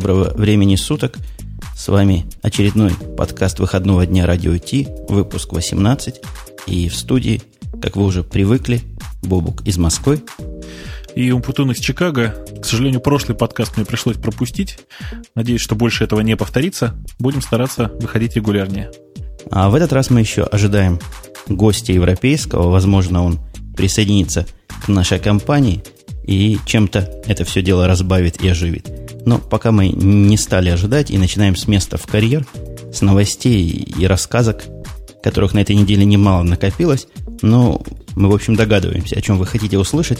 доброго времени суток. С вами очередной подкаст выходного дня Радио Ти, выпуск 18. И в студии, как вы уже привыкли, Бобук из Москвы. И Умпутун из Чикаго. К сожалению, прошлый подкаст мне пришлось пропустить. Надеюсь, что больше этого не повторится. Будем стараться выходить регулярнее. А в этот раз мы еще ожидаем гостя европейского. Возможно, он присоединится к нашей компании – и чем-то это все дело разбавит и оживит. Но пока мы не стали ожидать и начинаем с места в карьер, с новостей и рассказок, которых на этой неделе немало накопилось, но мы, в общем, догадываемся, о чем вы хотите услышать,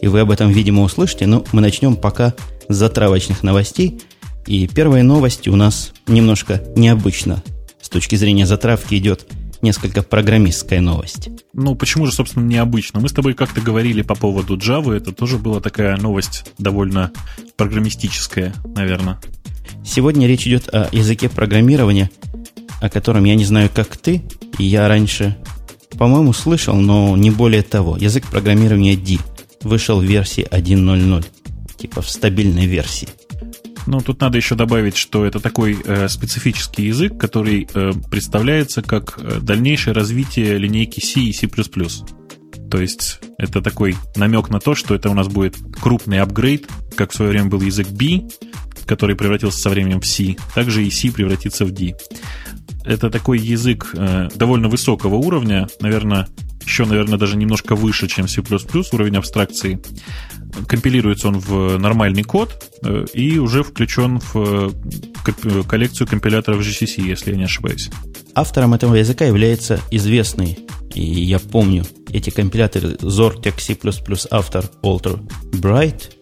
и вы об этом, видимо, услышите, но мы начнем пока с затравочных новостей, и первая новость у нас немножко необычно. С точки зрения затравки идет – несколько программистская новость. Ну, почему же, собственно, необычно? Мы с тобой как-то говорили по поводу Java, это тоже была такая новость довольно программистическая, наверное. Сегодня речь идет о языке программирования, о котором я не знаю, как ты, и я раньше, по-моему, слышал, но не более того. Язык программирования D вышел в версии 1.0.0, типа в стабильной версии. Ну, тут надо еще добавить, что это такой э, специфический язык, который э, представляется как э, дальнейшее развитие линейки C и C++. То есть это такой намек на то, что это у нас будет крупный апгрейд, как в свое время был язык B, который превратился со временем в C, также и C превратится в D. Это такой язык э, довольно высокого уровня, наверное, еще, наверное, даже немножко выше, чем C++, уровень абстракции. Компилируется он в нормальный код э, и уже включен в э, коллекцию компиляторов GCC, если я не ошибаюсь. Автором этого языка является известный, и я помню, эти компиляторы Zortex C++ автор Walter Bright.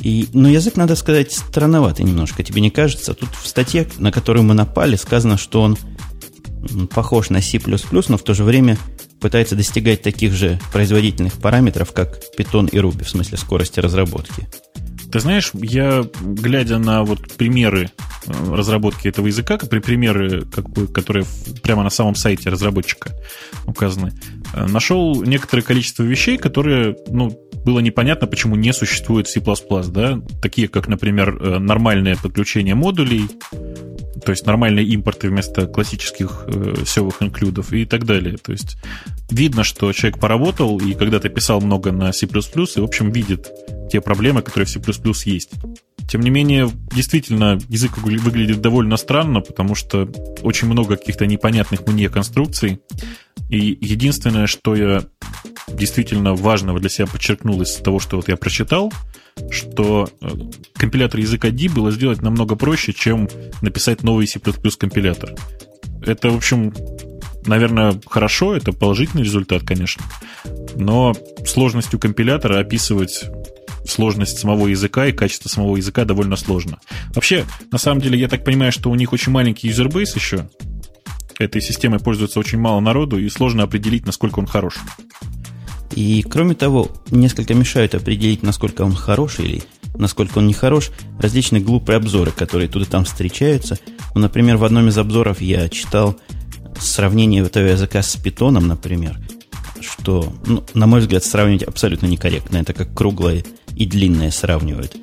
И, но язык, надо сказать, странноватый немножко, тебе не кажется? Тут в статье, на которую мы напали, сказано, что он похож на C++, но в то же время пытается достигать таких же производительных параметров, как Python и Ruby, в смысле скорости разработки. Ты знаешь, я, глядя на вот примеры э, разработки этого языка, при примеры, как бы, которые прямо на самом сайте разработчика указаны, э, нашел некоторое количество вещей, которые, ну, было непонятно, почему не существует C++, да, такие как, например, э, нормальное подключение модулей, то есть нормальные импорты вместо классических э, севых инклюдов и так далее. То есть видно, что человек поработал и когда-то писал много на C++, и, в общем, видит те проблемы, которые в C++ есть. Тем не менее, действительно, язык выглядит довольно странно, потому что очень много каких-то непонятных мне конструкций. И единственное, что я действительно важного для себя подчеркнул из того, что вот я прочитал – что э, компилятор языка D было сделать намного проще, чем написать новый C++ компилятор. Это, в общем, наверное, хорошо, это положительный результат, конечно, но сложностью компилятора описывать сложность самого языка и качество самого языка довольно сложно. Вообще, на самом деле, я так понимаю, что у них очень маленький юзербейс еще. Этой системой пользуется очень мало народу, и сложно определить, насколько он хорош. И кроме того, несколько мешают определить, насколько он хороший или насколько он нехорош, различные глупые обзоры, которые тут и там встречаются. Ну, например, в одном из обзоров я читал сравнение этого языка с питоном, например, что, ну, на мой взгляд, сравнивать абсолютно некорректно. Это как круглое и длинное сравнивают.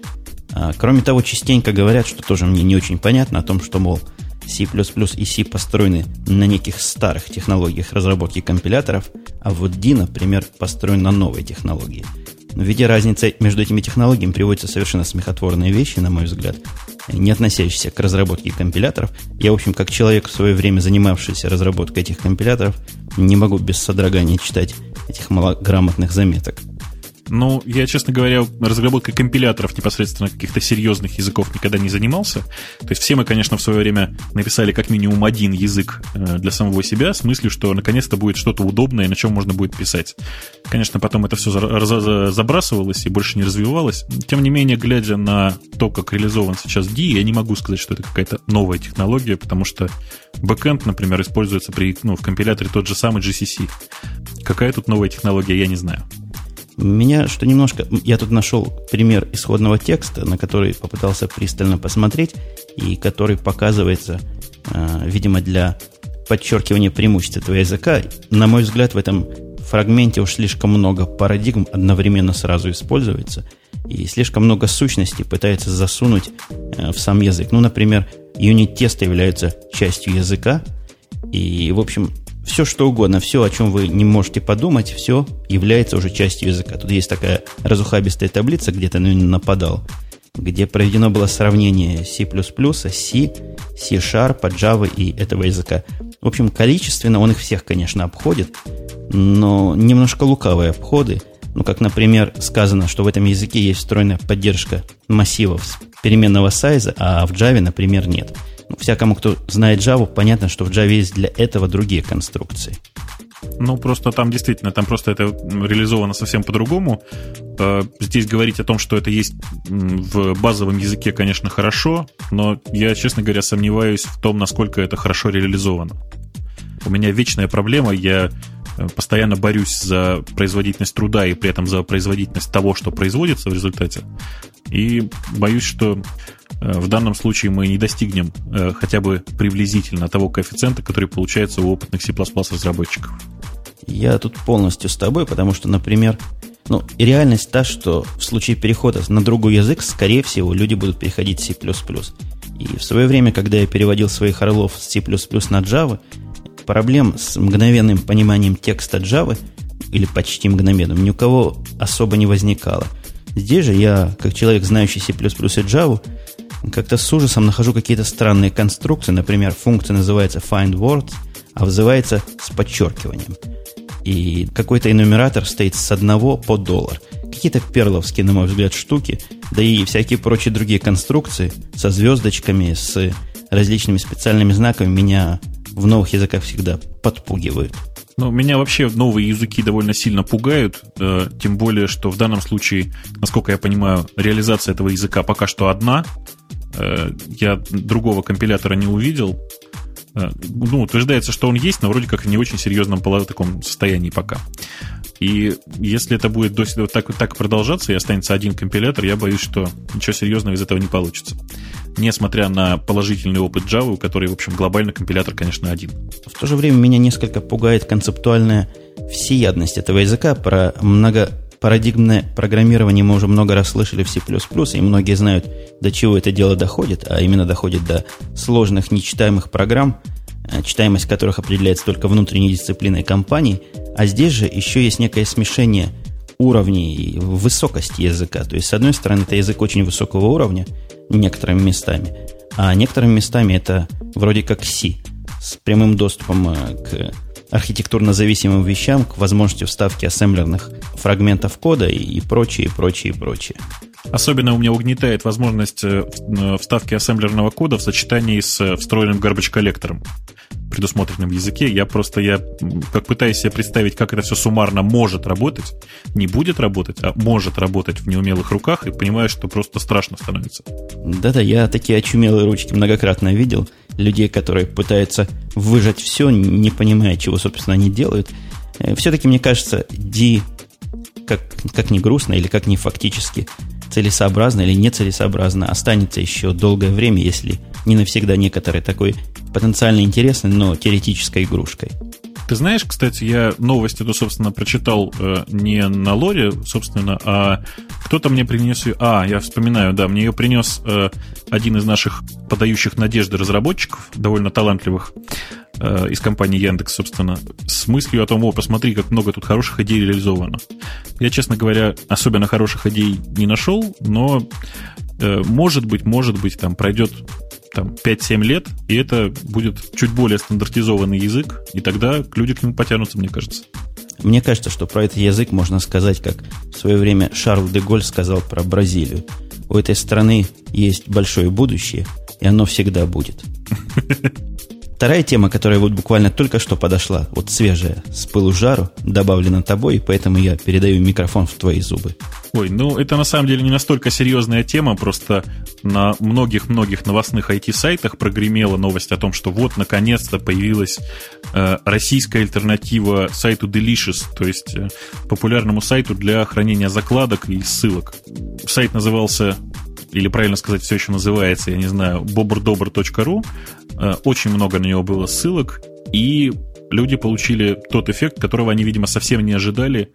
А, кроме того, частенько говорят, что тоже мне не очень понятно, о том, что, мол, C++ и C построены на неких старых технологиях разработки компиляторов, а вот D, например, построен на новой технологии. Но видя разницы между этими технологиями приводятся совершенно смехотворные вещи, на мой взгляд, не относящиеся к разработке компиляторов. Я, в общем, как человек в свое время занимавшийся разработкой этих компиляторов, не могу без содрогания читать этих малограмотных заметок. Ну, я, честно говоря, разработкой компиляторов непосредственно каких-то серьезных языков никогда не занимался. То есть все мы, конечно, в свое время написали как минимум один язык э, для самого себя, с мыслью, что наконец-то будет что-то удобное, на чем можно будет писать. Конечно, потом это все забрасывалось и больше не развивалось. Тем не менее, глядя на то, как реализован сейчас D, я не могу сказать, что это какая-то новая технология, потому что бэкэнд, например, используется при, ну, в компиляторе тот же самый GCC. Какая тут новая технология, я не знаю. Меня что немножко... Я тут нашел пример исходного текста, на который попытался пристально посмотреть, и который показывается, э, видимо, для подчеркивания преимуществ этого языка. На мой взгляд, в этом фрагменте уж слишком много парадигм одновременно сразу используется. и слишком много сущностей пытается засунуть э, в сам язык. Ну, например, юнит-тесты являются частью языка, и, в общем, все что угодно, все, о чем вы не можете подумать, все является уже частью языка. Тут есть такая разухабистая таблица, где-то на нападал, где проведено было сравнение C++, C, C-Sharp, Java и этого языка. В общем, количественно он их всех, конечно, обходит, но немножко лукавые обходы. Ну, как, например, сказано, что в этом языке есть встроенная поддержка массивов переменного сайза, а в Java, например, нет. Всякому, кто знает Java, понятно, что в Java есть для этого другие конструкции. Ну, просто там действительно, там просто это реализовано совсем по-другому. Э, здесь говорить о том, что это есть в базовом языке, конечно, хорошо, но я, честно говоря, сомневаюсь в том, насколько это хорошо реализовано. У меня вечная проблема, я э, постоянно борюсь за производительность труда и при этом за производительность того, что производится в результате. И боюсь, что в данном случае мы не достигнем э, хотя бы приблизительно того коэффициента, который получается у опытных C++ разработчиков. Я тут полностью с тобой, потому что, например, ну, реальность та, что в случае перехода на другой язык, скорее всего, люди будут переходить C++. И в свое время, когда я переводил своих орлов с C++ на Java, проблем с мгновенным пониманием текста Java, или почти мгновенным, ни у кого особо не возникало – Здесь же я, как человек, знающий C++ и Java, как-то с ужасом нахожу какие-то странные конструкции. Например, функция называется find words, а вызывается с подчеркиванием. И какой-то энумератор стоит с одного по доллар. Какие-то перловские, на мой взгляд, штуки, да и всякие прочие другие конструкции со звездочками, с различными специальными знаками меня в новых языках всегда подпугивают. Ну, меня вообще новые языки довольно сильно пугают, э, тем более, что в данном случае, насколько я понимаю, реализация этого языка пока что одна. Э, я другого компилятора не увидел. Э, ну, утверждается, что он есть, но вроде как в не очень серьезном таком состоянии пока. И если это будет до, так, так продолжаться и останется один компилятор, я боюсь, что ничего серьезного из этого не получится. Несмотря на положительный опыт Java, у которой, в общем, глобально компилятор, конечно, один. В то же время меня несколько пугает концептуальная всеядность этого языка. Про многопарадигмное программирование мы уже много раз слышали в C++, и многие знают, до чего это дело доходит, а именно доходит до сложных нечитаемых программ, Э, читаемость которых определяется только внутренней дисциплиной компании, а здесь же еще есть некое смешение уровней высокости языка. То есть, с одной стороны, это язык очень высокого уровня некоторыми местами, а некоторыми местами это вроде как C, с прямым доступом э, к архитектурно зависимым вещам, к возможности вставки ассемблерных фрагментов кода и прочее, и прочее, и прочее. Особенно у меня угнетает возможность э, вставки ассемблерного кода в сочетании с встроенным garbage коллектором предусмотренном языке. Я просто, я как пытаюсь себе представить, как это все суммарно может работать, не будет работать, а может работать в неумелых руках, и понимаю, что просто страшно становится. Да-да, я такие очумелые ручки многократно видел. Людей, которые пытаются выжать все, не понимая, чего, собственно, они делают. Э, Все-таки, мне кажется, D, как, как ни грустно или как ни фактически целесообразно или нецелесообразно, останется еще долгое время, если не навсегда некоторой такой потенциально интересной, но теоретической игрушкой. Ты знаешь, кстати, я новость эту, собственно, прочитал э, не на лоре, собственно, а кто-то мне принес ее... А, я вспоминаю, да, мне ее принес э, один из наших подающих надежды разработчиков, довольно талантливых, э, из компании Яндекс, собственно, с мыслью о том, о, посмотри, как много тут хороших идей реализовано. Я, честно говоря, особенно хороших идей не нашел, но э, может быть, может быть, там пройдет там 5-7 лет, и это будет чуть более стандартизованный язык, и тогда люди к нему потянутся, мне кажется. Мне кажется, что про этот язык можно сказать, как в свое время Шарль де Голь сказал про Бразилию. У этой страны есть большое будущее, и оно всегда будет. Вторая тема, которая вот буквально только что подошла, вот свежая, с пылу жару, добавлена тобой, поэтому я передаю микрофон в твои зубы. Ой, ну это на самом деле не настолько серьезная тема, просто на многих-многих новостных IT-сайтах прогремела новость о том, что вот наконец-то появилась э, российская альтернатива сайту Delicious, то есть э, популярному сайту для хранения закладок и ссылок. Сайт назывался или правильно сказать, все еще называется, я не знаю, bobrdobr.ru. Э, очень много на него было ссылок, и люди получили тот эффект, которого они, видимо, совсем не ожидали.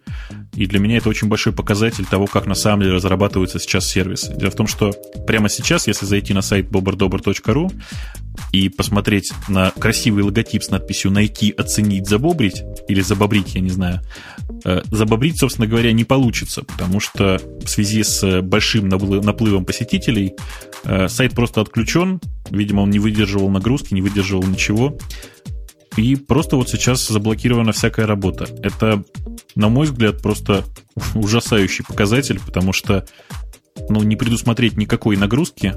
И для меня это очень большой показатель того, как на самом деле разрабатываются сейчас сервисы. Дело в том, что прямо сейчас, если зайти на сайт bobrdobr.ru и посмотреть на красивый логотип с надписью «Найти, оценить, забобрить» или «Забобрить», я не знаю, забобрить, собственно говоря, не получится, потому что в связи с большим наплывом посетителей э, сайт просто отключен, видимо, он не выдерживал нагрузки, не выдерживал ничего, и просто вот сейчас заблокирована всякая работа. Это, на мой взгляд, просто ужасающий показатель, потому что ну, не предусмотреть никакой нагрузки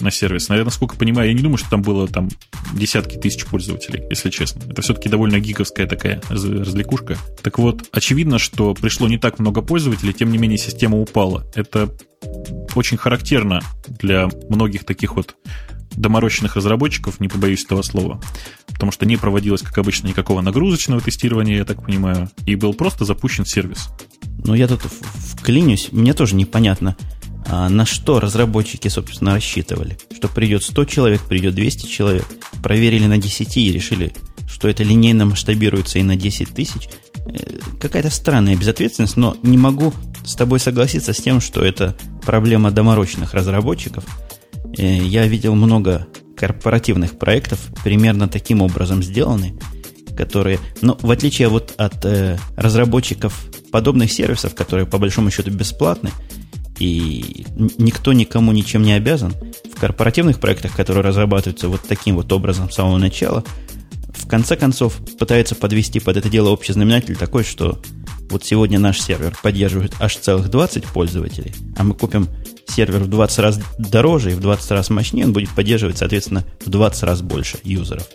на сервис. Наверное, насколько понимаю, я не думаю, что там было там десятки тысяч пользователей, если честно. Это все-таки довольно гиговская такая развлекушка. Так вот, очевидно, что пришло не так много пользователей, тем не менее система упала. Это очень характерно для многих таких вот доморощенных разработчиков, не побоюсь этого слова, потому что не проводилось, как обычно, никакого нагрузочного тестирования, я так понимаю, и был просто запущен сервис. Ну, я тут вклинюсь, мне тоже непонятно, а на что разработчики, собственно, рассчитывали. Что придет 100 человек, придет 200 человек, проверили на 10 и решили, что это линейно масштабируется и на 10 тысяч. Э, какая-то странная безответственность, но не могу с тобой согласиться с тем, что это проблема доморощенных разработчиков – Э, я видел много корпоративных проектов, примерно таким образом сделаны, которые, но в отличие вот от э, разработчиков подобных сервисов, которые по большому счету бесплатны, и никто никому ничем не обязан, в корпоративных проектах, которые разрабатываются вот таким вот образом с самого начала, в конце концов пытаются подвести под это дело общий знаменатель такой, что вот сегодня наш сервер поддерживает аж целых 20 пользователей, а мы купим сервер в 20 раз дороже и в 20 раз мощнее, он будет поддерживать, соответственно, в 20 раз больше юзеров.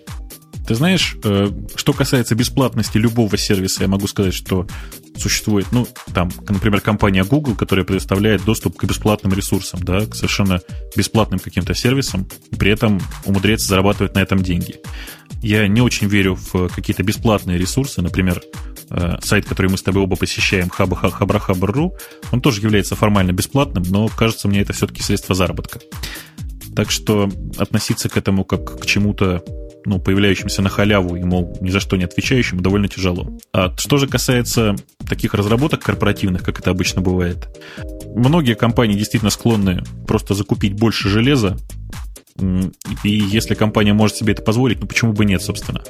Ты знаешь, э, что касается бесплатности любого сервиса, я могу сказать, что существует, ну, там, например, компания Google, которая предоставляет доступ к бесплатным ресурсам, да, к совершенно бесплатным каким-то сервисам, при этом умудряется зарабатывать на этом деньги. Я не очень верю в какие-то бесплатные ресурсы, например, э, сайт, который мы с тобой оба посещаем, хабахабрахабр.ру, он тоже является формально бесплатным, но кажется мне это все-таки средство заработка. Так что относиться к этому как к чему-то ну, появляющимся на халяву мол, ни за что не отвечающим, довольно тяжело. А что же касается таких разработок корпоративных, как это обычно бывает, многие компании действительно склонны просто закупить больше железа, и если компания может себе это позволить, ну почему бы нет, собственно.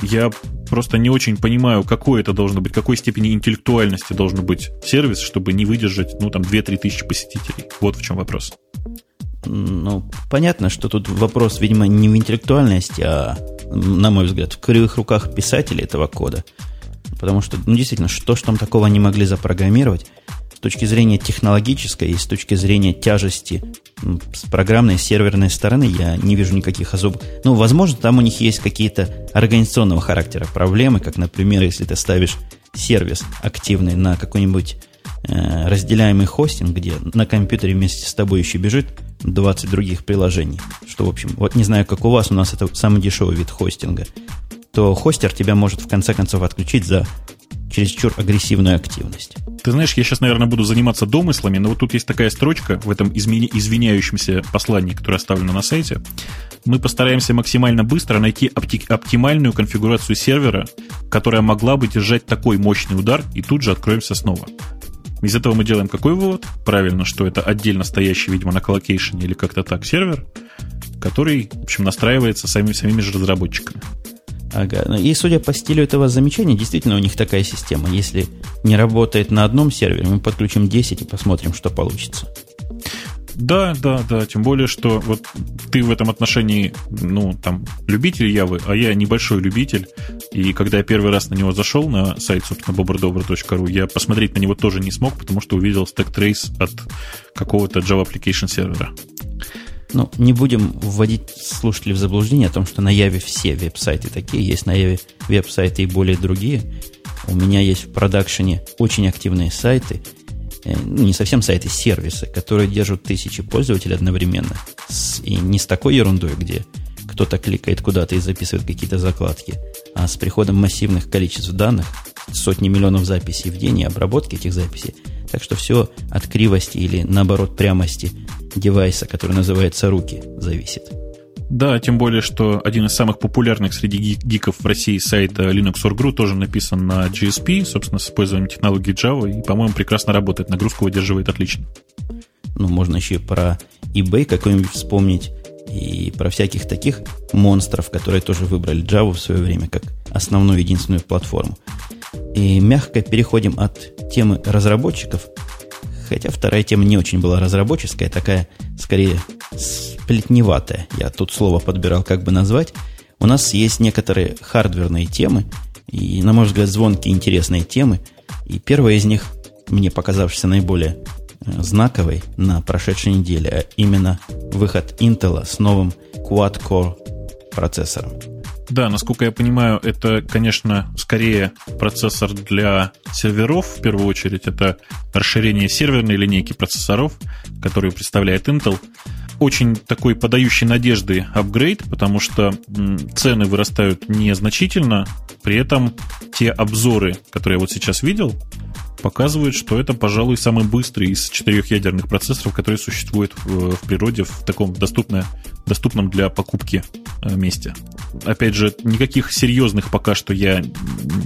Я просто не очень понимаю, какой это должно быть, какой степени интеллектуальности должен быть сервис, чтобы не выдержать, ну, там, 2-3 тысячи посетителей. Вот в чем вопрос. Ну, понятно, что тут вопрос, видимо, не в интеллектуальности, а, на мой взгляд, в кривых руках писателей этого кода. Потому что, ну, действительно, что ж там такого они могли запрограммировать с точки зрения технологической и с точки зрения тяжести с программной, серверной стороны, я не вижу никаких особых... Ну, возможно, там у них есть какие-то организационного характера проблемы, как, например, если ты ставишь сервис активный на какой-нибудь э, разделяемый хостинг, где на компьютере вместе с тобой еще бежит 20 других приложений, что, в общем, вот не знаю, как у вас, у нас это самый дешевый вид хостинга, то хостер тебя может в конце концов отключить за чересчур агрессивную активность. Ты знаешь, я сейчас, наверное, буду заниматься домыслами, но вот тут есть такая строчка в этом измени- извиняющемся послании, которое оставлено на сайте. Мы постараемся максимально быстро найти опти- оптимальную конфигурацию сервера, которая могла бы держать такой мощный удар, и тут же откроемся снова. Из этого мы делаем какой вывод? Правильно, что это отдельно стоящий, видимо, на коллокейшене или как-то так сервер, который, в общем, настраивается самими, самими же разработчиками. Ага. Ну, и судя по стилю этого замечания, действительно у них такая система. Если не работает на одном сервере, мы подключим 10 и посмотрим, что получится. Да, да, да. Тем более, что вот ты в этом отношении, ну, там, любитель Явы, а я небольшой любитель. И когда я первый раз на него зашел, на сайт, собственно, bobrdobr.ru, я посмотреть на него тоже не смог, потому что увидел stack trace от какого-то Java Application сервера. Ну, не будем вводить слушателей в заблуждение о том, что на Яве все веб-сайты такие. Есть на Яве веб-сайты и более другие. У меня есть в продакшене очень активные сайты, ну, не совсем сайты, сервисы, которые держат тысячи пользователей одновременно. С, и не с такой ерундой, где кто-то кликает куда-то и записывает какие-то закладки, а с приходом массивных количеств данных, сотни миллионов записей в день и обработки этих записей. Так что все от кривости или, наоборот, прямости девайса, который называется руки, зависит. Да, тем более, что один из самых популярных среди гиков в России сайта Linux.org.ru тоже написан на GSP, собственно, с использованием технологии Java, и, по-моему, прекрасно работает, нагрузку выдерживает отлично. Ну, можно еще про eBay какой-нибудь вспомнить, и про всяких таких монстров, которые тоже выбрали Java в свое время как основную единственную платформу. И мягко переходим от темы разработчиков, хотя вторая тема не очень была разработческая, такая скорее сплетневатая. Я тут слово подбирал, как бы назвать. У нас есть некоторые хардверные темы, и, на мой взгляд, звонкие интересные темы. И первая из них, мне показавшаяся наиболее э, знаковой на прошедшей неделе, а именно выход Intel с новым Quad-Core процессором. Да, насколько я понимаю, это, конечно, скорее процессор для серверов, в первую очередь. Это расширение серверной линейки процессоров, которые представляет Intel очень такой подающий надежды апгрейд, потому что цены вырастают незначительно, при этом те обзоры, которые я вот сейчас видел, показывают, что это, пожалуй, самый быстрый из четырех ядерных процессоров, которые существуют в, в природе в таком доступно, доступном для покупки э, месте. Опять же, никаких серьезных пока что я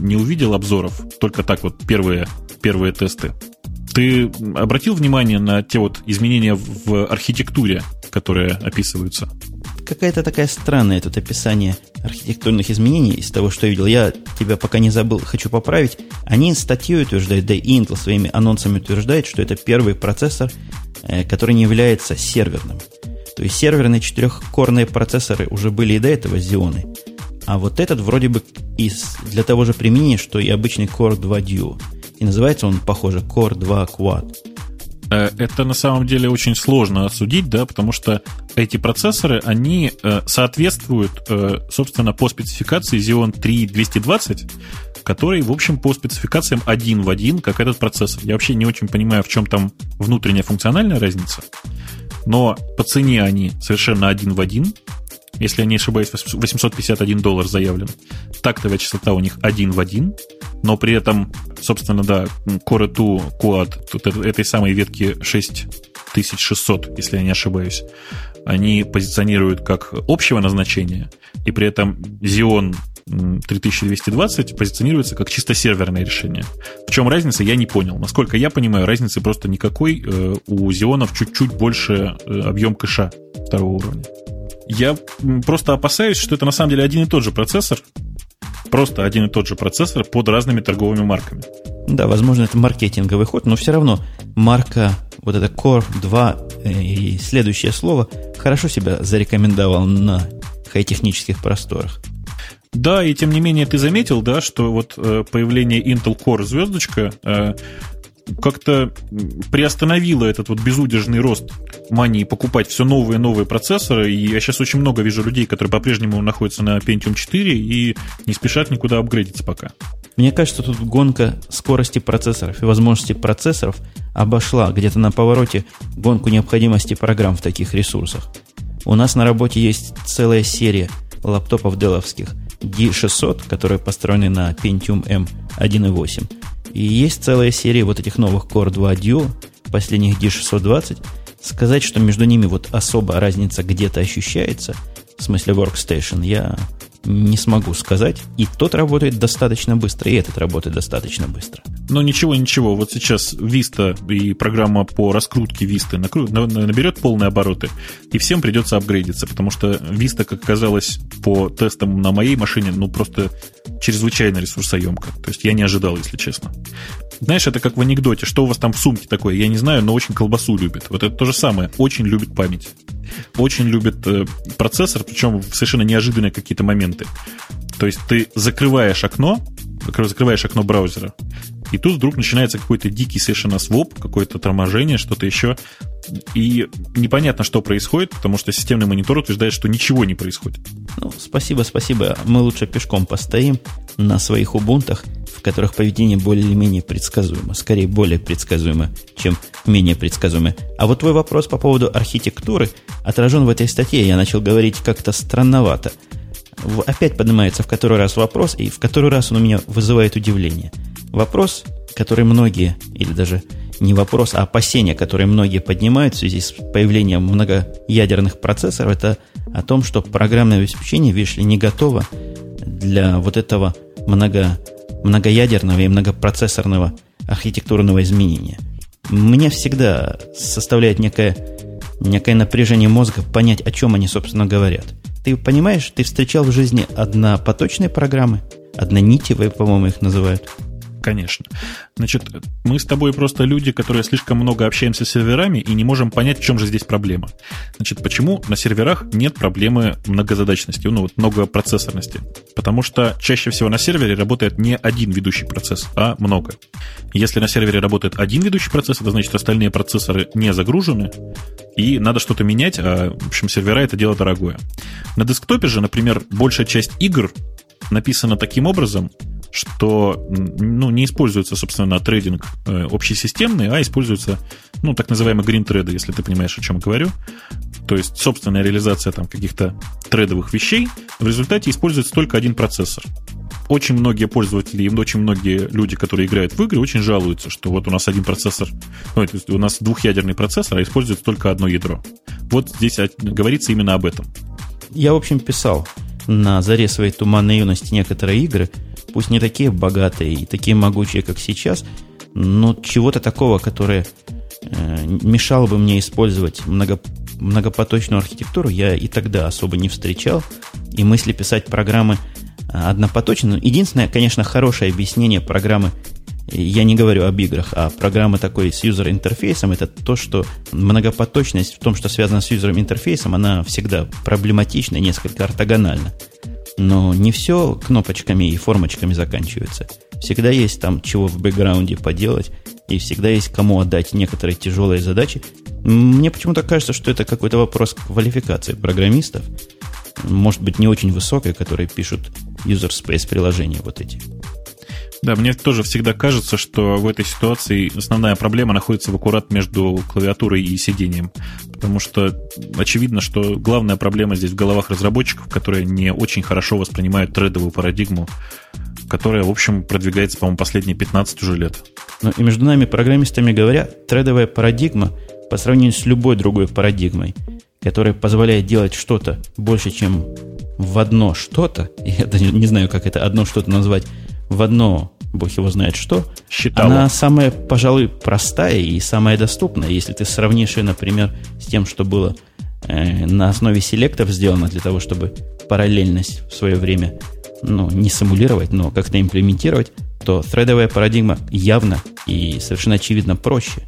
не увидел обзоров, только так вот первые, первые тесты. Ты обратил внимание на те вот изменения в архитектуре, которые описываются? Какая-то такая странная тут описание архитектурных изменений из того, что я видел. Я тебя пока не забыл, хочу поправить. Они статьей утверждают, да и Intel своими анонсами утверждает, что это первый процессор, э, который не является серверным. То есть серверные четырехкорные процессоры уже были и до этого Xeon. А вот этот вроде бы из, для того же применения, что и обычный Core 2 Duo. И называется он, похоже, Core 2 Quad. Э, это на самом деле очень сложно осудить, да, потому что эти процессоры, они э, соответствуют, э, собственно, по спецификации Xeon 3220, который, в общем, по спецификациям один в один, как этот процессор. Я вообще не очень понимаю, в чем там внутренняя функциональная разница, но по цене они совершенно один в один, если я не ошибаюсь, 851 доллар заявлен. Тактовая частота у них один в один, но при этом, собственно, да, Core 2 Quad тут этой самой ветки 6600, если я не ошибаюсь, они позиционируют как общего назначения, и при этом Xeon 3220 позиционируется как чисто серверное решение. В чем разница, я не понял. Насколько я понимаю, разницы просто никакой. Э, у Xeon чуть-чуть больше э, объем кэша второго уровня. Я просто опасаюсь, что это на самом деле один и тот же процессор, просто один и тот же процессор под разными торговыми марками. Да, возможно, это маркетинговый ход, но все равно марка, вот это Core 2 э, и следующее слово хорошо себя зарекомендовал на хай-технических просторах. Да, и тем не менее ты заметил, да, что вот э, появление Intel Core звездочка э, как-то приостановило этот вот безудержный рост мании покупать все новые и новые процессоры. И я сейчас очень много вижу людей, которые по-прежнему находятся на Pentium 4 и не спешат никуда апгрейдиться пока. Мне кажется, тут гонка скорости процессоров и возможности процессоров обошла где-то на повороте гонку необходимости программ в таких ресурсах. У нас на работе есть целая серия лаптопов деловских D600, которые построены на Pentium M 1.8 и есть целая серия вот этих новых Core 2 Duo, последних D620. Сказать, что между ними вот особо разница где-то ощущается, в смысле Workstation, я не смогу сказать. И тот работает достаточно быстро, и этот работает достаточно быстро. Но ничего, ничего. Вот сейчас Vista и программа по раскрутке Vista наберет полные обороты, и всем придется апгрейдиться, потому что Vista, как оказалось по тестам на моей машине, ну просто чрезвычайно ресурсоемко. То есть я не ожидал, если честно. Знаешь, это как в анекдоте, что у вас там в сумке такое, я не знаю, но очень колбасу любит. Вот это то же самое, очень любит память. Очень любит э, процессор, причем в совершенно неожиданные какие-то моменты. То есть ты закрываешь окно, закрываешь окно браузера, и тут вдруг начинается какой-то дикий совершенно своп, какое-то торможение, что-то еще. И непонятно, что происходит, потому что системный монитор утверждает, что ничего не происходит. Ну, спасибо, спасибо. Мы лучше пешком постоим на своих убунтах, в которых поведение более или менее предсказуемо. Скорее, более предсказуемо, чем менее предсказуемо. А вот твой вопрос по поводу архитектуры отражен в этой статье. Я начал говорить как-то странновато. Опять поднимается в который раз вопрос, и в который раз он у меня вызывает удивление – Вопрос, который многие, или даже не вопрос, а опасения, которые многие поднимают в связи с появлением многоядерных процессоров, это о том, что программное обеспечение, видишь ли, не готово для вот этого много, многоядерного и многопроцессорного архитектурного изменения. Мне всегда составляет некое, некое напряжение мозга понять, о чем они, собственно, говорят. Ты понимаешь, ты встречал в жизни однопоточные программы, однонитевые, по-моему, их называют – конечно. Значит, мы с тобой просто люди, которые слишком много общаемся с серверами и не можем понять, в чем же здесь проблема. Значит, почему на серверах нет проблемы многозадачности, ну вот многопроцессорности? Потому что чаще всего на сервере работает не один ведущий процесс, а много. Если на сервере работает один ведущий процесс, это значит, остальные процессоры не загружены, и надо что-то менять, а, в общем, сервера это дело дорогое. На десктопе же, например, большая часть игр написана таким образом, что ну, не используется, собственно, трейдинг э, общесистемный, а используется, ну, так называемый green трейды, если ты понимаешь, о чем я говорю. То есть собственная реализация там каких-то трейдовых вещей. В результате используется только один процессор. Очень многие пользователи и очень многие люди, которые играют в игры, очень жалуются, что вот у нас один процессор, ну, то есть у нас двухъядерный процессор, а используется только одно ядро. Вот здесь говорится именно об этом. Я, в общем, писал на заре своей туманной юности некоторые игры, пусть не такие богатые и такие могучие, как сейчас, но чего-то такого, которое э, мешало бы мне использовать много, многопоточную архитектуру, я и тогда особо не встречал. И мысли писать программы э, однопоточно. Единственное, конечно, хорошее объяснение программы я не говорю об играх, а программы такой с юзер-интерфейсом, это то, что многопоточность в том, что связано с юзером-интерфейсом, она всегда проблематична, несколько ортогональна. Но не все кнопочками и формочками заканчивается. Всегда есть там чего в бэкграунде поделать, и всегда есть кому отдать некоторые тяжелые задачи. Мне почему-то кажется, что это какой-то вопрос квалификации программистов. Может быть, не очень высокой, которые пишут user space приложения вот эти. Да, мне тоже всегда кажется, что в этой ситуации основная проблема находится в аккурат между клавиатурой и сидением. Потому что очевидно, что главная проблема здесь в головах разработчиков, которые не очень хорошо воспринимают трейдовую парадигму, которая, в общем, продвигается, по-моему, последние 15 уже лет. Ну и между нами, программистами говоря, трейдовая парадигма по сравнению с любой другой парадигмой, которая позволяет делать что-то больше, чем в одно что-то, я даже не знаю, как это одно что-то назвать, в одно бог его знает что, Считала. она самая, пожалуй, простая и самая доступная. Если ты сравнишь ее, например, с тем, что было э, на основе селектов сделано для того, чтобы параллельность в свое время ну, не симулировать, но как-то имплементировать, то threadовая парадигма явно и совершенно очевидно проще.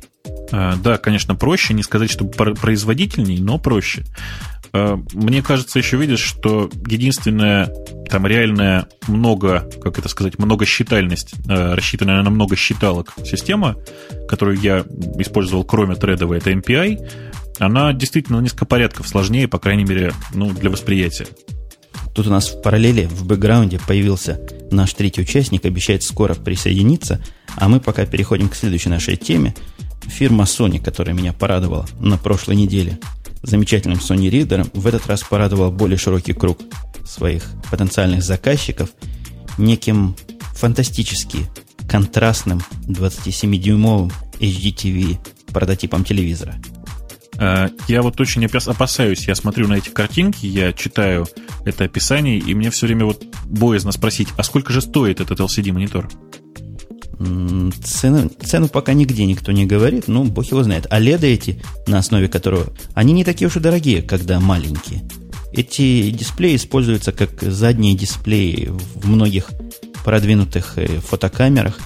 А, да, конечно, проще. Не сказать, что производительней, но проще. А, мне кажется, еще видишь, что единственная там реальная много, как это сказать, многосчитальность, а, рассчитанная на много считалок система, которую я использовал кроме тредовой, это MPI, она действительно несколько порядков сложнее, по крайней мере, ну, для восприятия. Тут у нас в параллели, в бэкграунде появился наш третий участник, обещает скоро присоединиться, а мы пока переходим к следующей нашей теме. Фирма Sony, которая меня порадовала на прошлой неделе замечательным Sony Reader, в этот раз порадовала более широкий круг своих потенциальных заказчиков неким фантастически контрастным 27-дюймовым HDTV прототипом телевизора. Э, я вот очень опасаюсь, я смотрю на эти картинки, я читаю это описание, и мне все время вот боязно спросить, а сколько же стоит этот LCD-монитор? Цену, цену пока нигде никто не говорит, ну, бог его знает. А леды эти, на основе которого... Они не такие уж и дорогие, когда маленькие. Эти дисплеи используются как задние дисплеи в многих продвинутых э, фотокамерах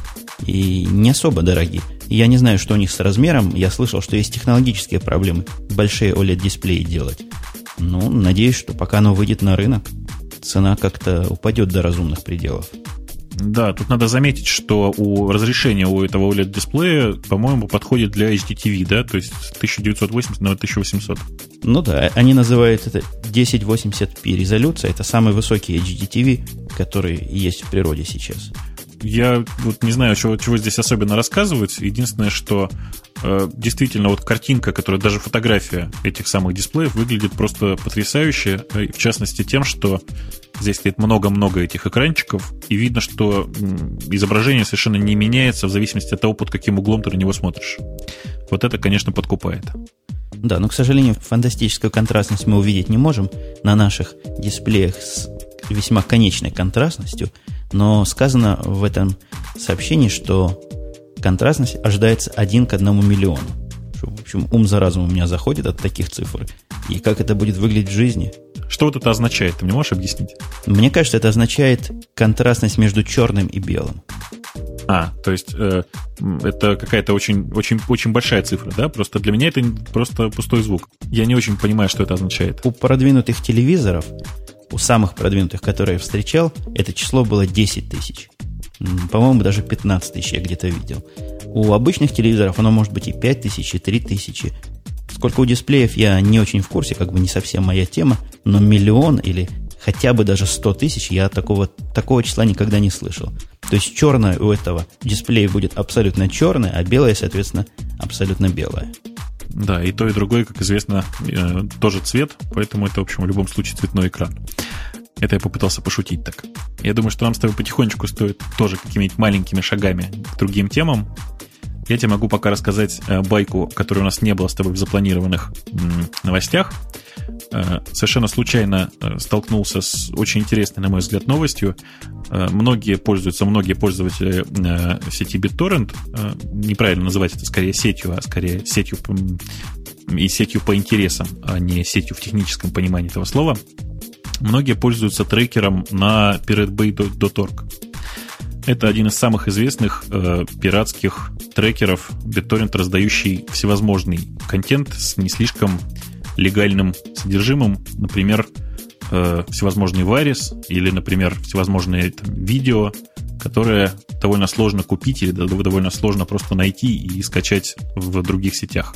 и не особо дорогие. Я не знаю, что у них с размером. Я слышал, что есть технологические проблемы большие OLED-дисплеи делать. Ну, надеюсь, что пока оно выйдет на рынок, цена как-то упадет до разумных пределов. Да, тут надо заметить, что у разрешения у этого OLED-дисплея, по-моему, подходит для HDTV, да, то есть 1980 на 1800. Ну да, они называют это 1080p резолюция. Это самый высокий HDTV, который есть в природе сейчас. Я вот не знаю, чего, чего здесь особенно рассказывать. Единственное, что э, действительно вот картинка, которая даже фотография этих самых дисплеев выглядит просто потрясающе. Э, в частности тем, что здесь стоит много-много этих экранчиков, и видно, что изображение совершенно не меняется в зависимости от того, под каким углом ты на него смотришь. Вот это, конечно, подкупает. Да, но, к сожалению, фантастическую контрастность мы увидеть не можем на наших дисплеях с весьма конечной контрастностью, но сказано в этом сообщении, что контрастность ожидается один к одному миллиону. В общем, ум за разум у меня заходит от таких цифр. И как это будет выглядеть в жизни? Что вот это означает? Ты мне можешь объяснить? Мне кажется, это означает контрастность между черным и белым. А, то есть э, это какая-то очень, очень, очень большая цифра, да? Просто для меня это просто пустой звук. Я не очень понимаю, что это означает. У продвинутых телевизоров, у самых продвинутых, которые я встречал, это число было 10 тысяч. По-моему, даже 15 тысяч я где-то видел. У обычных телевизоров оно может быть и 5 тысяч, и 3 тысячи. Сколько у дисплеев, я не очень в курсе, как бы не совсем моя тема, но миллион или хотя бы даже 100 тысяч я такого, такого числа никогда не слышал. То есть черное у этого дисплея будет абсолютно черное, а белое, соответственно, абсолютно белое. Да, и то, и другое, как известно, э, тоже цвет, поэтому это, в общем, в любом случае цветной экран. Это я попытался пошутить так. Я думаю, что нам с тобой потихонечку стоит тоже какими-нибудь маленькими шагами к другим темам. Я тебе могу пока рассказать э, байку, которой у нас не было с тобой в запланированных новостях. Э, совершенно случайно э, столкнулся с очень интересной, на мой взгляд, новостью. Многие пользуются, многие пользователи сети BitTorrent, неправильно называть это скорее сетью, а скорее сетью и сетью по интересам, а не сетью в техническом понимании этого слова, многие пользуются трекером на piratebay.org. Это один из самых известных э, пиратских трекеров BitTorrent, раздающий всевозможный контент с не слишком легальным содержимым, например, э, всевозможный варис или, например, всевозможные там, видео, которые довольно сложно купить или довольно сложно просто найти и скачать в других сетях.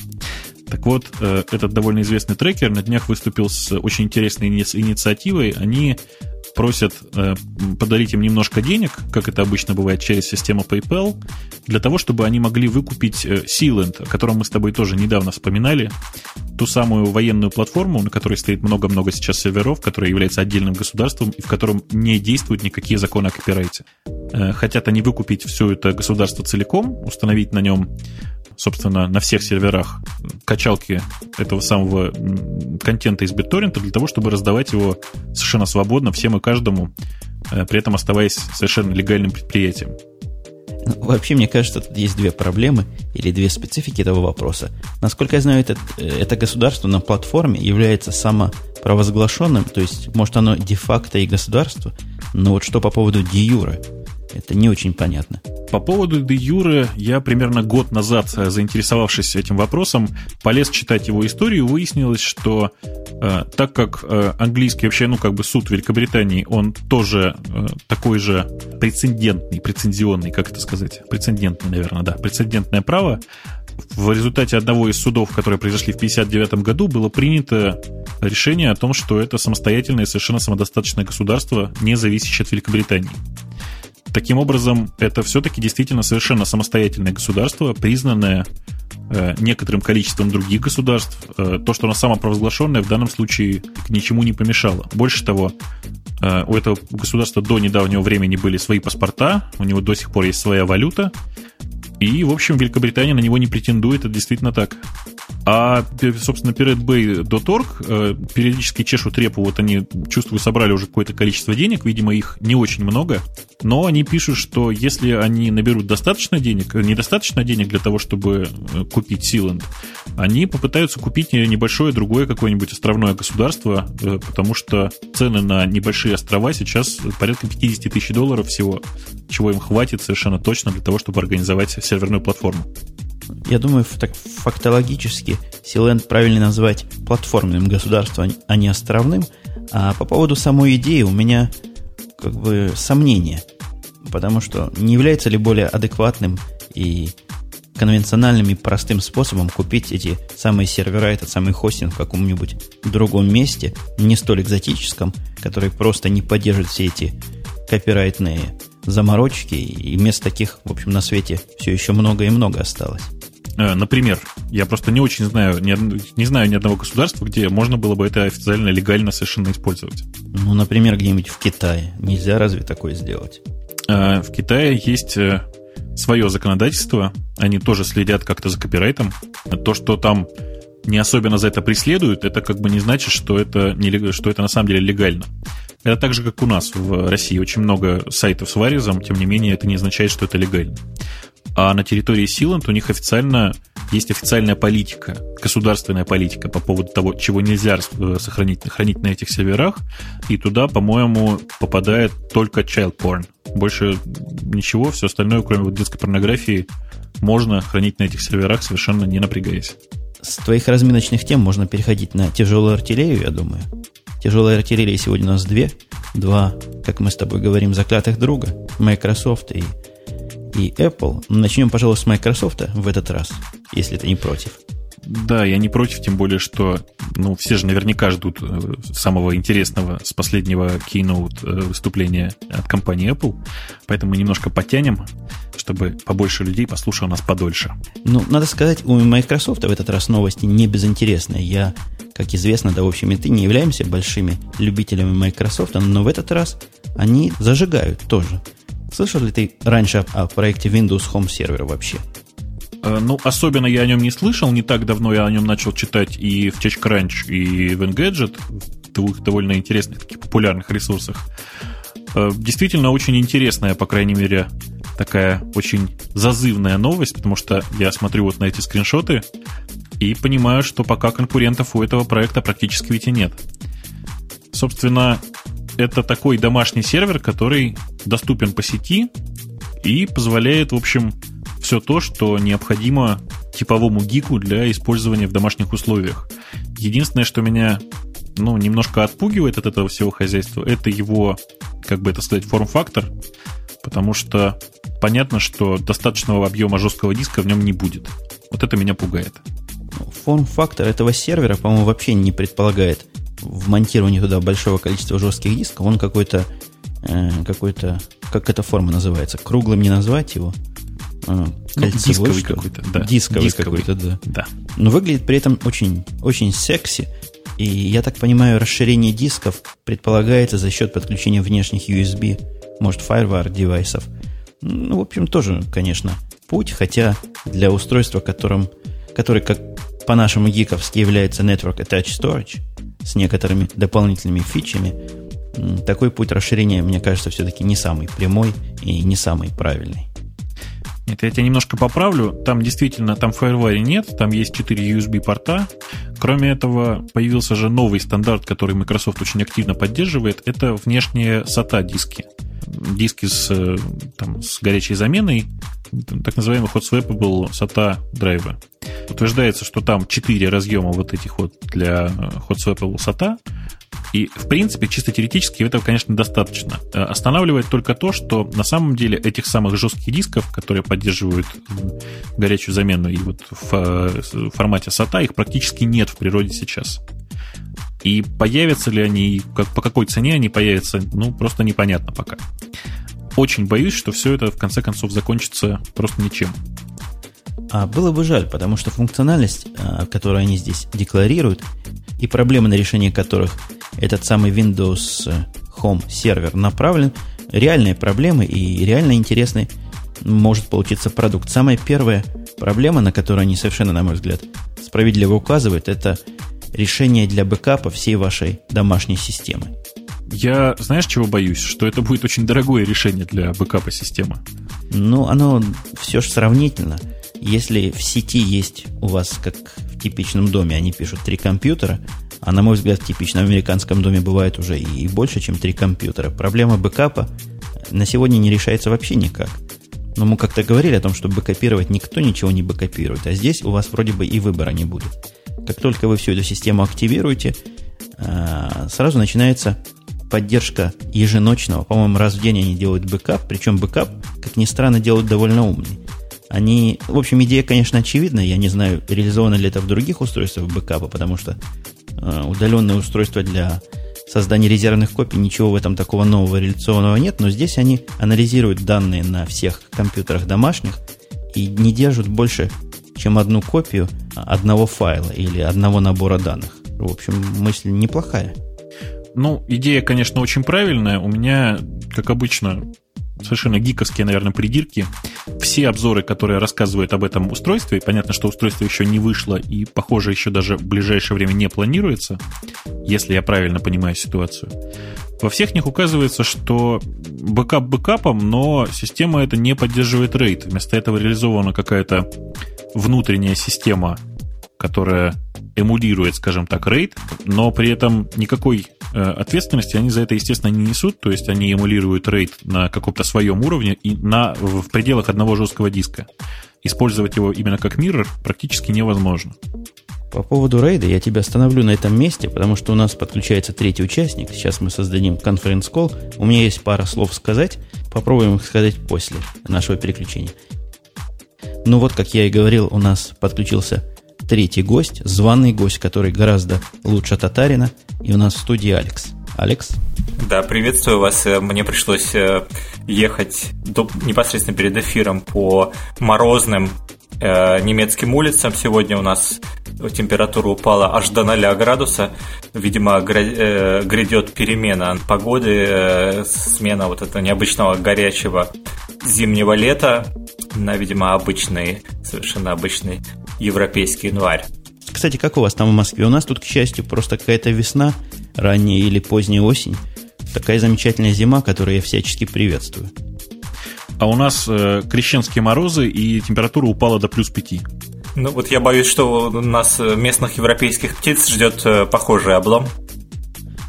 Так вот, э, этот довольно известный трекер на днях выступил с очень интересной инициативой. Они просят э, подарить им немножко денег, как это обычно бывает через систему PayPal, для того, чтобы они могли выкупить э, Sealand, о котором мы с тобой тоже недавно вспоминали, ту самую военную платформу, на которой стоит много-много сейчас серверов, которая является отдельным государством и в котором не действуют никакие законы о копирайте. Э, хотят они выкупить все это государство целиком, установить на нем собственно, на всех серверах качалки этого самого контента из BitTorrent для того, чтобы раздавать его совершенно свободно всем и каждому, э, при этом оставаясь совершенно легальным предприятием. Ну, вообще, мне кажется, тут есть две проблемы или две специфики этого вопроса. Насколько я знаю, это, э, это государство на платформе является самопровозглашенным, то есть, может, оно де-факто и государство, но вот что по поводу де-юра, это не очень понятно. По поводу де Юры я примерно год назад, э, заинтересовавшись этим вопросом, полез читать его историю, выяснилось, что э, так как э, английский вообще, ну, как бы суд Великобритании, он тоже э, такой же прецедентный, прецеденный, как это сказать, прецедентный, наверное, да, прецедентное право, в результате одного из судов, которые произошли в 1959 году, было принято решение о том, что это самостоятельное, совершенно самодостаточное государство, не зависящее от Великобритании. Таким образом, это все-таки действительно совершенно самостоятельное государство, признанное э, некоторым количеством других государств. Э, то, что оно самопровозглашенное, в данном случае к ничему не помешало. Больше того, э, у этого государства до недавнего времени были свои паспорта, у него до сих пор есть своя валюта, и, в общем, Великобритания на него не претендует, это действительно так. А, собственно, piratebay.org э, периодически чешут репу, вот они, чувствую, собрали уже какое-то количество денег, видимо, их не очень много, но они пишут, что если они наберут достаточно денег, э, недостаточно денег для того, чтобы э, купить Силанд, они попытаются купить небольшое другое какое-нибудь островное государство, потому что цены на небольшие острова сейчас порядка 50 тысяч долларов всего, чего им хватит совершенно точно для того, чтобы организовать серверную платформу. Я думаю, так фактологически Силенд правильно назвать платформенным государством, а не островным. А по поводу самой идеи у меня как бы сомнения. Потому что не является ли более адекватным и конвенциональным и простым способом купить эти самые сервера, этот самый хостинг в каком-нибудь другом месте, не столь экзотическом, который просто не поддержит все эти копирайтные заморочки, и мест таких, в общем, на свете все еще много и много осталось. Э, например, я просто не очень знаю, не, не знаю ни одного государства, где можно было бы это официально легально совершенно использовать. Ну, например, где-нибудь в Китае. Нельзя разве такое сделать? Э, в Китае есть э, свое законодательство. Они тоже следят как-то за копирайтом. То, что там не особенно за это преследуют, это как бы не значит, что это, не, что это на самом деле легально. Это так же, как у нас в России. Очень много сайтов с варизом, тем не менее, это не означает, что это легально. А на территории Силанд у них официально есть официальная политика, государственная политика по поводу того, чего нельзя э, сохранить, хранить на этих серверах. И туда, по-моему, попадает только child porn. Больше ничего, все остальное, кроме вот детской порнографии, можно хранить на этих серверах, совершенно не напрягаясь. С твоих разминочных тем можно переходить на тяжелую артиллерию, я думаю. Тяжелая артиллерия сегодня у нас две. Два, как мы с тобой говорим, заклятых друга. Microsoft и, и Apple. Начнем, пожалуй, с Microsoft в этот раз, если ты не против. Да, я не против, тем более, что ну, все же наверняка ждут э, самого интересного с последнего keynote э, выступления от компании Apple. Поэтому немножко потянем, чтобы побольше людей послушало нас подольше. Ну, надо сказать, у Microsoft в этот раз новости не безинтересные. Я, как известно, да, в общем, и ты не являемся большими любителями Microsoft, но в этот раз они зажигают тоже. Слышал ли ты раньше о проекте Windows Home Server вообще? Э, ну, особенно я о нем не слышал. Не так давно я о нем начал читать и в TechCrunch, и в Engadget, в двух довольно интересных, таких популярных ресурсах. Э, действительно очень интересная, по крайней мере, такая очень зазывная новость, потому что я смотрю вот на эти скриншоты и понимаю, что пока конкурентов у этого проекта практически ведь и нет. Собственно, это такой домашний сервер, который доступен по сети и позволяет, в общем, все то, что необходимо типовому гику для использования в домашних условиях. Единственное, что меня ну, немножко отпугивает от этого всего хозяйства, это его, как бы это сказать, форм-фактор, потому что понятно, что достаточного объема жесткого диска в нем не будет. Вот это меня пугает. Форм-фактор этого сервера, по-моему, вообще не предполагает вмонтирование туда большого количества жестких дисков. Он какой-то, э, какой-то, как эта форма называется, круглым не назвать его – а, ну, дисковый какой-то, да. Дисковый, дисковый какой-то, да. да. Но выглядит при этом очень, очень секси. И я так понимаю, расширение дисков предполагается за счет подключения внешних USB, может, FireWire девайсов. Ну, в общем, тоже, конечно, путь, хотя для устройства, которым, который, как по-нашему гиковски, является Network Attached Storage с некоторыми дополнительными фичами, такой путь расширения, мне кажется, все-таки не самый прямой и не самый правильный. Нет, я тебя немножко поправлю. Там действительно, там FireWire нет, там есть 4 USB-порта. Кроме этого, появился же новый стандарт, который Microsoft очень активно поддерживает. Это внешние SATA-диски. Диски с, э, там, с горячей заменой, так называемый hot swappable SATA драйвы. Утверждается, что там 4 разъема вот этих вот для э, hot swappable SATA, и, в принципе, чисто теоретически этого, конечно, достаточно. Э, останавливает только то, что на самом деле этих самых жестких дисков, которые поддерживают горячую замену и вот в э, формате SATA, их практически нет в природе сейчас. И появятся ли они, как, по какой цене они появятся, ну, просто непонятно пока. Очень боюсь, что все это в конце концов закончится просто ничем. А было бы жаль, потому что функциональность, э, которую они здесь декларируют, и проблемы, на решение которых этот самый Windows Home сервер направлен, реальные проблемы и реально интересный может получиться продукт. Самая первая проблема, на которую они совершенно, на мой взгляд, справедливо указывают, это решение для бэкапа всей вашей домашней системы. Я, знаешь, чего боюсь? Что это будет очень дорогое решение для бэкапа системы. Ну, оно все же сравнительно. Если в сети есть у вас, как в типичном доме, они пишут три компьютера, а на мой взгляд, в типичном американском доме бывает уже и больше, чем три компьютера. Проблема бэкапа на сегодня не решается вообще никак. Но мы как-то говорили о том, что бэкапировать никто ничего не бэкапирует, а здесь у вас вроде бы и выбора не будет. Как только вы всю эту систему активируете, а, сразу начинается поддержка еженочного. По-моему, раз в день они делают бэкап, причем бэкап, как ни странно, делают довольно умный. Они, в общем, идея, конечно, очевидна. Я не знаю, реализовано ли это в других устройствах бэкапа, потому что Э, удаленное устройство для создании резервных копий ничего в этом такого нового революционного нет, но здесь они анализируют данные на всех компьютерах домашних и не держат больше, чем одну копию одного файла или одного набора данных. В общем, мысль неплохая. Ну, идея, конечно, очень правильная. У меня, как обычно, совершенно гиковские, наверное, придирки. Все обзоры, которые рассказывают об этом устройстве, понятно, что устройство еще не вышло и, похоже, еще даже в ближайшее время не планируется, если я правильно понимаю ситуацию. Во всех них указывается, что бэкап бэкапом, но система это не поддерживает RAID. Вместо этого реализована какая-то внутренняя система, которая эмулирует, скажем так, RAID, но при этом никакой э, ответственности они за это, естественно, не несут, то есть они эмулируют RAID на каком-то своем уровне и на, в пределах одного жесткого диска. Использовать его именно как mirror практически невозможно. По поводу рейда я тебя остановлю на этом месте, потому что у нас подключается третий участник. Сейчас мы создадим конференц-колл. У меня есть пара слов сказать. Попробуем их сказать после нашего переключения. Ну вот, как я и говорил, у нас подключился третий гость, званый гость, который гораздо лучше Татарина. И у нас в студии Алекс. Алекс? Да, приветствую вас. Э, мне пришлось э, ехать до, непосредственно перед эфиром по морозным э, немецким улицам. Сегодня у нас температура упала аж до 0 градуса. Видимо, грядет перемена погоды, смена вот этого необычного горячего зимнего лета на, видимо, обычный, совершенно обычный европейский январь. Кстати, как у вас там в Москве? У нас тут, к счастью, просто какая-то весна, ранняя или поздняя осень. Такая замечательная зима, которую я всячески приветствую. А у нас э, крещенские морозы, и температура упала до плюс 5. Ну вот я боюсь, что у нас э, местных европейских птиц ждет э, похожий облом.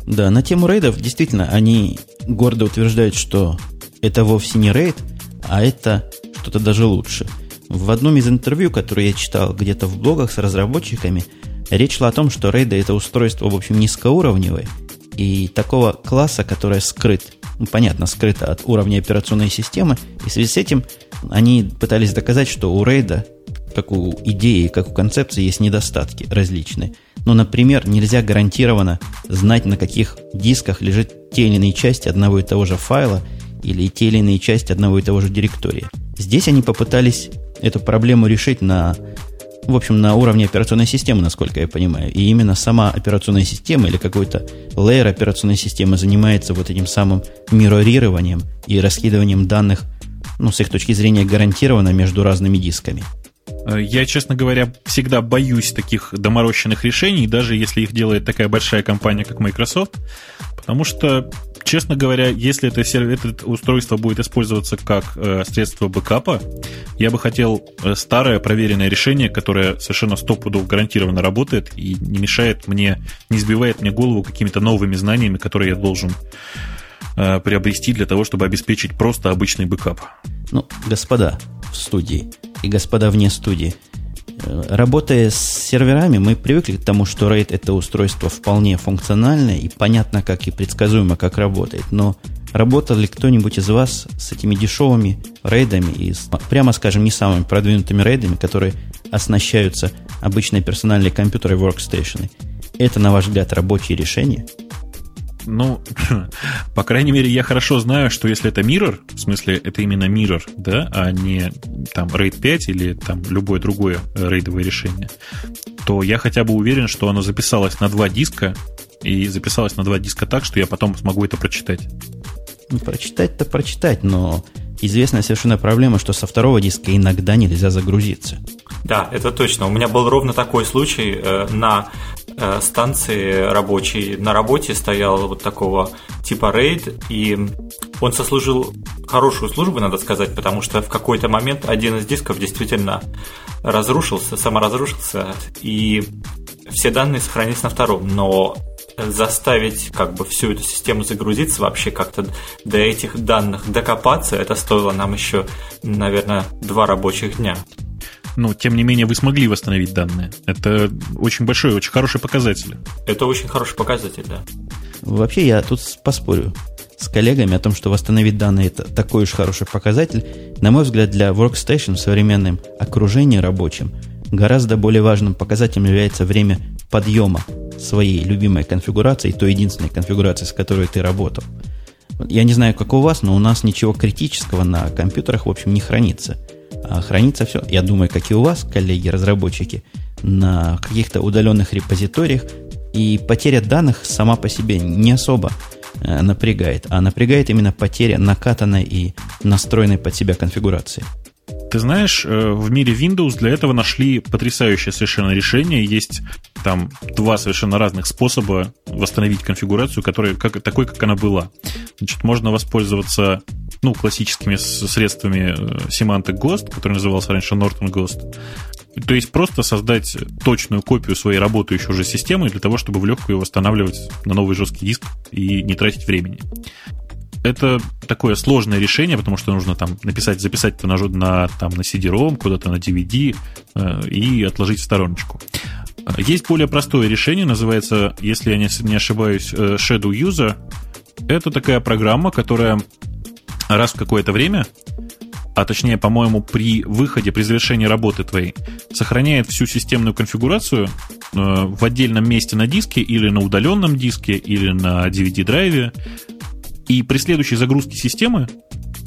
Да, на тему рейдов, действительно, они гордо утверждают, что это вовсе не рейд, а это что-то даже лучше – в одном из интервью, которое я читал где-то в блогах с разработчиками, речь шла о том, что RAID это устройство, в общем, низкоуровневое, и такого класса, которое скрыт, ну, понятно, скрыто от уровня операционной системы, и в связи с этим они пытались доказать, что у RAID, как у идеи, как у концепции, есть недостатки различные. Ну, например, нельзя гарантированно знать, на каких дисках лежит те или иные части одного и того же файла или те или иные части одного и того же директория. Здесь они попытались эту проблему решить на, в общем, на уровне операционной системы, насколько я понимаю. И именно сама операционная система или какой-то лейер операционной системы занимается вот этим самым миррорированием и раскидыванием данных, ну, с их точки зрения, гарантированно между разными дисками. Э, я, честно говоря, всегда боюсь таких доморощенных решений, даже если их делает такая большая компания, как Microsoft, потому что честно говоря, если это, это устройство будет использоваться как э, средство бэкапа, я бы хотел э, старое проверенное решение, которое совершенно стопудов гарантированно работает и не мешает мне, не сбивает мне голову какими-то новыми знаниями, которые я должен приобрести для того, чтобы обеспечить просто обычный бэкап. Ну, господа в студии и господа вне студии, Работая с серверами, мы привыкли к тому, что RAID это устройство вполне функциональное и понятно, как и предсказуемо, как работает. Но работал ли кто-нибудь из вас с этими дешевыми рейдами и, с, прямо скажем, не самыми продвинутыми рейдами, которые оснащаются обычные персональные компьютеры и workstation? Это, на ваш взгляд, рабочее решение? Ну, по крайней мере, я хорошо знаю, что если это Mirror, в смысле, это именно Mirror, да, а не там RAID 5 или там любое другое рейдовое решение, то я хотя бы уверен, что оно записалось на два диска, и записалось на два диска так, что я потом смогу это прочитать. Ну, прочитать-то прочитать, но известная совершенно проблема, что со второго диска иногда нельзя загрузиться. Да, это точно. У меня был ровно такой случай э, на Э, станции рабочей. На работе стоял вот такого типа рейд, и он сослужил хорошую службу, надо сказать, потому что в какой-то момент один из дисков действительно разрушился, саморазрушился, и все данные сохранились на втором, но заставить как бы всю эту систему загрузиться, вообще как-то до этих данных докопаться, это стоило нам еще, наверное, два рабочих дня но тем не менее вы смогли восстановить данные. Это очень большой, очень хороший показатель. Это очень хороший показатель, да. Вообще я тут поспорю с коллегами о том, что восстановить данные это такой уж хороший показатель. На мой взгляд, для workstation в современном окружении рабочем гораздо более важным показателем является время подъема своей любимой конфигурацией, той единственной конфигурацией, с которой ты работал. Я не знаю, как у вас, но у нас ничего критического на компьютерах, в общем, не хранится. А хранится все, я думаю, как и у вас, коллеги-разработчики, на каких-то удаленных репозиториях, и потеря данных сама по себе не особо э, напрягает, а напрягает именно потеря накатанной и настроенной под себя конфигурации. Ты знаешь, э, в мире Windows для этого нашли потрясающее совершенно решение. Есть там два совершенно разных способа восстановить конфигурацию, которая как, такой, как она была. Значит, можно воспользоваться ну, классическими средствами э, Semantic Ghost, который назывался раньше Norton Ghost. То есть просто создать точную копию своей работающей уже системы для того, чтобы в легкую восстанавливать на новый жесткий диск и не тратить времени. Это такое сложное решение, потому что нужно там написать, записать это на, на, там, на CD-ROM, куда-то на DVD э, и отложить в стороночку. Есть более простое решение, называется, если я не, не ошибаюсь, э, Shadow User. Это такая программа, которая раз в какое-то время а точнее, по-моему, при выходе, при завершении работы твоей, сохраняет всю системную конфигурацию э, в отдельном месте на диске или на удаленном диске или на DVD-драйве. И при следующей загрузке системы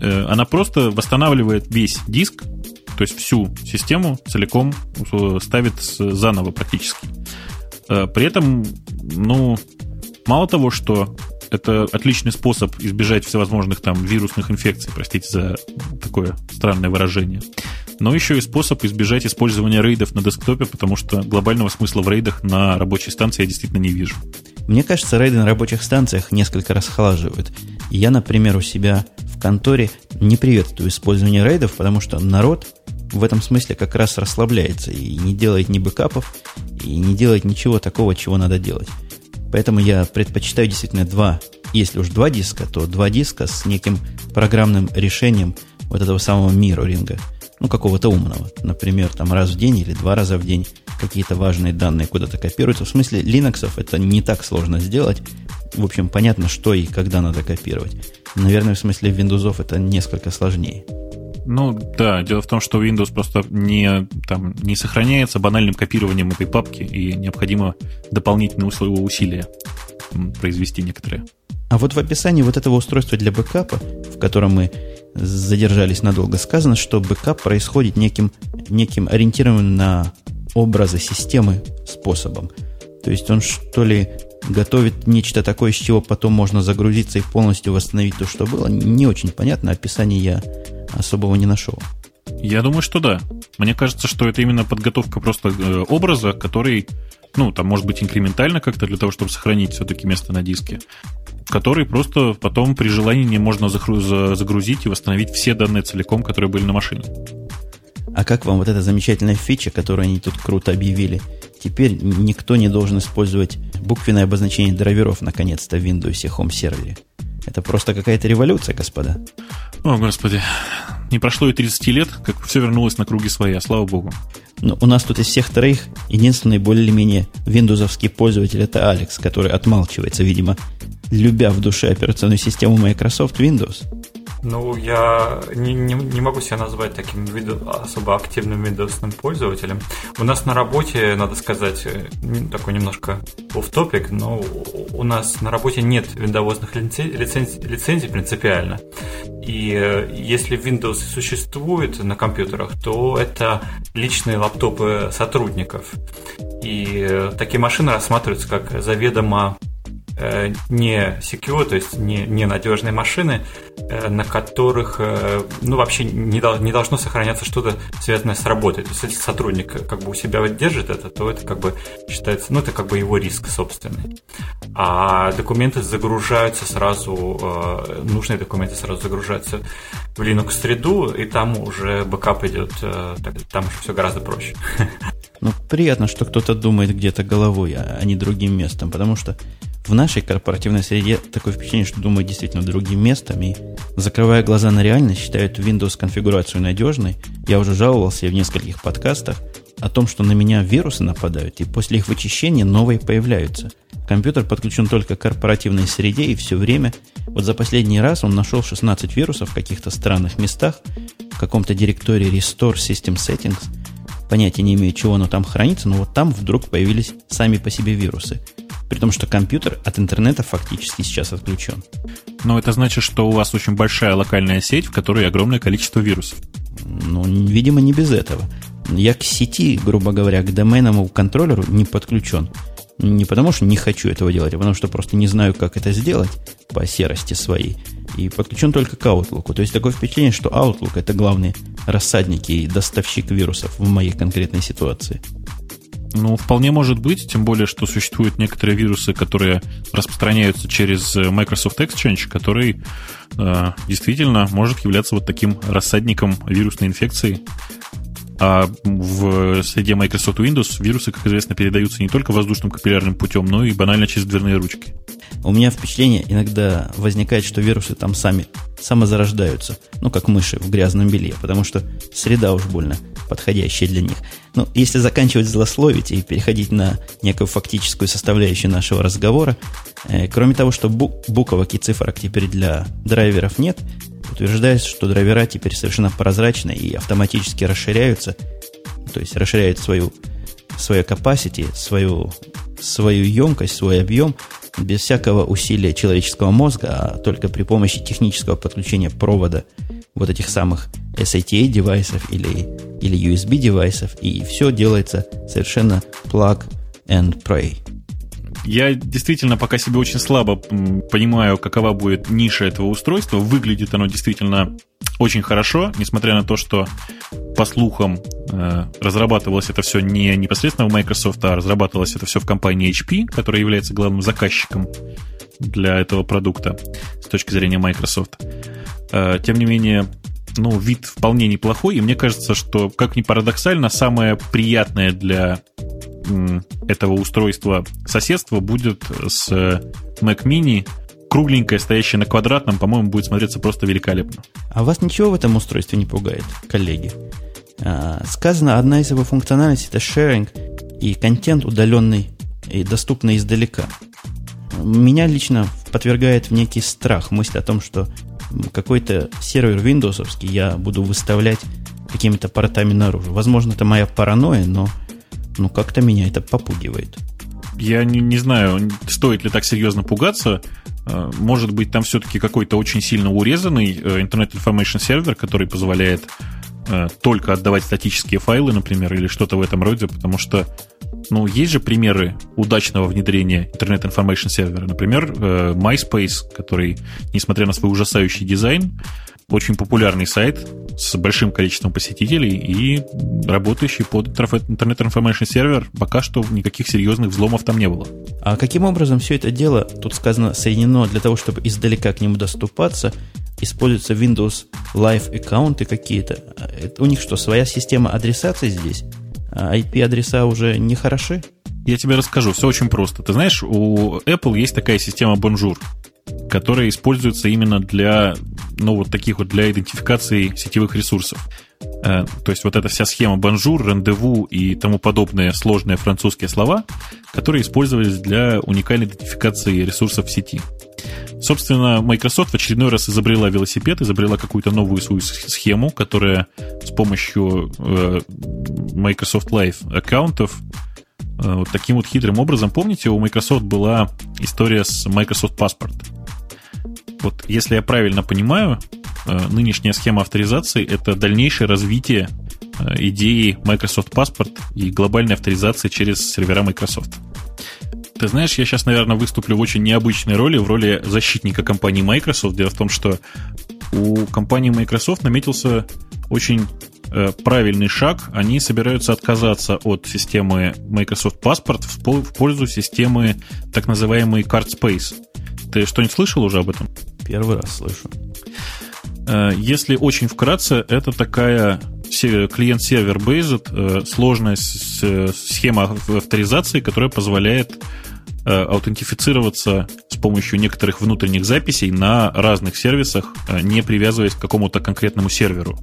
э, она просто восстанавливает весь диск, то есть всю систему целиком э, ставит заново практически. При этом, ну, мало того, что это отличный способ избежать всевозможных там вирусных инфекций, простите за такое странное выражение. Но еще и способ избежать использования рейдов на десктопе, потому что глобального смысла в рейдах на рабочей станции я действительно не вижу. Мне кажется, рейды на рабочих станциях несколько расхолаживают. Я, например, у себя в конторе не приветствую использование рейдов, потому что народ в этом смысле как раз расслабляется и не делает ни бэкапов, и не делает ничего такого, чего надо делать. Поэтому я предпочитаю действительно два, если уж два диска, то два диска с неким программным решением вот этого самого мирроринга, ну, какого-то умного. Например, там раз в день или два раза в день какие-то важные данные куда-то копируются. В смысле, Linux это не так сложно сделать. В общем, понятно, что и когда надо копировать. Наверное, в смысле Windows это несколько сложнее. Ну да, дело в том, что Windows просто не, там, не сохраняется банальным копированием этой папки, и необходимо дополнительные усилия произвести некоторые. А вот в описании вот этого устройства для бэкапа, в котором мы задержались надолго, сказано, что бэкап происходит неким, неким ориентированным на образы системы способом. То есть он что ли готовит нечто такое, с чего потом можно загрузиться и полностью восстановить то, что было. Не очень понятно, описание я особого не нашел. Я думаю, что да. Мне кажется, что это именно подготовка просто э, образа, который, ну, там, может быть, инкрементально как-то для того, чтобы сохранить все-таки место на диске, который просто потом при желании не можно загрузить и восстановить все данные целиком, которые были на машине. А как вам вот эта замечательная фича, которую они тут круто объявили? Теперь никто не должен использовать буквенное обозначение драйверов наконец-то в Windows Home сервере. Это просто какая-то революция, господа. О, господи. Не прошло и 30 лет, как все вернулось на круги своя, слава богу. Но у нас тут из всех троих единственный более-менее виндузовский пользователь это Алекс, который отмалчивается, видимо, любя в душе операционную систему Microsoft Windows. Ну, я не, не, не могу себя назвать таким виду, особо активным Windows пользователем. У нас на работе, надо сказать, э, такой немножко off topic но у нас на работе нет виндовозных лицензий, лицензий, лицензий принципиально. И э, если Windows существует на компьютерах, то это личные лаптопы сотрудников. И э, такие машины рассматриваются как заведомо не secure, то есть не, не надежные машины, э, на которых э, ну, вообще не, не должно сохраняться что-то связанное с работой. То есть если сотрудник как бы у себя держит это, то это как бы считается, ну это как бы его риск собственный. А документы загружаются сразу, нужные документы сразу загружаются в Linux среду, и там уже бэкап идет, там уже все гораздо проще. Ну, приятно, что кто-то думает где-то головой, а не другим местом, потому что в нашей корпоративной среде такое впечатление, что думают действительно другим местом и, закрывая глаза на реальность, считают Windows конфигурацию надежной. Я уже жаловался в нескольких подкастах о том, что на меня вирусы нападают, и после их вычищения новые появляются. Компьютер подключен только к корпоративной среде, и все время, вот за последний раз он нашел 16 вирусов в каких-то странных местах, в каком-то директории Restore System Settings, понятия не имею, чего оно там хранится, но вот там вдруг появились сами по себе вирусы – При том, что компьютер от интернета фактически сейчас отключен. Но это значит, что у вас очень большая локальная сеть, в которой огромное количество вирусов. Ну, видимо, не без этого. Я к сети, грубо говоря, к доменному контроллеру не подключен. Не потому, что не хочу этого делать, а потому, что просто не знаю, как это сделать по серости своей. И подключен только к Outlook. То есть такое впечатление, что Outlook это главный рассадник и доставщик вирусов в моей конкретной ситуации. Ну, вполне может быть, тем более, что существуют некоторые вирусы, которые распространяются через Microsoft Exchange, который э, действительно может являться вот таким рассадником вирусной инфекции. А в среде Microsoft Windows вирусы, как известно, передаются не только воздушным капиллярным путем, но и банально через дверные ручки. У меня впечатление иногда возникает, что вирусы там сами самозарождаются, ну, как мыши в грязном белье, потому что среда уж больно подходящая для них. Ну, если заканчивать злословить и переходить на некую фактическую составляющую нашего разговора, э, кроме того, что бу- буквок и цифрок теперь для драйверов нет, утверждается, что драйвера теперь совершенно прозрачны и автоматически расширяются, то есть расширяют свою, свою capacity, свою, свою емкость, свой объем без всякого усилия человеческого мозга, а только при помощи технического подключения провода вот этих самых SATA девайсов или, или USB девайсов, и все делается совершенно plug and pray. Я действительно пока себе очень слабо понимаю, какова будет ниша этого устройства. Выглядит оно действительно очень хорошо, несмотря на то, что, по слухам, э, разрабатывалось это все не непосредственно в Microsoft, а разрабатывалось это все в компании HP, которая является главным заказчиком для этого продукта с точки зрения Microsoft. Э, тем не менее, ну, вид вполне неплохой, и мне кажется, что, как ни парадоксально, самое приятное для этого устройства соседства будет с Mac Mini, кругленькая, стоящая на квадратном, по-моему, будет смотреться просто великолепно. А вас ничего в этом устройстве не пугает, коллеги? А, сказано, одна из его функциональностей это sharing и контент удаленный и доступный издалека. Меня лично подвергает в некий страх мысль о том, что какой-то сервер Windows я буду выставлять какими-то портами наружу. Возможно, это моя паранойя, но ну, как-то меня это попугивает. Я не, не знаю, стоит ли так серьезно пугаться. Э, может быть, там все-таки какой-то очень сильно урезанный э, Internet Information Server, который позволяет э, только отдавать статические файлы, например, или что-то в этом роде, потому что ну, есть же примеры удачного внедрения Internet Information Server. Например, MySpace, который, несмотря на свой ужасающий дизайн, очень популярный сайт с большим количеством посетителей и работающий под Internet Information Server. Пока что никаких серьезных взломов там не было. А каким образом все это дело, тут сказано, соединено для того, чтобы издалека к нему доступаться, используются Windows Live аккаунты какие-то. У них что, своя система адресации здесь? А IP-адреса уже не хороши? Я тебе расскажу, все очень просто. Ты знаешь, у Apple есть такая система Bonjour которая используется именно для, ну, вот таких вот, для идентификации сетевых ресурсов. Э, то есть вот эта вся схема Bonjour, Rendezvous и тому подобные сложные французские слова, которые использовались для уникальной идентификации ресурсов в сети. Собственно, Microsoft в очередной раз изобрела велосипед, изобрела какую-то новую свою схему, которая с помощью э, Microsoft Live аккаунтов вот таким вот хитрым образом. Помните, у Microsoft была история с Microsoft Passport? Вот если я правильно понимаю, э, нынешняя схема авторизации – это дальнейшее развитие э, идеи Microsoft Passport и глобальной авторизации через сервера Microsoft. Ты знаешь, я сейчас, наверное, выступлю в очень необычной роли, в роли защитника компании Microsoft. Дело в том, что у компании Microsoft наметился очень э, правильный шаг. Они собираются отказаться от системы Microsoft Passport в пользу системы так называемой Card Space. Ты что-нибудь слышал уже об этом? Первый раз слышу. Э, если очень вкратце, это такая клиент-сервер based э, сложная схема авторизации, которая позволяет э, аутентифицироваться с помощью некоторых внутренних записей на разных сервисах, не привязываясь к какому-то конкретному серверу.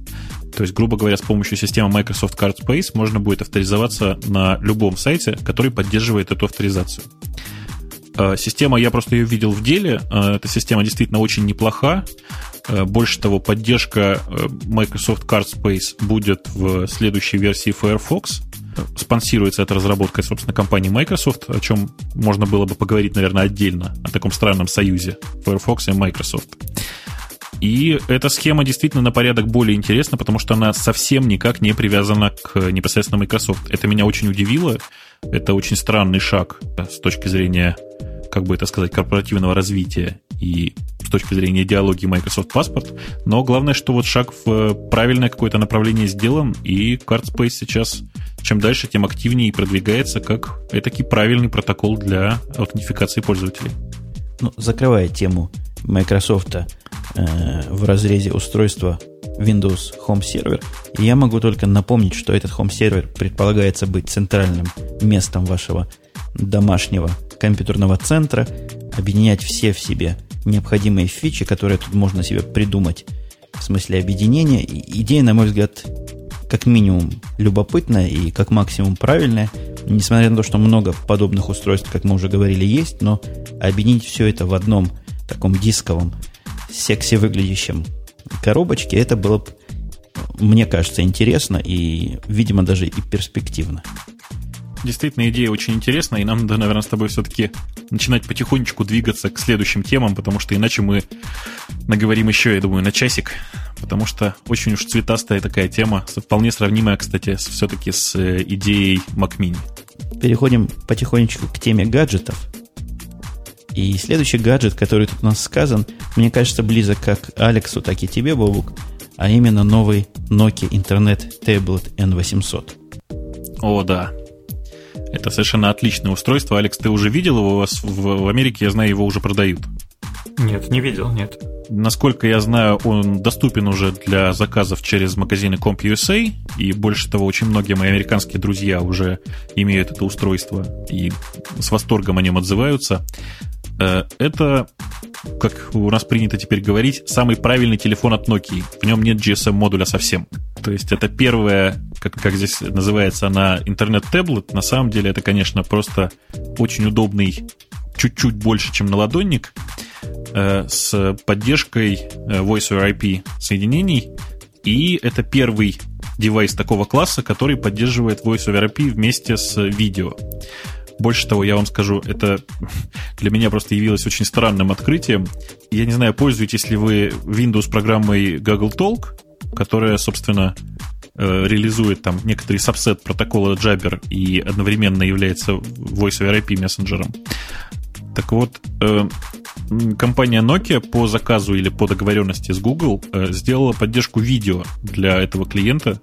То есть, грубо говоря, с помощью системы Microsoft Card Space можно будет авторизоваться на любом сайте, который поддерживает эту авторизацию. Э, система, я просто ее видел в деле. Э, эта система действительно очень неплоха. Э, больше того, поддержка Microsoft Card Space будет в следующей версии Firefox. Спонсируется эта разработка, собственно, компанией Microsoft, о чем можно было бы поговорить, наверное, отдельно, о таком странном союзе Firefox и Microsoft. И эта схема действительно на порядок более интересна, потому что она совсем никак не привязана к непосредственно Microsoft. Это меня очень удивило. Это очень странный шаг с точки зрения, как бы это сказать, корпоративного развития и с точки зрения идеологии Microsoft Passport. Но главное, что вот шаг в правильное какое-то направление сделан, и CardSpace сейчас чем дальше, тем активнее продвигается как этакий правильный протокол для аутентификации пользователей. Ну, закрывая тему Microsoft э, в разрезе устройства Windows Home Server, я могу только напомнить, что этот Home Server предполагается быть центральным местом вашего домашнего компьютерного центра, объединять все в себе необходимые фичи, которые тут можно себе придумать в смысле объединения. И идея, на мой взгляд, как минимум любопытная и как максимум правильная, несмотря на то, что много подобных устройств, как мы уже говорили, есть, но объединить все это в одном таком дисковом, секси выглядящем коробочке, это было бы, мне кажется, интересно и, видимо, даже и перспективно. Действительно, идея очень интересная, и нам надо, наверное, с тобой все-таки начинать потихонечку двигаться к следующим темам, потому что иначе мы наговорим еще, я думаю, на часик, потому что очень уж цветастая такая тема, вполне сравнимая, кстати, все-таки с э, идеей Mac Mini. Переходим потихонечку к теме гаджетов. И следующий гаджет, который тут у нас сказан, мне кажется, близок как Алексу, так и тебе, Бобук, а именно новый Nokia Internet Tablet N800. О, да. Это совершенно отличное устройство. Алекс, ты уже видел его? У вас в, в Америке, я знаю, его уже продают. Нет, не видел, нет. Насколько я знаю, он доступен уже для заказов через магазины CompUSA, и больше того, очень многие мои американские друзья уже имеют это устройство и с восторгом о нем отзываются. Э, это, как у нас принято теперь говорить, самый правильный телефон от Nokia. В нем нет GSM-модуля совсем. То есть это первое, как, как здесь называется, на интернет-таблет. На самом деле это, конечно, просто очень удобный, чуть-чуть больше, чем наладонник, э, с поддержкой э, Voice over IP соединений. И это первый девайс такого класса, который поддерживает Voice over IP вместе с видео. Больше того, я вам скажу, это для меня просто явилось очень странным открытием. Я не знаю, пользуетесь ли вы Windows программой Google Talk, которая, собственно, э, реализует там некоторый сабсет протокола Jabber и одновременно является Voice over IP мессенджером. Так вот, э, компания Nokia по заказу или по договоренности с Google э, сделала поддержку видео для этого клиента.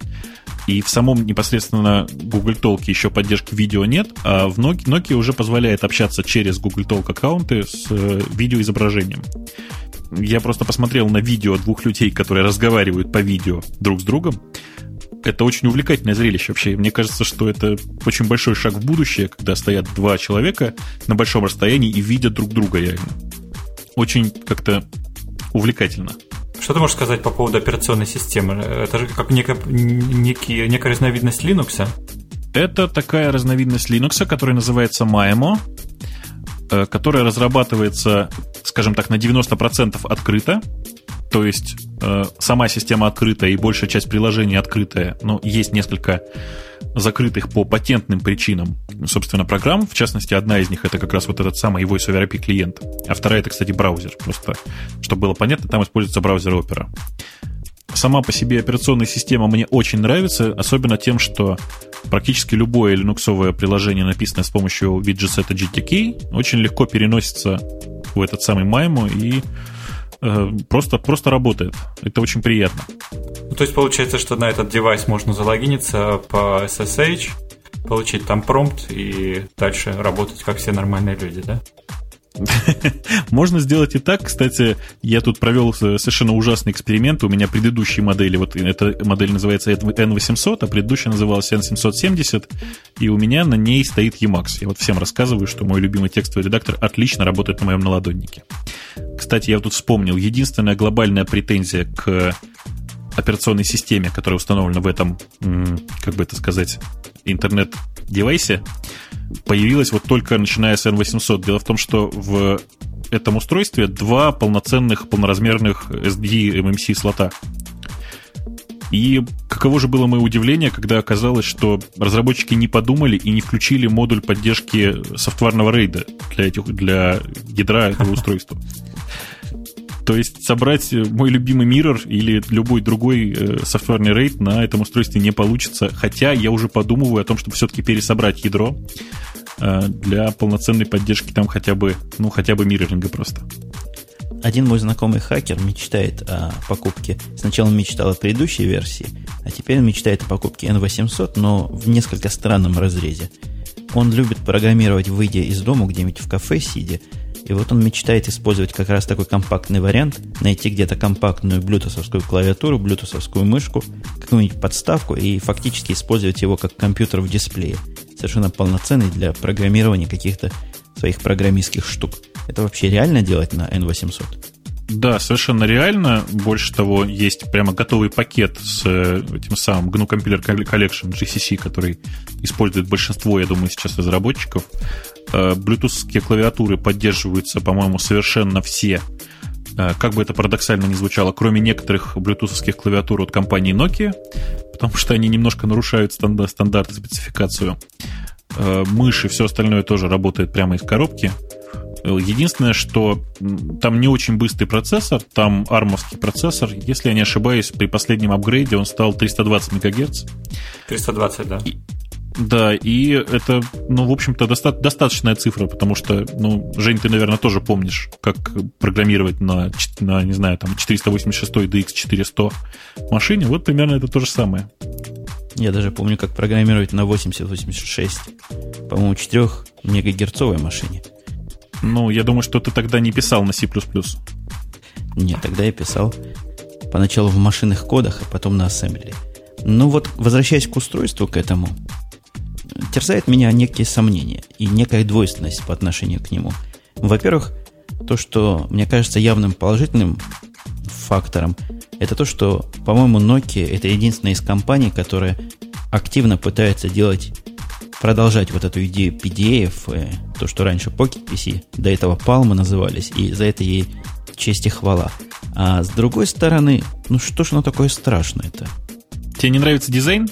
И в самом непосредственно Google Talk еще поддержки видео нет, а в Nokia, Nokia уже позволяет общаться через Google Talk аккаунты с э, видеоизображением. Я просто посмотрел на видео двух людей, которые разговаривают по видео друг с другом. Это очень увлекательное зрелище вообще. Мне кажется, что это очень большой шаг в будущее, когда стоят два человека на большом расстоянии и видят друг друга реально. Очень как-то увлекательно. Что ты можешь сказать по поводу операционной системы? Это же как некая, некий, некая разновидность Linux? Это такая разновидность Linux, которая называется Maemo, э, которая разрабатывается, скажем так, на 90% открыто. То есть э, сама система открытая и большая часть приложений открытая, но есть несколько закрытых по патентным причинам, собственно, программ. В частности, одна из них это как раз вот этот самый Voice over IP клиент. А вторая это, кстати, браузер. Просто, чтобы было понятно, там используется браузер Opera. Сама по себе операционная система мне очень нравится, особенно тем, что практически любое линуксовое приложение, написанное с помощью виджета GTK, очень легко переносится в этот самый Maimo и просто, просто работает. Это очень приятно. Ну, то есть получается, что на этот девайс можно залогиниться по SSH, получить там промпт и дальше работать как все нормальные люди, да? Можно сделать и так. Кстати, я тут провел совершенно ужасный эксперимент. У меня предыдущие модели, вот эта модель называется N800, а предыдущая называлась N770, и у меня на ней стоит Emacs. Я вот всем рассказываю, что мой любимый текстовый редактор отлично работает на моем наладоннике. Кстати, я тут вспомнил, единственная глобальная претензия к операционной системе, которая установлена в этом, как бы это сказать, интернет-девайсе, появилась вот только начиная с N800. Дело в том, что в этом устройстве два полноценных, полноразмерных SD MMC слота. И каково же было мое удивление, когда оказалось, что разработчики не подумали и не включили модуль поддержки софтварного рейда для, этих, для ядра этого устройства. То есть собрать мой любимый Mirror или любой другой э, софтварный рейд на этом устройстве не получится. Хотя я уже подумываю о том, чтобы все-таки пересобрать ядро э, для полноценной поддержки там хотя бы, ну, хотя бы мирроринга просто. Один мой знакомый хакер мечтает о покупке. Сначала он мечтал о предыдущей версии, а теперь он мечтает о покупке N800, но в несколько странном разрезе. Он любит программировать, выйдя из дома, где-нибудь в кафе сидя, и вот он мечтает использовать как раз такой компактный вариант, найти где-то компактную блютусовскую клавиатуру, блютусовскую мышку, какую-нибудь подставку и фактически использовать его как компьютер в дисплее. Совершенно полноценный для программирования каких-то своих программистских штук. Это вообще реально делать на N800? Да, совершенно реально. Больше того, есть прямо готовый пакет с э, этим самым GNU Compiler Collection GCC, который использует большинство, я думаю, сейчас разработчиков. Bluetooth э, клавиатуры поддерживаются, по-моему, совершенно все. Э, как бы это парадоксально ни звучало, кроме некоторых Bluetooth клавиатур от компании Nokia, потому что они немножко нарушают стандарт, стандарт спецификацию. Мыши, все остальное тоже работает прямо из коробки. Единственное, что там не очень быстрый процессор, там армовский процессор. Если я не ошибаюсь, при последнем апгрейде он стал 320 МГц. 320, да. И, да, и это, ну, в общем-то, доста- достаточная цифра, потому что, ну, Жень, ты, наверное, тоже помнишь, как программировать на, на не знаю, там, 486 DX400 машине. Вот примерно это то же самое. Я даже помню, как программировать на 8086, по-моему, 4 мегагерцовой машине. Ну, я думаю, что ты тогда не писал на C++. Нет, тогда я писал поначалу в машинных кодах, а потом на ассемблере. Ну вот, возвращаясь к устройству, к этому, терзает меня некие сомнения и некая двойственность по отношению к нему. Во-первых, то, что мне кажется явным положительным фактором, это то, что, по-моему, Nokia это единственная из компаний, которая активно пытается делать продолжать вот эту идею PDA, э, то, что раньше Pocket PC, до этого Palm назывались, и за это ей честь и хвала. А с другой стороны, ну что ж оно такое страшное-то? Тебе не нравится дизайн?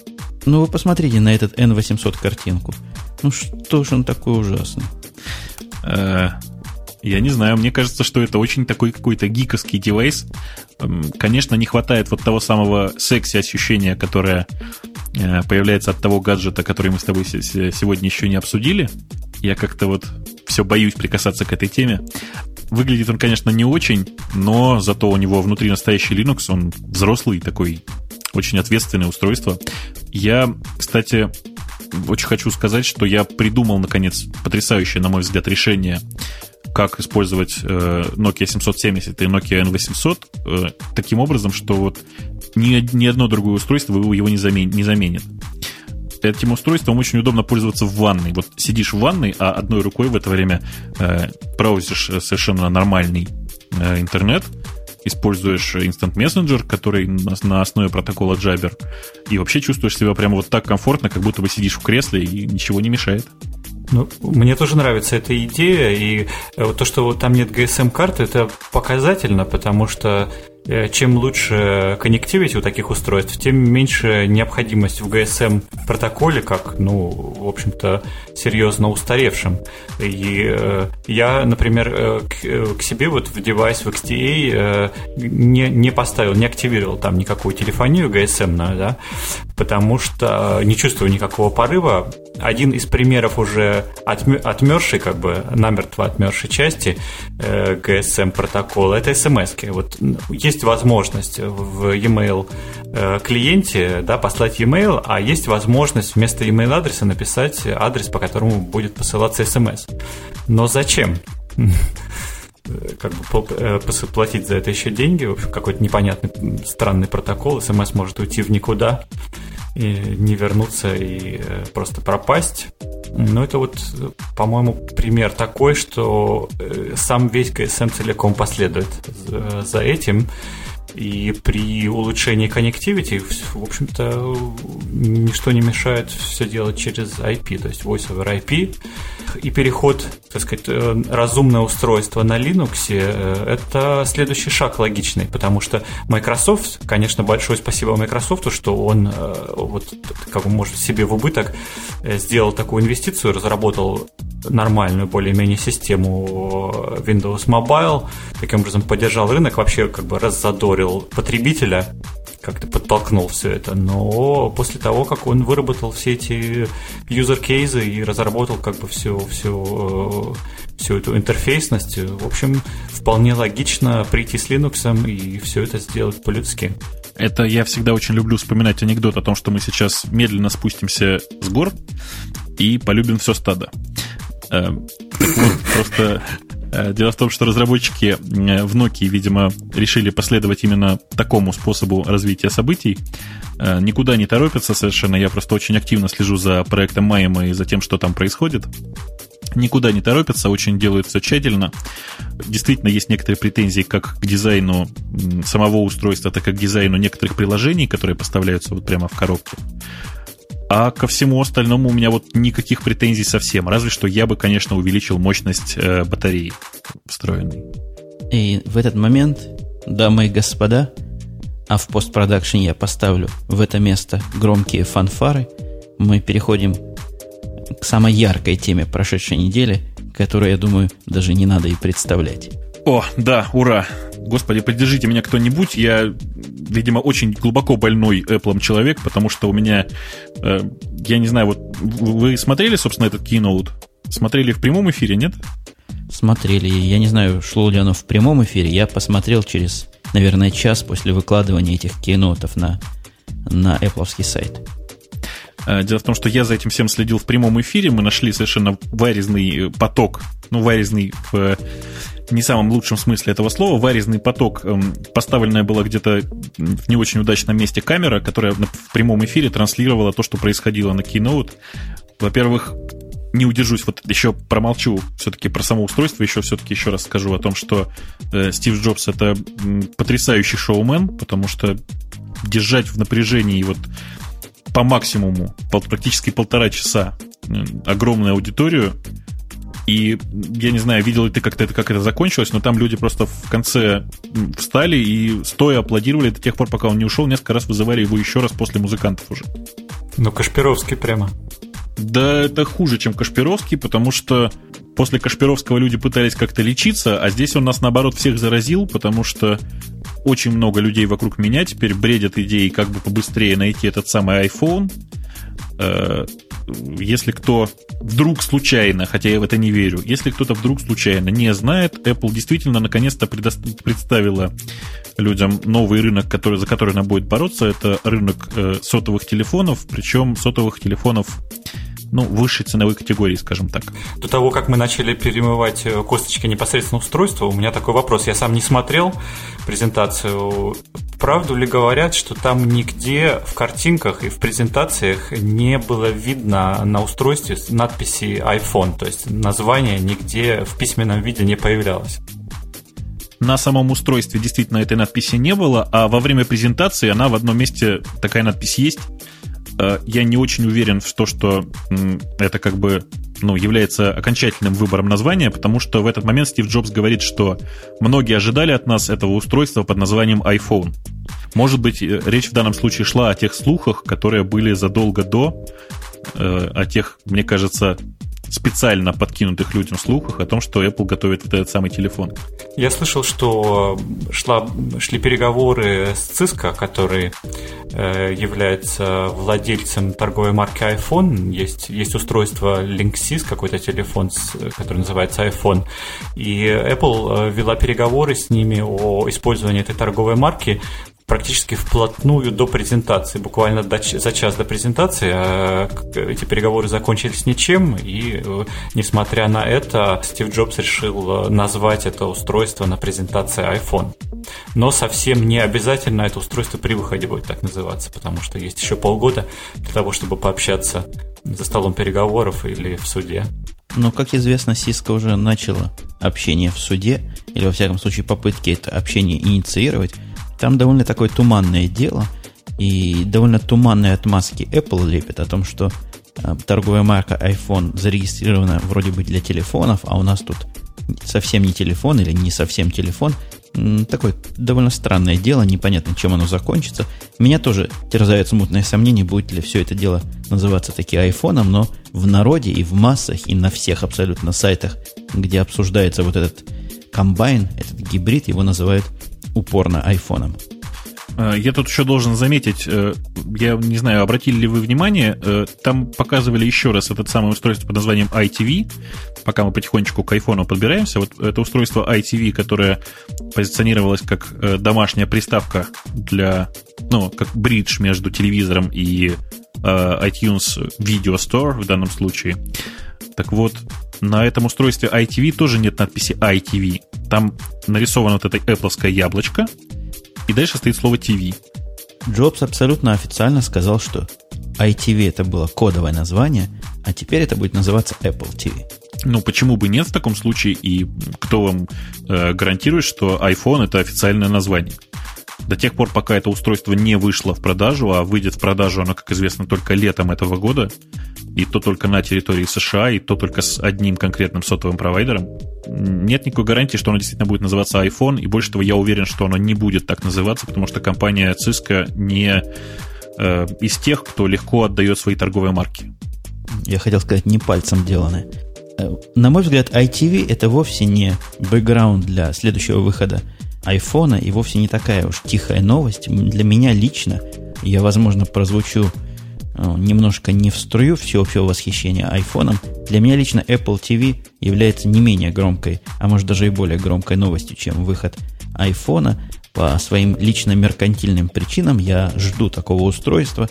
Ну вы посмотрите на этот N800 картинку. Ну что ж он такой ужасный? Я не знаю, мне кажется, что это очень такой какой-то гиковский девайс. Конечно, не хватает вот того самого секси-ощущения, которое Э, появляется от того гаджета, который мы с тобой сегодня еще не обсудили. Я как-то вот все боюсь прикасаться к этой теме. Выглядит он, конечно, не очень, но зато у него внутри настоящий Linux, он взрослый такой, очень ответственное устройство. Я, кстати, очень хочу сказать, что я придумал, наконец, потрясающее, на мой взгляд, решение как использовать э, Nokia 770 и Nokia N800 э, таким образом, что вот ни, ни одно другое устройство его не, замен, не заменит. Этим устройством очень удобно пользоваться в ванной. Вот сидишь в ванной, а одной рукой в это время э, браузишь совершенно нормальный интернет, используешь Instant Messenger, который на основе протокола Jabber, и вообще чувствуешь себя прямо вот так комфортно, как будто бы сидишь в кресле и ничего не мешает. Ну, мне тоже нравится эта идея, и э, то, что там нет GSM-карты, это показательно, потому что чем лучше коннективити у таких устройств, тем меньше необходимость в GSM протоколе, как, ну, в общем-то, серьезно устаревшим. И э, я, например, э, к, э, к себе вот в девайс в XTA э, не, не поставил, не активировал там никакую телефонию GSM, да, потому что не чувствую никакого порыва. Один из примеров уже отмершей, как бы намертво отмершей части э, GSM протокола, это смс. -ки. Вот есть есть возможность в e-mail э, клиенте да, послать e-mail, а есть возможность вместо e-mail адреса написать адрес, по которому будет посылаться смс. Но зачем? как бы э, платить за это еще деньги, в общем, какой-то непонятный странный протокол, смс может уйти в никуда и не вернуться и э, просто пропасть. Но это вот, по-моему, пример такой, что сам весь GSM целиком последует за этим. И при улучшении connectivity, в общем-то, ничто не мешает все делать через IP, то есть Voice over IP. И переход, так сказать, э, разумное устройство на Linux э, – это следующий шаг логичный, потому что Microsoft, конечно, большое спасибо Microsoft, что он э, вот как бы может себе в убыток сделал такую инвестицию, разработал нормальную более-менее систему Windows Mobile, таким образом поддержал рынок, вообще как бы раззадорил потребителя, как-то подтолкнул все это, но после того, как он выработал все эти юзер-кейсы и разработал как бы всю, всю, э, всю эту интерфейсность, в общем, вполне логично прийти с Linux и все это сделать по-людски. Это я всегда очень люблю вспоминать анекдот о том, что мы сейчас медленно спустимся с гор и полюбим все стадо. Э, так вот, просто э, Дело в том, что разработчики э, в Nokia, видимо, решили последовать именно такому способу развития событий. Никуда не торопятся совершенно. Я просто очень активно слежу за проектом Майма и за тем, что там происходит. Никуда не торопятся, очень делают все тщательно. Действительно, есть некоторые претензии как к дизайну самого устройства, так и к дизайну некоторых приложений, которые поставляются вот прямо в коробке. А ко всему остальному у меня вот никаких претензий совсем. Разве что я бы, конечно, увеличил мощность э, батареи встроенной. И в этот момент, дамы и господа, а в постпродакшене я поставлю в это место громкие фанфары, мы переходим к самой яркой теме прошедшей недели, которую, я думаю, даже не надо и представлять. О, да, ура! Господи, поддержите меня кто-нибудь. Я, видимо, очень глубоко больной Apple человек, потому что у меня, э, я не знаю, вот вы смотрели, собственно, этот Keynote? Смотрели в прямом эфире, нет? Смотрели. Я не знаю, шло ли оно в прямом эфире. Я посмотрел через, наверное, час после выкладывания этих кейнотов на, на Apple сайт. Э, дело в том, что я за этим всем следил в прямом эфире. Мы нашли совершенно варезный поток, ну, варезный в не самом лучшем смысле этого слова, варезный поток. Эм, поставленная была где-то в не очень удачном месте камера, которая в прямом эфире транслировала то, что происходило на Keynote. Во-первых, не удержусь, вот еще промолчу все-таки про само устройство, еще все-таки еще раз скажу о том, что э, Стив Джобс это потрясающий шоумен, потому что держать в напряжении вот по максимуму, практически полтора часа огромную аудиторию, и я не знаю, видел ли ты как, это, как это закончилось, но там люди просто в конце встали и стоя аплодировали до тех пор, пока он не ушел. Несколько раз вызывали его еще раз после музыкантов уже. Ну, Кашпировский прямо. Да, это хуже, чем Кашпировский, потому что после Кашпировского люди пытались как-то лечиться, а здесь он нас, наоборот, всех заразил, потому что очень много людей вокруг меня теперь бредят идеей, как бы побыстрее найти этот самый iPhone. Э, если кто вдруг случайно, хотя я в это не верю, если кто-то вдруг случайно не знает, Apple действительно наконец-то представила людям новый рынок, который, за который она будет бороться. Это рынок э, сотовых телефонов, причем сотовых телефонов ну, высшей ценовой категории, скажем так. До того, как мы начали перемывать э, косточки непосредственно устройства, у меня такой вопрос. Я сам не смотрел презентацию. Правду ли говорят, что там нигде в картинках и в презентациях не было видно на устройстве надписи iPhone, то есть название нигде в письменном виде не появлялось? на самом устройстве действительно этой надписи не было, а во время презентации она в одном месте такая надпись есть. Э, я не очень уверен в то, что это как бы ну, является окончательным выбором названия, потому что в этот момент Стив Джобс говорит, что многие ожидали от нас этого устройства под названием iPhone. Может быть, э, речь в данном случае шла о тех слухах, которые были задолго до, э, о тех, мне кажется, специально подкинутых людям слухах о том, что Apple готовит этот самый телефон. Я слышал, что шла, шли переговоры с Cisco, который э, является владельцем торговой марки iPhone. Есть, есть устройство Linksys, какой-то телефон, который называется iPhone. И Apple э, вела переговоры с ними о использовании этой торговой марки практически вплотную до презентации, буквально до, за час до презентации. А эти переговоры закончились ничем, и э, несмотря на это, Стив Джобс решил э, назвать это устройство на презентации iPhone. Но совсем не обязательно это устройство при выходе будет так называться, потому что есть еще полгода для того, чтобы пообщаться за столом переговоров или в суде. Но, как известно, Cisco уже начала общение в суде, или, во всяком случае, попытки это общение инициировать. Там довольно такое туманное дело, и довольно туманные отмазки Apple лепит о том, что э, торговая марка iPhone зарегистрирована вроде бы для телефонов, а у нас тут совсем не телефон или не совсем телефон. Такое довольно странное дело, непонятно, чем оно закончится. Меня тоже терзает смутное сомнение, будет ли все это дело называться таки айфоном, но в народе и в массах, и на всех абсолютно сайтах, где обсуждается вот этот комбайн, этот гибрид, его называют упорно айфоном. Э, я тут еще должен заметить, э, я не знаю, обратили ли вы внимание, э, там показывали еще раз этот самое устройство под названием ITV, пока мы потихонечку к айфону подбираемся. Вот это устройство ITV, которое позиционировалось как домашняя приставка для, ну, как бридж между телевизором и iTunes Video Store в данном случае. Так вот, на этом устройстве ITV тоже нет надписи ITV. Там нарисовано вот это Apple яблочко, и дальше стоит слово TV. Джобс абсолютно официально сказал, что ITV это было кодовое название, а теперь это будет называться Apple TV. Ну, почему бы нет в таком случае, и кто вам э, гарантирует, что iPhone это официальное название? До тех пор, пока это устройство не вышло в продажу, а выйдет в продажу оно, как известно, только летом этого года, и то только на территории США, и то только с одним конкретным сотовым провайдером, нет никакой гарантии, что оно действительно будет называться iPhone, и больше того, я уверен, что оно не будет так называться, потому что компания Cisco не э, из тех, кто легко отдает свои торговые марки. Я хотел сказать, не пальцем деланное. Э, на мой взгляд, ITV это вовсе не бэкграунд для следующего выхода айфона и вовсе не такая уж тихая новость. Для меня лично, я, возможно, прозвучу э, немножко не в струю всеобщего восхищения айфоном, для меня лично Apple TV является не менее громкой, а может даже и более громкой новостью, чем выход айфона. По своим лично меркантильным причинам я жду такого устройства,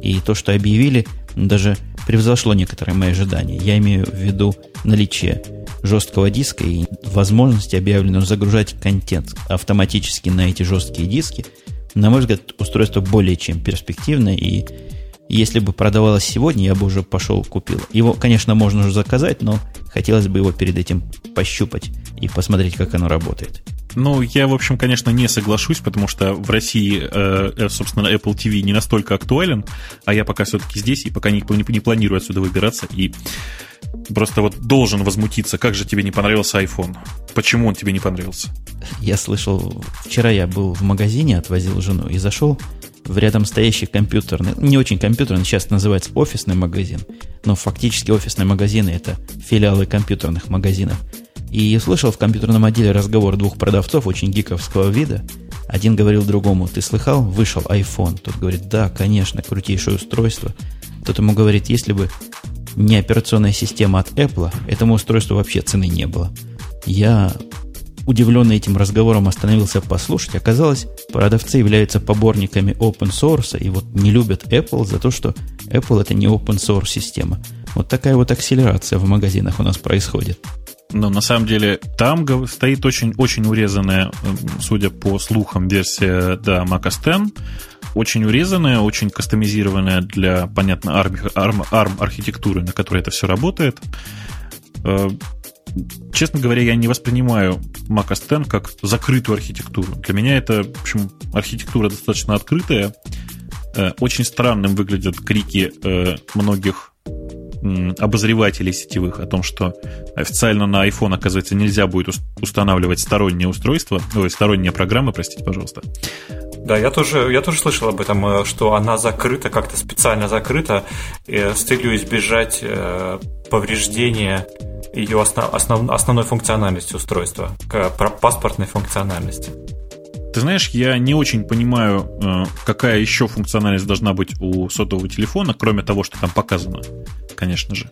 и то, что объявили, даже превзошло некоторые мои ожидания. Я имею в виду наличие жесткого диска и возможности объявленную загружать контент автоматически на эти жесткие диски, на мой взгляд, устройство более чем перспективное, и если бы продавалось сегодня, я бы уже пошел купил. Его, конечно, можно уже заказать, но хотелось бы его перед этим пощупать и посмотреть, как оно работает. Ну, я, в общем, конечно, не соглашусь, потому что в России, э, э собственно, Apple TV не настолько актуален, а я пока все-таки здесь и пока не, не, планирую отсюда выбираться. И просто вот должен возмутиться, как же тебе не понравился iPhone? Почему он тебе не понравился? Я слышал, вчера я был в магазине, отвозил жену и зашел в рядом стоящий компьютерный, не очень компьютерный, сейчас называется офисный магазин, но фактически офисные магазины это филиалы компьютерных магазинов. И услышал в компьютерном отделе разговор двух продавцов очень гиковского вида. Один говорил другому, ты слыхал, вышел iPhone. Тот говорит, да, конечно, крутейшее устройство. Тот ему говорит, если бы не операционная система от Apple, этому устройству вообще цены не было. Я, удивленный этим разговором, остановился послушать. Оказалось, продавцы являются поборниками open source и вот не любят Apple за то, что Apple это не open source система. Вот такая вот акселерация в магазинах у нас происходит. Но на самом деле там стоит очень, очень урезанная, судя по слухам, версия да, Mac OS X очень урезанная, очень кастомизированная для, понятно, ARM, ARM, ARM архитектуры, на которой это все работает. Э, честно говоря, я не воспринимаю Mac OS X как закрытую архитектуру. Для меня это, в общем, архитектура достаточно открытая. Э, очень странным выглядят крики э, многих обозревателей сетевых о том, что официально на iPhone, оказывается, нельзя будет устанавливать сторонние устройства, ой, сторонние программы, простите, пожалуйста. Да, я тоже, я тоже слышал об этом, э, что она закрыта, как-то специально закрыта, с целью избежать э, повреждения ее основ, основ, основной функциональности устройства, паспортной функциональности. Ты знаешь, я не очень понимаю, какая еще функциональность должна быть у сотового телефона, кроме того, что там показано, конечно же.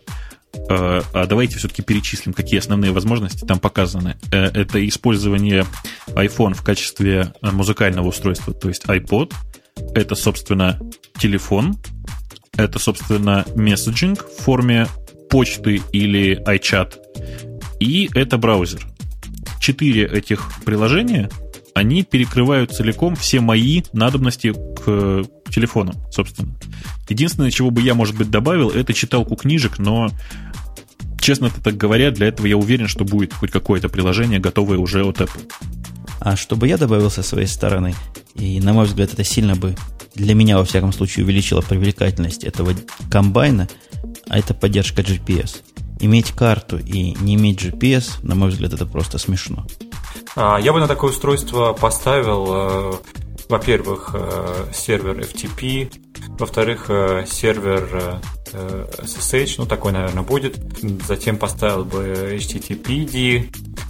Э, а давайте все-таки перечислим, какие основные возможности там показаны. Э, это использование iPhone в качестве э, музыкального устройства, то есть iPod. Это, собственно, телефон. Это, собственно, месседжинг в форме почты или iChat. И это браузер. Четыре этих приложения они перекрывают целиком все мои надобности к телефону, собственно. Единственное, чего бы я, может быть, добавил, это читалку книжек, но честно так говоря, для этого я уверен, что будет хоть какое-то приложение, готовое уже от Apple. А чтобы я добавил со своей стороны, и, на мой взгляд, это сильно бы для меня, во всяком случае, увеличило привлекательность этого комбайна, а это поддержка GPS. Иметь карту и не иметь GPS, на мой взгляд, это просто смешно. А, я бы на такое устройство поставил, э, во-первых, э, сервер FTP, во-вторых, э, сервер SSH, ну такой, наверное, будет. Затем поставил бы HTTPD.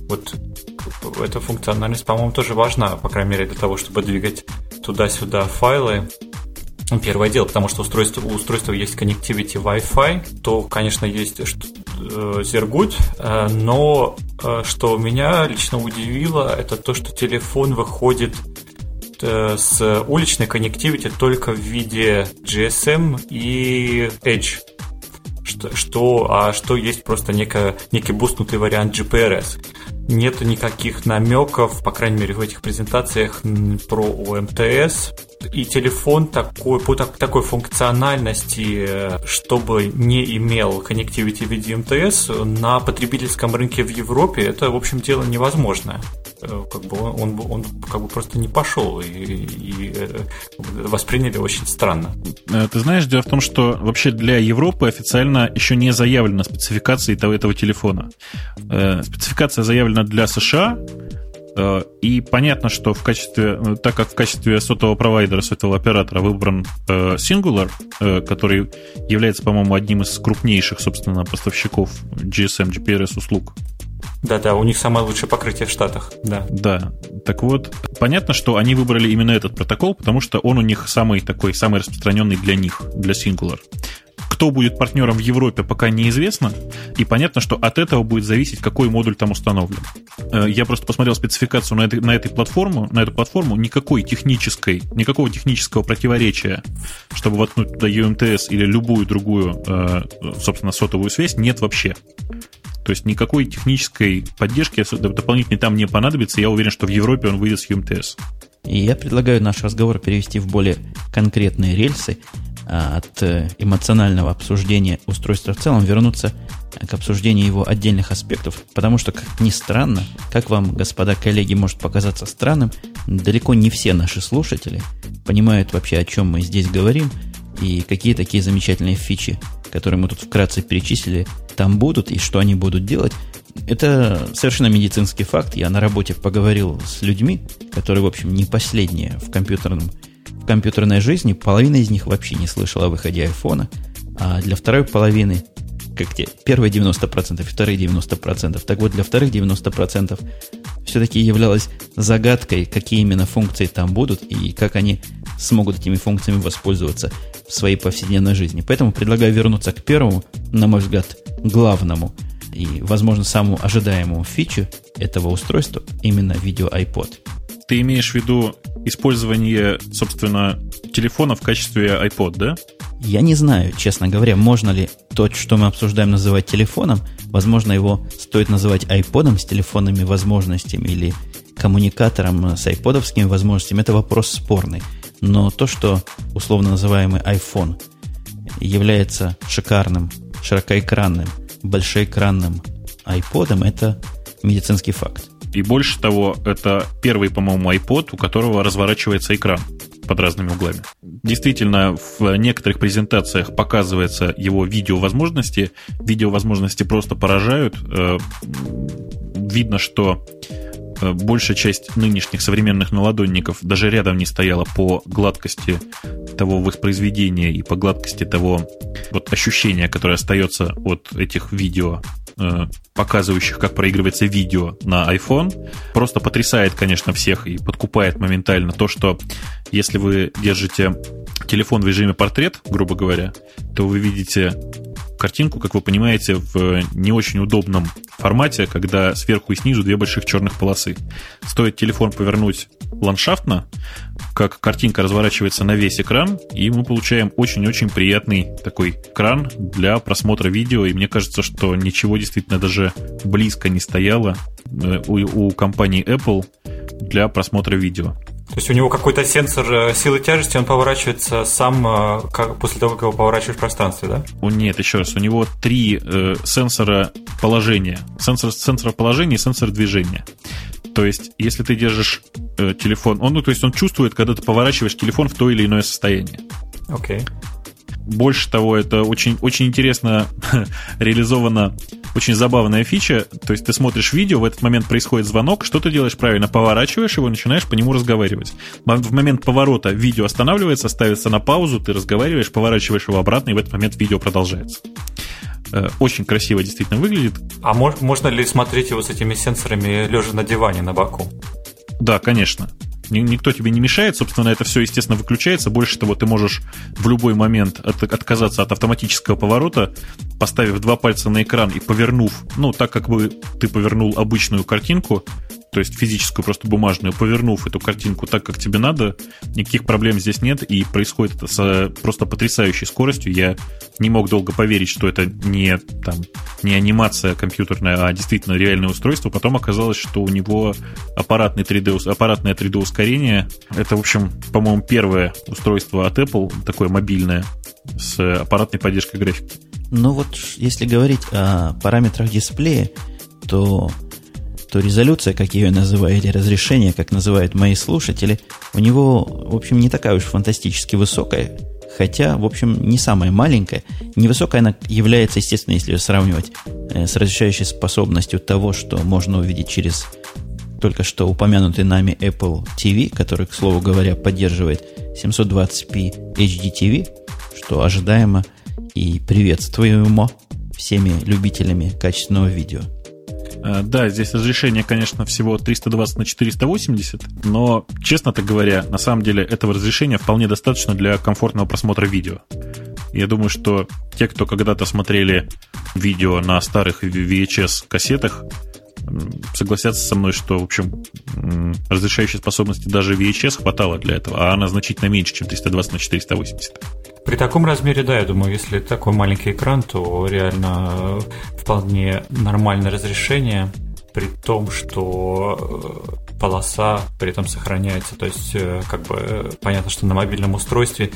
Вот эта функциональность, по-моему, тоже важна, по крайней мере, для того, чтобы двигать туда-сюда файлы. Первое дело, потому что устройство, у устройства есть connectivity Wi-Fi, то, конечно, есть Zergood, э, но э, что меня лично удивило, это то, что телефон выходит э, с уличной коннективити только в виде GSM и Edge. Что, что, а что есть просто неко, некий бустнутый вариант GPRS. Нет никаких намеков, по крайней мере, в этих презентациях про ОМТС, и телефон такой, по так, такой функциональности, э, чтобы не имел Connectivity в виде МТС, на потребительском рынке в Европе это, в общем, дело невозможно. Э, как бы он, он, он как бы просто не пошел и, и э, восприняли очень странно. Ты знаешь, дело в том, что вообще для Европы официально еще не заявлена спецификация этого, этого телефона. Спецификация заявлена для США, и понятно, что в качестве, э, так как в качестве сотового провайдера, сотового оператора выбран э, Singular, который является, по-моему, одним из крупнейших, собственно, поставщиков GSM, GPRS услуг. Да-да, у них самое лучшее покрытие в Штатах, да. Да, так вот, понятно, что они выбрали именно этот протокол, потому что он у них самый такой, самый распространенный для них, для Singular. Кто будет партнером в Европе, пока неизвестно, и понятно, что от этого будет зависеть, какой модуль там установлен. Э, я просто посмотрел спецификацию на этой, на этой платформу, на эту платформу, никакой технической, никакого технического противоречия, чтобы воткнуть туда UMTS или любую другую, э, собственно, сотовую связь, нет вообще. То есть никакой технической поддержки дополнительной там не понадобится. Я уверен, что в Европе он выйдет с UMTS. И я предлагаю наш разговор перевести в более конкретные рельсы от э, эмоционального обсуждения устройства в целом вернуться к обсуждению его отдельных аспектов, потому что, как ни странно, как вам, господа коллеги, может показаться странным, далеко не все наши слушатели понимают вообще, о чем мы здесь говорим, и какие такие замечательные фичи, которые мы тут вкратце перечислили, там будут, и что они будут делать. Это совершенно медицинский факт. Я на работе поговорил с людьми, которые, в общем, не последние в компьютерном компьютерной жизни половина из них вообще не слышала о выходе айфона, а для второй половины, как те, первые 90%, вторые 90%, так вот для вторых 90% все-таки являлось загадкой, какие именно функции там будут и как они смогут этими функциями воспользоваться в своей повседневной жизни. Поэтому предлагаю вернуться к первому, на мой взгляд, главному и, возможно, самому ожидаемому фичу этого устройства, именно видео iPod. Ты имеешь в виду использование, собственно, телефона в качестве iPod, да? Я не знаю, честно говоря, можно ли то, что мы обсуждаем, называть телефоном. Возможно, его стоит называть iPod с телефонными возможностями или коммуникатором с айподовскими возможностями. Это вопрос спорный. Но то, что условно называемый iPhone является шикарным, широкоэкранным, большоэкранным iPod, это медицинский факт. И больше того, это первый, по-моему, iPod, у которого разворачивается экран под разными углами. Действительно, в некоторых презентациях показывается его видеовозможности. Видеовозможности просто поражают. Э, видно, что э, большая часть нынешних современных наладонников даже рядом не стояла по гладкости того воспроизведения и по гладкости того вот ощущения, которое остается от этих видео показывающих, как проигрывается видео на iPhone, просто потрясает, конечно, всех и подкупает моментально то, что если вы держите телефон в режиме портрет, грубо говоря, то вы видите картинку, как вы понимаете, в не очень удобном формате, когда сверху и снизу две больших черных полосы. Стоит телефон повернуть ландшафтно, как картинка разворачивается на весь экран, и мы получаем очень-очень приятный такой экран для просмотра видео, и мне кажется, что ничего действительно даже близко не стояло э, у, у компании Apple для просмотра видео. То есть у него какой-то сенсор э, силы тяжести, он поворачивается сам э, как, после того, как его поворачиваешь в пространстве, да? О, нет, еще раз, у него три э, сенсора положения. Сенсор, сенсор положения и сенсор движения. То есть, если ты держишь э, телефон, он, ну, то есть он чувствует, когда ты поворачиваешь телефон в то или иное состояние. Окей. Okay. Больше того, это очень, очень интересно реализована очень забавная фича. То есть ты смотришь видео, в этот момент происходит звонок, что ты делаешь правильно? Поворачиваешь его, начинаешь по нему разговаривать. В момент поворота видео останавливается, ставится на паузу, ты разговариваешь, поворачиваешь его обратно, и в этот момент видео продолжается. Э, очень красиво действительно выглядит. А мож, можно ли смотреть его с этими сенсорами лежа на диване на боку? Да, конечно. Никто тебе не мешает, собственно, это все, естественно, выключается. Больше того, ты можешь в любой момент от, отказаться от автоматического поворота, поставив два пальца на экран и повернув, ну, так как бы ты повернул обычную картинку, то есть физическую, просто бумажную, повернув эту картинку так, как тебе надо, никаких проблем здесь нет, и происходит это с просто потрясающей скоростью. Я не мог долго поверить, что это не, там, не анимация компьютерная, а действительно реальное устройство. Потом оказалось, что у него аппаратный 3D, аппаратное 3D-ускорение. Это, в общем, по-моему, первое устройство от Apple, такое мобильное, с аппаратной поддержкой графики. Ну вот, если говорить о параметрах дисплея, то то резолюция, как ее называют, или разрешение, как называют мои слушатели, у него, в общем, не такая уж фантастически высокая, хотя, в общем, не самая маленькая. Невысокая она является, естественно, если ее сравнивать э, с разрешающей способностью того, что можно увидеть через только что упомянутый нами Apple TV, который, к слову говоря, поддерживает 720p HDTV, что ожидаемо и приветствуемо всеми любителями качественного видео – да, здесь разрешение, конечно, всего 320 на 480, но, честно так говоря, на самом деле этого разрешения вполне достаточно для комфортного просмотра видео. Я думаю, что те, кто когда-то смотрели видео на старых VHS-кассетах, согласятся со мной, что, в общем, разрешающей способности даже VHS хватало для этого, а она значительно меньше, чем 320 на 480. При таком размере, да, я думаю, если такой маленький экран, то реально вполне нормальное разрешение, при том, что э, полоса при этом сохраняется. То есть, э, как бы э, понятно, что на мобильном устройстве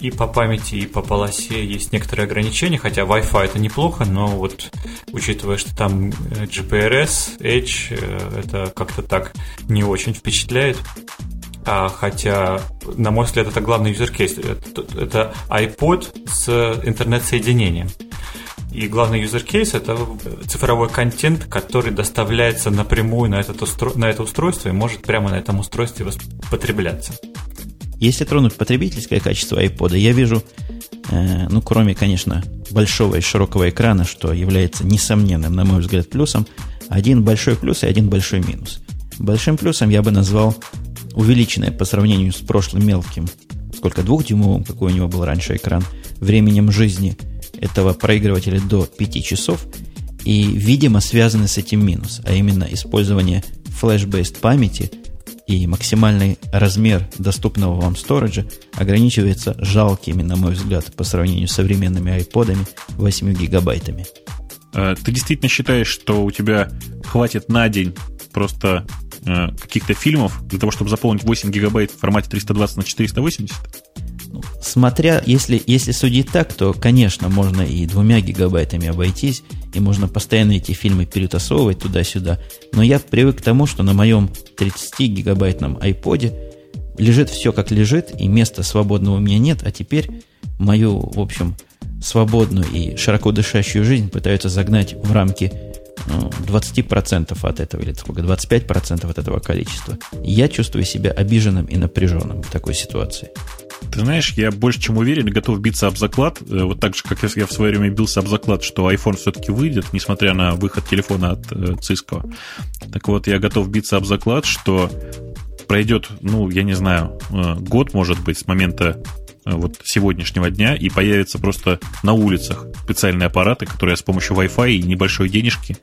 и по памяти, и по полосе есть некоторые ограничения, хотя Wi-Fi это неплохо, но вот учитывая, что там GPRS, Edge, это как-то так не очень впечатляет. А, хотя, на мой взгляд, это главный case. Это, это iPod с интернет-соединением. И главный case это цифровой контент, который доставляется напрямую на, этот устро... на это устройство и может прямо на этом устройстве потребляться. Если тронуть потребительское качество iPod, я вижу, э, ну, кроме, конечно, большого и широкого экрана, что является несомненным, на мой взгляд, плюсом, один большой плюс и один большой минус. Большим плюсом я бы назвал увеличенное по сравнению с прошлым мелким, сколько, двухдюймовым, какой у него был раньше экран, временем жизни этого проигрывателя до 5 часов, и, видимо, связаны с этим минус, а именно использование флеш-based памяти и максимальный размер доступного вам сториджа ограничивается жалкими, на мой взгляд, по сравнению с современными айподами 8 гигабайтами. Э, ты действительно считаешь, что у тебя хватит на день просто Э, каких-то фильмов для того, чтобы заполнить 8 гигабайт в формате 320 на 480? Ну, смотря, если, если судить так, то, конечно, можно и двумя гигабайтами обойтись, и можно постоянно эти фильмы перетасовывать туда-сюда. Но я привык к тому, что на моем 30-гигабайтном iPod лежит все как лежит, и места свободного у меня нет, а теперь мою, в общем, свободную и широко дышащую жизнь пытаются загнать в рамки 20% от этого, или сколько, 25% от этого количества. Я чувствую себя обиженным и напряженным в такой ситуации. Ты знаешь, я больше чем уверен готов биться об заклад, э, вот так же, как я в свое время бился об заклад, что iPhone все-таки выйдет, несмотря на выход телефона от э, Cisco. Так вот, я готов биться об заклад, что пройдет, ну, я не знаю, э, год, может быть, с момента вот сегодняшнего дня, и появятся просто на улицах специальные аппараты, которые с помощью Wi-Fi и небольшой денежки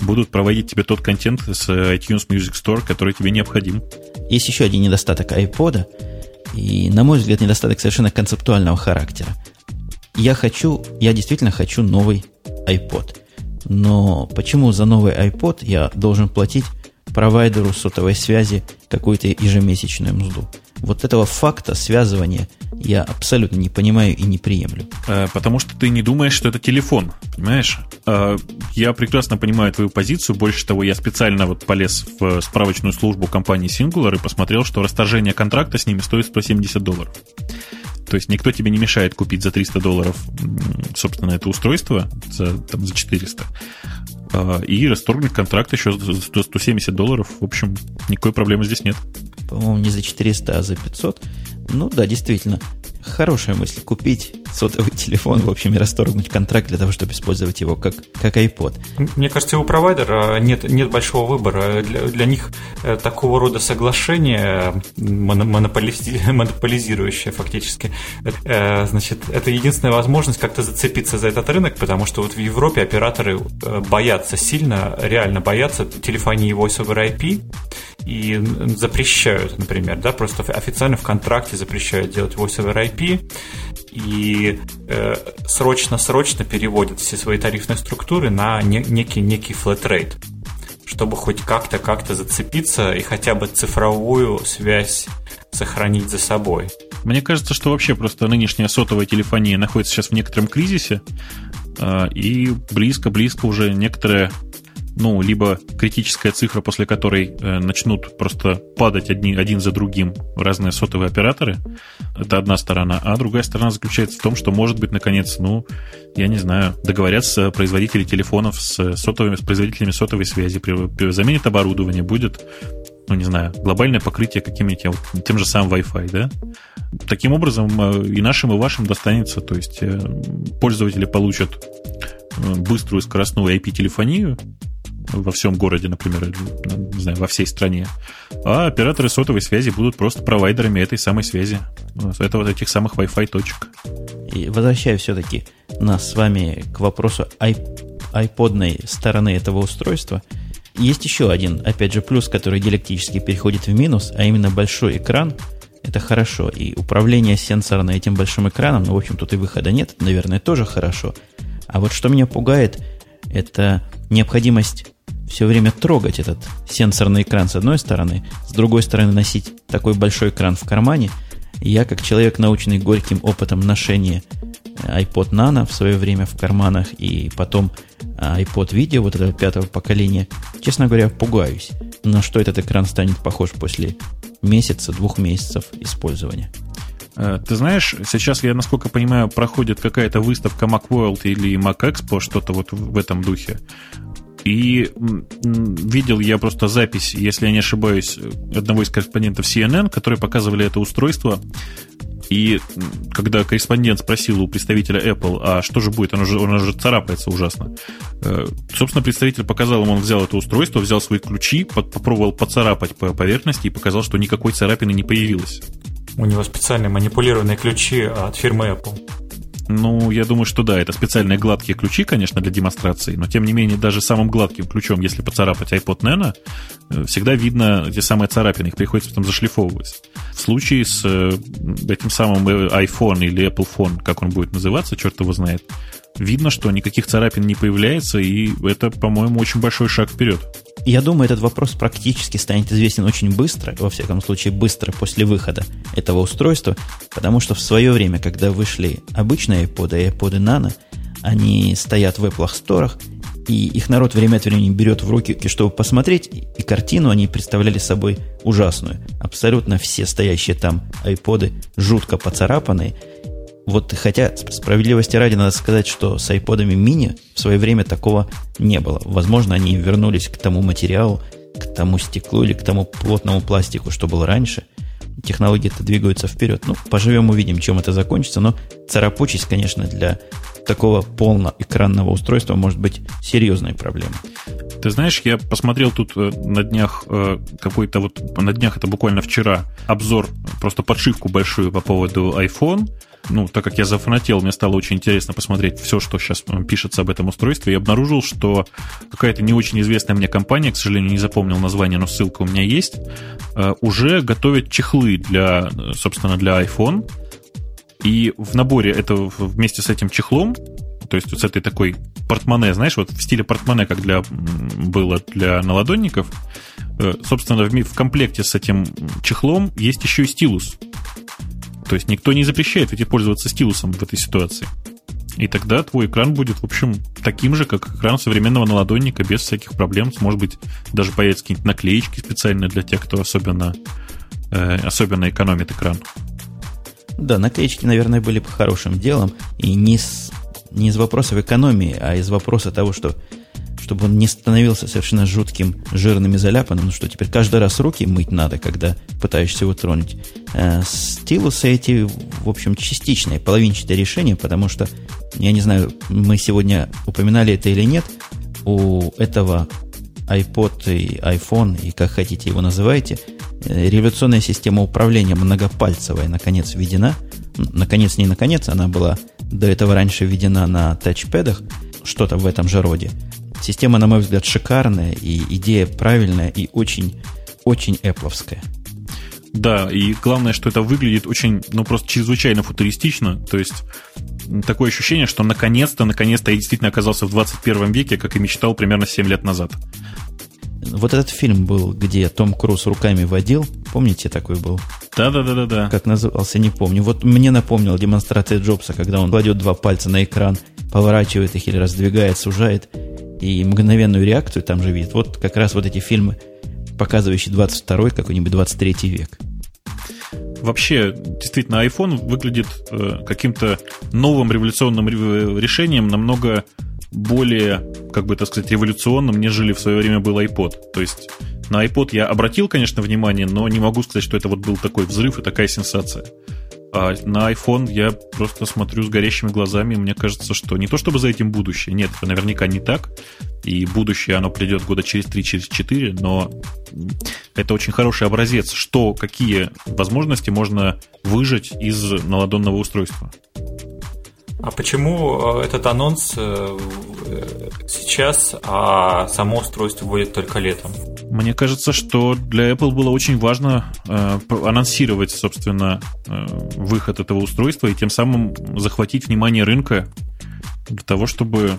будут проводить тебе тот контент с iTunes Music Store, который тебе необходим. Есть еще один недостаток iPod, и, на мой взгляд, недостаток совершенно концептуального характера. Я хочу, я действительно хочу новый iPod. Но почему за новый iPod я должен платить провайдеру сотовой связи какую-то ежемесячную мзду? Вот этого факта связывания я абсолютно не понимаю и не приемлю. Э, потому что ты не думаешь, что это телефон, понимаешь? Э, я прекрасно понимаю твою позицию. Больше того, я специально вот полез в справочную службу компании Singular и посмотрел, что расторжение контракта с ними стоит 170 долларов. То есть никто тебе не мешает купить за 300 долларов, собственно, это устройство, за, там, за 400, а, и расторгнуть контракт еще за 170 долларов. В общем, никакой проблемы здесь нет. По-моему, не за 400, а за 500. Ну да, действительно хорошая мысль купить сотовый телефон, в общем, и расторгнуть контракт для того, чтобы использовать его как, как iPod. Мне кажется, у провайдера нет, нет большого выбора. Для, для них э, такого рода соглашение, монополизи, монополизирующее фактически, э, значит, это единственная возможность как-то зацепиться за этот рынок, потому что вот в Европе операторы э, боятся сильно, реально боятся телефонии Voice over IP, и запрещают, например, да, просто официально в контракте запрещают делать Voice over IP и э, срочно-срочно переводят все свои тарифные структуры на не, некий, некий flat rate, чтобы хоть как-то как-то зацепиться и хотя бы цифровую связь сохранить за собой. Мне кажется, что вообще просто нынешняя сотовая телефония находится сейчас в некотором кризисе, э, и близко-близко уже некоторые ну, либо критическая цифра, после которой э, начнут просто падать одни, один за другим разные сотовые операторы. Это одна сторона. А другая сторона заключается в том, что, может быть, наконец, ну, я не знаю, договорятся производители телефонов с, сотовыми, с производителями сотовой связи, заменят оборудование, будет ну, не знаю, глобальное покрытие каким-нибудь вот, тем же самым Wi-Fi, да? Таким образом, э, и нашим, и вашим достанется, то есть э, пользователи получат э, быструю скоростную IP-телефонию, во всем городе, например, или, ну, не знаю, во всей стране. А операторы сотовой связи будут просто провайдерами этой самой связи. Это вот этих самых Wi-Fi точек. И возвращаю все-таки нас с вами к вопросу айподной стороны этого устройства. Есть еще один, опять же, плюс, который диалектически переходит в минус, а именно большой экран. Это хорошо. И управление сенсорно этим большим экраном, ну, в общем, тут и выхода нет, наверное, тоже хорошо. А вот что меня пугает, это необходимость все время трогать этот сенсорный экран с одной стороны, с другой стороны носить такой большой экран в кармане. Я, как человек, наученный горьким опытом ношения iPod Nano в свое время в карманах и потом iPod Video вот этого пятого поколения, честно говоря, пугаюсь, на что этот экран станет похож после месяца, двух месяцев использования. Э, ты знаешь, сейчас, я насколько понимаю, проходит какая-то выставка Macworld или Mac Expo, что-то вот в этом духе. И видел я просто запись, если я не ошибаюсь, одного из корреспондентов CNN, которые показывали это устройство. И когда корреспондент спросил у представителя Apple, а что же будет, оно же, оно же царапается ужасно. Э, собственно, представитель показал ему, он взял это устройство, взял свои ключи, попробовал поцарапать по поверхности и показал, что никакой царапины не появилось. У него специальные манипулированные ключи от фирмы Apple. Ну, я думаю, что да, это специальные гладкие ключи, конечно, для демонстрации, но тем не менее, даже самым гладким ключом, если поцарапать iPod Nano, э, всегда видно те самые царапины, их приходится потом зашлифовывать. В случае с э, этим самым э, iPhone или Apple Phone, как он будет называться, черт его знает, видно, что никаких царапин не появляется, и это, по-моему, очень большой шаг вперед. Я думаю, этот вопрос практически станет известен очень быстро, во всяком случае быстро после выхода этого устройства, потому что в свое время, когда вышли обычные iPod и iPod Nano, они стоят в Apple Store, и их народ время от времени берет в руки, чтобы посмотреть, и картину они представляли собой ужасную. Абсолютно все стоящие там айподы жутко поцарапанные, вот хотя справедливости ради надо сказать, что с айподами мини в свое время такого не было. Возможно, они вернулись к тому материалу, к тому стеклу или к тому плотному пластику, что было раньше. Технологии-то двигаются вперед. Ну, поживем, увидим, чем это закончится. Но царапучесть, конечно, для такого полноэкранного устройства может быть серьезной проблемой. Ты знаешь, я посмотрел тут э, на днях э, какой-то вот, на днях это буквально вчера, обзор, просто подшивку большую по поводу iPhone – ну, так как я зафанател, мне стало очень интересно посмотреть все, что сейчас э, пишется об этом устройстве, и обнаружил, что какая-то не очень известная мне компания, к сожалению, не запомнил название, но ссылка у меня есть, э, уже готовит чехлы для, э, собственно, для iPhone, и в наборе это вместе с этим чехлом, то есть с этой такой портмоне, знаешь, вот в стиле портмоне, как для, было для наладонников, собственно, в комплекте с этим чехлом есть еще и стилус. То есть никто не запрещает идти пользоваться стилусом в этой ситуации. И тогда твой экран будет, в общем, таким же, как экран современного наладонника, без всяких проблем. Может быть, даже появятся какие-нибудь наклеечки специальные для тех, кто особенно, э, особенно экономит экран. Да, наклеечки, наверное, были бы хорошим делом. И не, с, не из вопросов экономии, а из вопроса того, что чтобы он не становился совершенно жутким, жирным и заляпанным, ну что теперь каждый раз руки мыть надо, когда пытаешься его тронуть. Э, стилусы эти, в общем, частичное, половинчатое решение, потому что, я не знаю, мы сегодня упоминали это или нет, у этого iPod и iPhone, и как хотите его называйте, э, революционная система управления многопальцевая наконец введена. Наконец, не наконец, она была до этого раньше введена на тачпэдах, что-то в этом же роде. Система, на мой взгляд, шикарная, и идея правильная, и очень, очень эпловская. Да, и главное, что это выглядит очень, ну, просто чрезвычайно футуристично. То есть такое ощущение, что наконец-то, наконец-то я действительно оказался в 21 веке, как и мечтал примерно 7 лет назад. Вот этот фильм был, где Том Круз руками водил. Помните, такой был? Да-да-да-да. да. Как назывался, не помню. Вот мне напомнил демонстрация Джобса, когда он кладет два пальца на экран, поворачивает их или раздвигает, сужает и мгновенную реакцию там же видит. Вот как раз вот эти фильмы, показывающие 22 какой-нибудь 23 век. Вообще, действительно, iPhone выглядит э, каким-то новым революционным решением, намного более, как бы так сказать, революционным, нежели в свое время был iPod. То есть на iPod я обратил, конечно, внимание, но не могу сказать, что это вот был такой взрыв и такая сенсация. А на iPhone я просто смотрю с горящими глазами, и мне кажется, что не то чтобы за этим будущее, нет, это наверняка не так, и будущее оно придет года через 3, через 4, но это очень хороший образец, что, какие возможности можно выжать из наладонного устройства. А почему э, этот анонс э, сейчас, а само устройство будет только летом? Мне кажется, что для Apple было очень важно э, анонсировать, собственно, выход этого устройства и тем самым захватить внимание рынка для того, чтобы,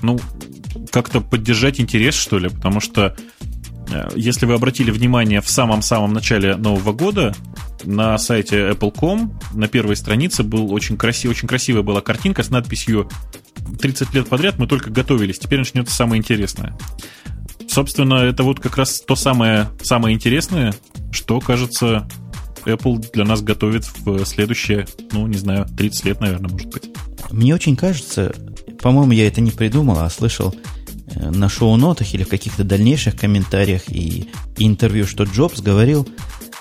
ну, как-то поддержать интерес, что ли, потому что если вы обратили внимание в самом-самом начале Нового года, на сайте Apple.com на первой странице был очень, красив, очень красивая была картинка с надписью «30 лет подряд мы только готовились, теперь начнется самое интересное». Собственно, это вот как раз то самое, самое интересное, что, кажется, Apple для нас готовит в следующее, ну, не знаю, 30 лет, наверное, может быть. Мне очень кажется, по-моему, я это не придумал, а слышал Э, на шоу-нотах или в каких-то дальнейших комментариях и, интервью, что Джобс говорил,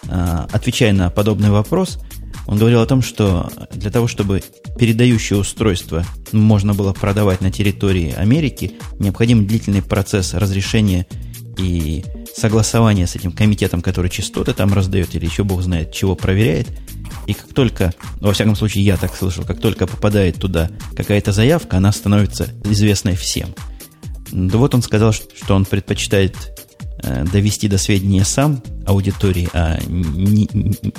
э, отвечая на подобный вопрос, он говорил о том, что для того, чтобы передающее устройство можно было продавать на территории Америки, необходим длительный процесс разрешения и согласования с этим комитетом, который частоты там раздает или еще бог знает чего проверяет. И как только, во всяком случае я так слышал, как только попадает туда какая-то заявка, она становится известной всем – да вот он сказал, что он предпочитает э, довести до сведения сам аудитории, а не,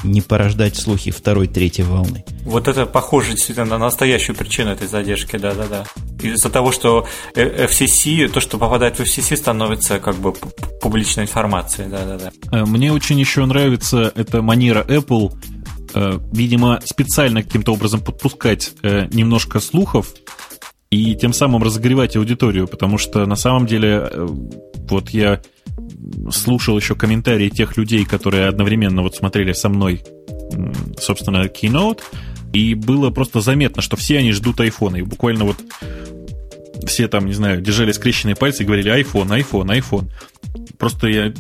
не порождать слухи второй, третьей волны. Вот это похоже действительно на настоящую причину этой задержки, да-да-да. Из-за того, что FCC, то, что попадает в FCC, становится как бы публичной информацией, да-да-да. Э, мне очень еще нравится эта манера Apple, э, видимо, специально каким-то образом подпускать немножко слухов, и тем самым разогревать аудиторию, потому что на самом деле э, вот я слушал еще комментарии тех людей, которые одновременно вот смотрели со мной, собственно, Keynote, и было просто заметно, что все они ждут iPhone, и буквально вот все там, не знаю, держали скрещенные пальцы и говорили iPhone, iPhone, iPhone. Просто я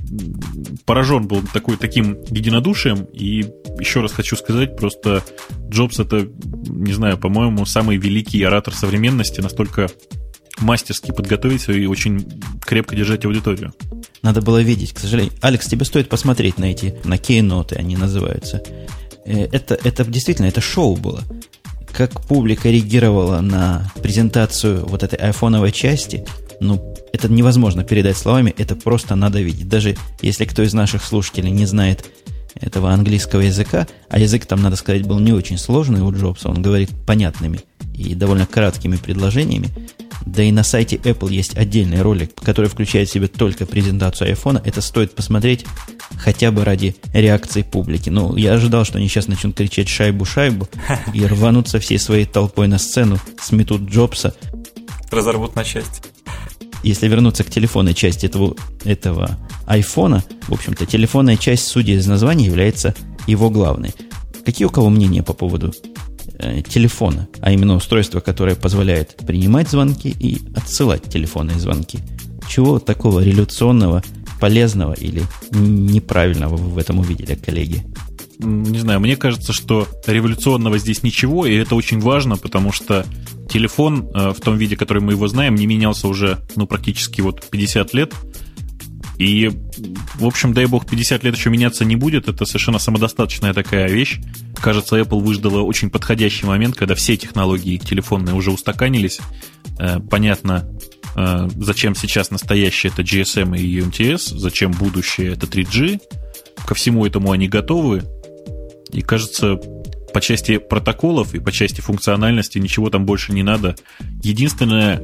поражен был такой, таким единодушием, и еще раз хочу сказать, просто Джобс это, не знаю, по-моему, самый великий оратор современности, настолько мастерски подготовиться и очень крепко держать аудиторию. Надо было видеть, к сожалению. Алекс, тебе стоит посмотреть на эти, на кейноты, они называются. Э, это, это действительно, это шоу было как публика реагировала на презентацию вот этой айфоновой части, ну, это невозможно передать словами, это просто надо видеть. Даже если кто из наших слушателей не знает этого английского языка, а язык там, надо сказать, был не очень сложный у Джобса, он говорит понятными и довольно краткими предложениями, Да и на сайте Apple есть отдельный ролик, который включает в себя только презентацию iPhone. Это стоит посмотреть хотя бы ради реакции публики. Ну, я ожидал, что они сейчас начнут кричать «шайбу-шайбу» и рванутся всей своей толпой на сцену, сметут Джобса. Разорвут на части. Если вернуться к телефонной части этого, этого айфона, в общем-то, телефонная часть, судя из названия, является его главной. Какие у кого мнения по поводу э, телефона, а именно устройства, которое позволяет принимать звонки и отсылать телефонные звонки? Чего такого революционного, полезного или неправильного вы в этом увидели, коллеги? Не знаю, мне кажется, что революционного здесь ничего, и это очень важно, потому что телефон э, в том виде, который мы его знаем, не менялся уже ну, практически вот 50 лет. И, в общем, дай бог, 50 лет еще меняться не будет. Это совершенно самодостаточная такая вещь. Кажется, Apple выждала очень подходящий момент, когда все технологии телефонные уже устаканились. Э, понятно, э, зачем сейчас настоящее это GSM и UMTS, зачем будущее это 3G. Ко всему этому они готовы. И кажется, по части протоколов и по части функциональности ничего там больше не надо. Единственная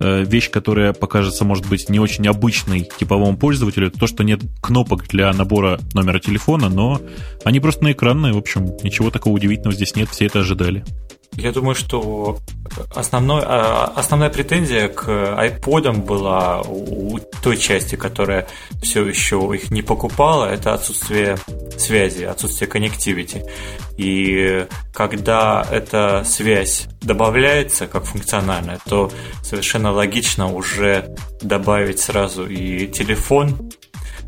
э, вещь, которая покажется, может быть, не очень обычной типовому пользователю, это то, что нет кнопок для набора номера телефона, но они просто на экранные, в общем, ничего такого удивительного здесь нет, все это ожидали. Я думаю, что основной, а, основная претензия к iPod была у той части, которая все еще их не покупала, это отсутствие связи, отсутствие коннективити. И когда эта связь добавляется как функциональная, то совершенно логично уже добавить сразу и телефон,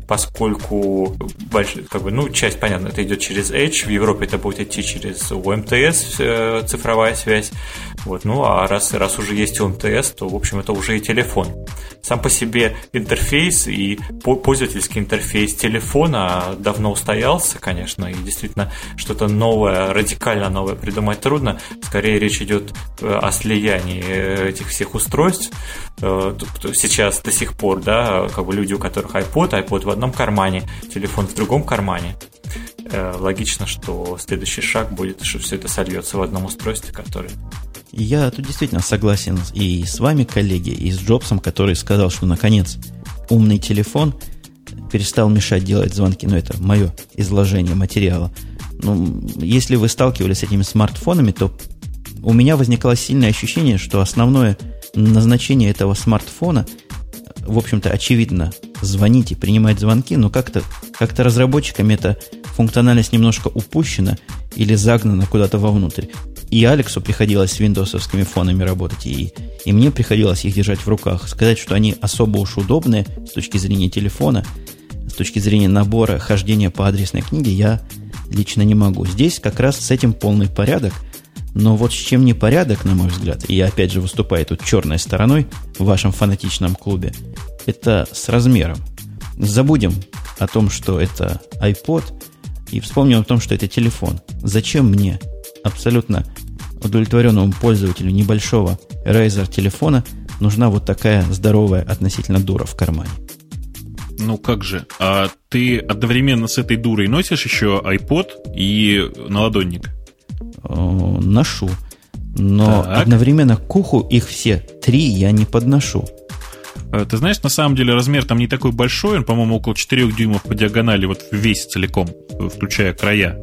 поскольку больш... как бы, ну, часть, понятно, это идет через Edge, в Европе это будет идти через UMTS, э, цифровая связь. Вот, ну, а раз, раз уже есть UMTS, то, в общем, это уже и телефон. Сам по себе интерфейс и пользовательский интерфейс телефона давно устоялся, конечно, и действительно что-то новое, радикально новое придумать трудно. Скорее речь идет э, о слиянии э, этих всех устройств. Сейчас до сих пор, да, как бы люди, у которых iPod, iPod в одном кармане, телефон в другом кармане. Э, логично, что следующий шаг будет, что все это сольется в одном устройстве, которое я тут действительно согласен и с вами, коллеги, и с Джобсом, который сказал, что наконец умный телефон перестал мешать делать звонки. Но это мое изложение материала. Ну, если вы сталкивались с этими смартфонами, то у меня возникало сильное ощущение, что основное назначение этого смартфона – в общем-то, очевидно, звонить и принимать звонки, но как-то как разработчиками эта функциональность немножко упущена или загнана куда-то вовнутрь. И Алексу приходилось с виндосовскими фонами работать, и, и мне приходилось их держать в руках. Сказать, что они особо уж удобные с точки зрения телефона, с точки зрения набора хождения по адресной книге, я лично не могу. Здесь как раз с этим полный порядок – но вот с чем не порядок, на мой взгляд, и я опять же выступаю тут черной стороной в вашем фанатичном клубе, это с размером. Забудем о том, что это iPod, и вспомним о том, что это телефон. Зачем мне, абсолютно удовлетворенному пользователю небольшого Razer телефона, нужна вот такая здоровая относительно дура в кармане? Ну как же? А ты одновременно с этой дурой носишь еще iPod и наладонник? Э, ношу. Но так. одновременно к уху их все три я не подношу. Э, ты знаешь, на самом деле размер там не такой большой, он, по-моему, около 4 дюймов по диагонали, вот весь целиком, включая края.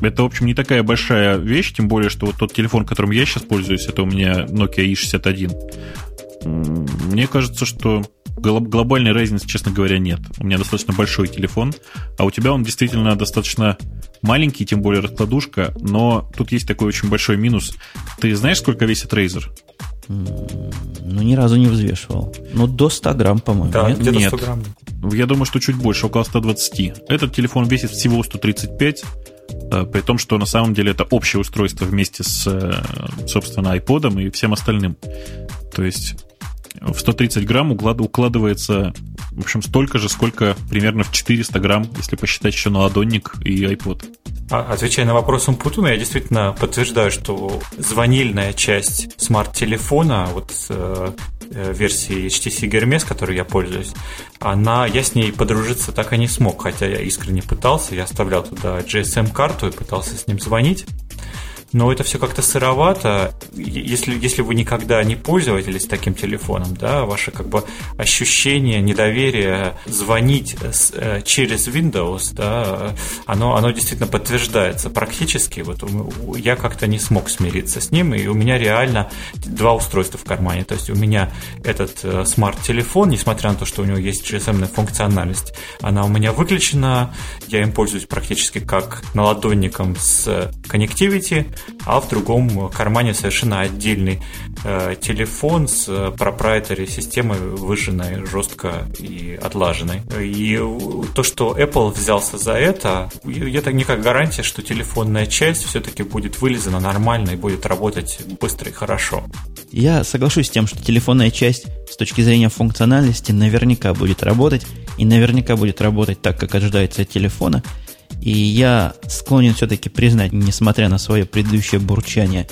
Это, в общем, не такая большая вещь, тем более, что вот тот телефон, которым я сейчас пользуюсь, это у меня Nokia i61. Мне кажется, что глобальной разницы, честно говоря, нет. У меня достаточно большой телефон, а у тебя он действительно достаточно маленький, тем более раскладушка, но тут есть такой очень большой минус. Ты знаешь, сколько весит Razer? Ну, ни разу не взвешивал. Ну, до 100 грамм, по-моему. Да, нет? где-то 100 грамм. Я думаю, что чуть больше, около 120. Этот телефон весит всего 135, э, при том, что на самом деле это общее устройство вместе с, э, собственно, iPod и всем остальным. То есть в 130 грамм укладывается, в общем, столько же, сколько примерно в 400 грамм, если посчитать еще на ладонник и iPod. А, отвечая на вопрос Умпутуна, я действительно подтверждаю, что звонильная часть смарт-телефона, вот э, версии HTC Hermes, которой я пользуюсь, она, я с ней подружиться так и не смог, хотя я искренне пытался, я оставлял туда GSM-карту и пытался с ним звонить. Но это все как-то сыровато. Если, если вы никогда не пользовались таким телефоном, да, ваше как бы ощущение недоверия звонить с, э, через Windows, да, оно, оно действительно подтверждается практически. Вот я как-то не смог смириться с ним, и у меня реально два устройства в кармане. То есть у меня этот э, смарт-телефон, несмотря на то, что у него есть GSM-ная функциональность, она у меня выключена, я им пользуюсь практически как наладонником с Connectivity, а в другом кармане совершенно отдельный э, телефон с proprietary системой, выжженной жестко и отлаженной. И то, что Apple взялся за это, это не как гарантия, что телефонная часть все-таки будет вылезана нормально и будет работать быстро и хорошо. Я соглашусь с тем, что телефонная часть с точки зрения функциональности наверняка будет работать, и наверняка будет работать так, как ожидается от телефона. И я склонен все-таки признать, несмотря на свое предыдущее бурчание,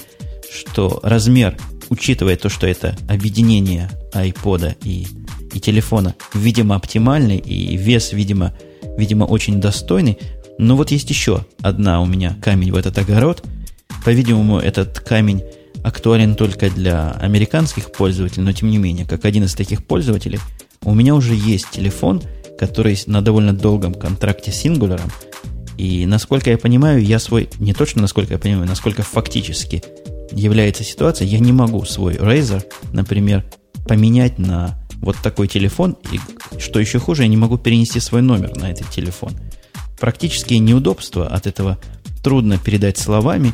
что размер, учитывая то, что это объединение iPod и, и телефона, видимо, оптимальный, и вес, видимо, видимо, очень достойный. Но вот есть еще одна у меня камень в этот огород. По-видимому, этот камень актуален только для американских пользователей, но тем не менее, как один из таких пользователей, у меня уже есть телефон, который на довольно долгом контракте с Singular, и насколько я понимаю, я свой, не точно насколько я понимаю, насколько фактически является ситуация, я не могу свой Razer, например, поменять на вот такой телефон, и что еще хуже, я не могу перенести свой номер на этот телефон. Практические неудобства от этого трудно передать словами,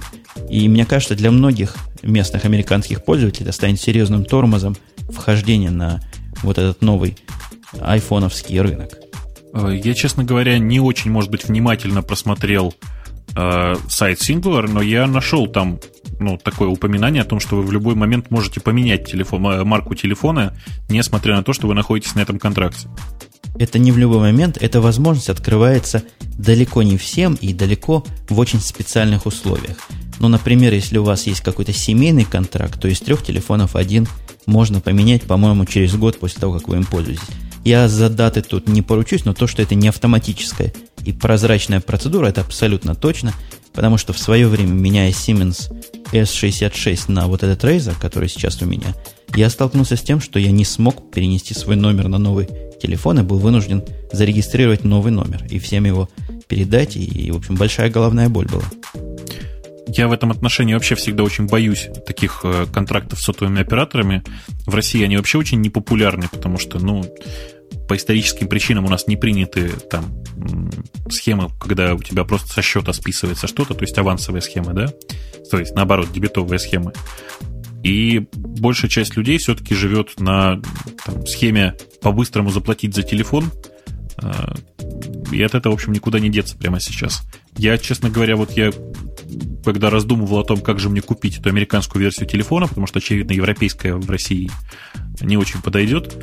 и мне кажется, для многих местных американских пользователей это станет серьезным тормозом вхождения на вот этот новый айфоновский рынок. Э, я, честно говоря, не очень, может быть, внимательно просмотрел э, сайт Singular, но я нашел там ну, такое упоминание о том, что вы в любой момент можете поменять телефон, э, марку телефона, несмотря на то, что вы находитесь на этом контракте. Это не в любой момент, эта возможность открывается далеко не всем и далеко в очень специальных условиях. Ну, например, если у вас есть какой-то семейный контракт, то из трех телефонов один можно поменять, по-моему, через год после того, как вы им пользуетесь. Я за даты тут не поручусь, но то, что это не автоматическая и прозрачная процедура, это абсолютно точно, потому что в свое время, меняя Siemens S66 на вот этот Razer, который сейчас у меня, я столкнулся с тем, что я не смог перенести свой номер на новый телефон и был вынужден зарегистрировать новый номер и всем его передать, и, в общем, большая головная боль была я в этом отношении вообще всегда очень боюсь таких э, контрактов с сотовыми операторами. В России они вообще очень непопулярны, потому что, ну, по историческим причинам у нас не приняты там схемы, когда у тебя просто со счета списывается что-то, то есть авансовые схемы, да? То есть, наоборот, дебетовые схемы. И большая часть людей все-таки живет на там, схеме по-быстрому заплатить за телефон, э, и от этого, в общем, никуда не деться прямо сейчас. Я, честно говоря, вот я когда раздумывал о том, как же мне купить эту американскую версию телефона, потому что, очевидно, европейская в России не очень подойдет.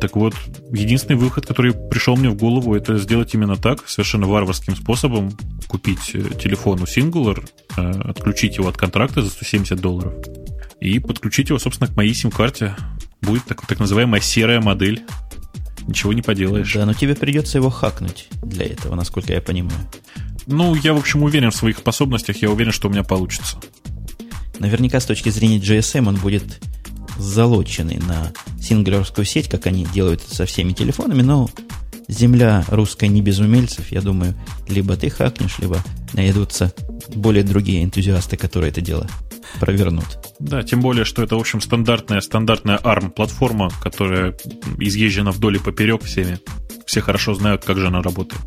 Так вот, единственный выход, который пришел мне в голову, это сделать именно так, совершенно варварским способом, купить э, телефон у Singular, э, отключить его от контракта за 170 долларов и подключить его, собственно, к моей сим-карте. Будет так, так называемая серая модель. Ничего не поделаешь. Да, но тебе придется его хакнуть для этого, насколько я понимаю. Ну, я, в общем, уверен в своих способностях, я уверен, что у меня получится. Наверняка с точки зрения GSM он будет залоченный на синглерскую сеть, как они делают со всеми телефонами, но земля русская не без умельцев, я думаю, либо ты хакнешь, либо найдутся более другие энтузиасты, которые это дело провернут. Да, тем более, что это, в общем, стандартная, стандартная ARM-платформа, которая изъезжена вдоль и поперек всеми. Все хорошо знают, как же она работает.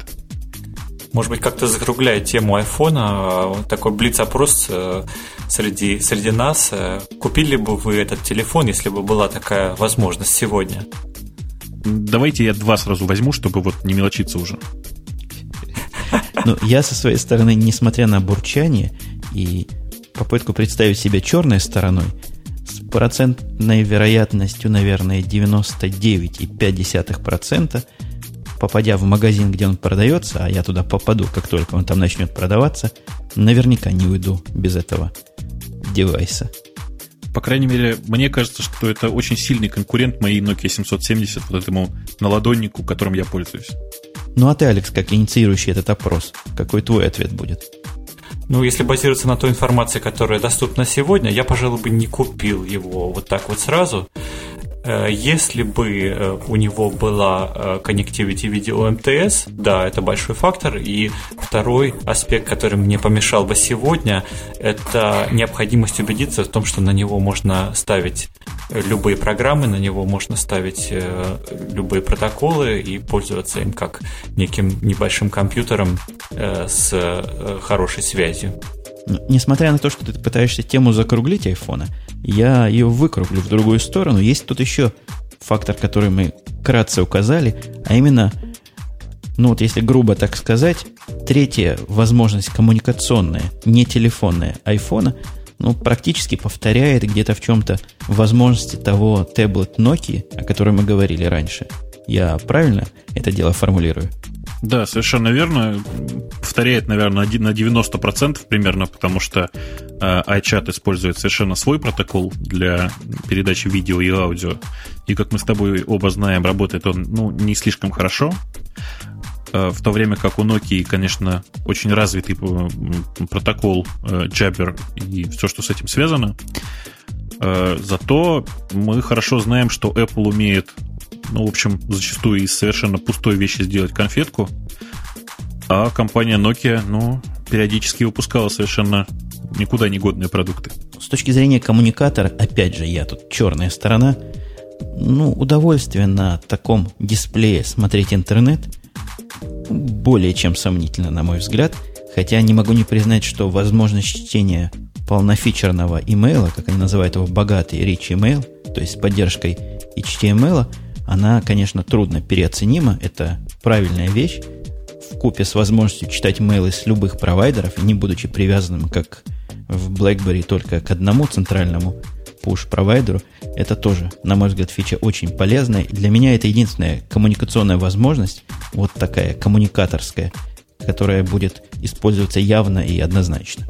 Может быть, как-то закругляя тему айфона, такой блиц-опрос э, среди, среди нас. Э, купили бы вы этот телефон, если бы была такая возможность сегодня? Давайте я два сразу возьму, чтобы вот не мелочиться уже. Ну, я со своей стороны, несмотря на бурчание и попытку представить себя черной стороной, с процентной вероятностью, наверное, 99,5%, попадя в магазин, где он продается, а я туда попаду, как только он там начнет продаваться, наверняка не уйду без этого девайса. По крайней мере, мне кажется, что это очень сильный конкурент моей Nokia 770, вот этому наладоннику, которым я пользуюсь. Ну а ты, Алекс, как инициирующий этот опрос, какой твой ответ будет? Ну, если базироваться на той информации, которая доступна сегодня, я, пожалуй, бы не купил его вот так вот сразу. Э, если бы э, у него была э, connectivity видео МТС, да, это большой фактор. И второй аспект, который мне помешал бы сегодня, это необходимость убедиться в том, что на него можно ставить любые программы, на него можно ставить любые протоколы и пользоваться им как неким небольшим компьютером с хорошей связью. Несмотря на то, что ты пытаешься тему закруглить айфона, я ее выкруглю в другую сторону. Есть тут еще фактор, который мы кратко указали, а именно, ну вот если грубо так сказать, третья возможность коммуникационная, не телефонная айфона, ну, практически повторяет где-то в чем-то возможности того таблет Nokia, о котором мы говорили раньше. Я правильно это дело формулирую? Да, совершенно верно. Повторяет, наверное, на 90% примерно, потому что э, iChat использует совершенно свой протокол для передачи видео и аудио. И, как мы с тобой оба знаем, работает он ну, не слишком хорошо. Э, в то время как у Nokia, конечно, очень развитый э, протокол Jabber и все, что с этим связано. Зато мы хорошо знаем, что Apple умеет ну, в общем, зачастую из совершенно пустой вещи сделать конфетку. А компания Nokia, ну, периодически выпускала совершенно никуда не годные продукты. С точки зрения коммуникатора, опять же, я тут черная сторона, ну, удовольствие на таком дисплее смотреть интернет более чем сомнительно, на мой взгляд. Хотя не могу не признать, что возможность чтения полнофичерного имейла, как они называют его, богатый rich email, то есть с поддержкой HTML, она, конечно, трудно переоценима. Это правильная вещь. В купе с возможностью читать мейлы с любых провайдеров, не будучи привязанным, как в BlackBerry, только к одному центральному push-провайдеру, это тоже, на мой взгляд, фича очень полезная. Для меня это единственная коммуникационная возможность, вот такая коммуникаторская, которая будет использоваться явно и однозначно.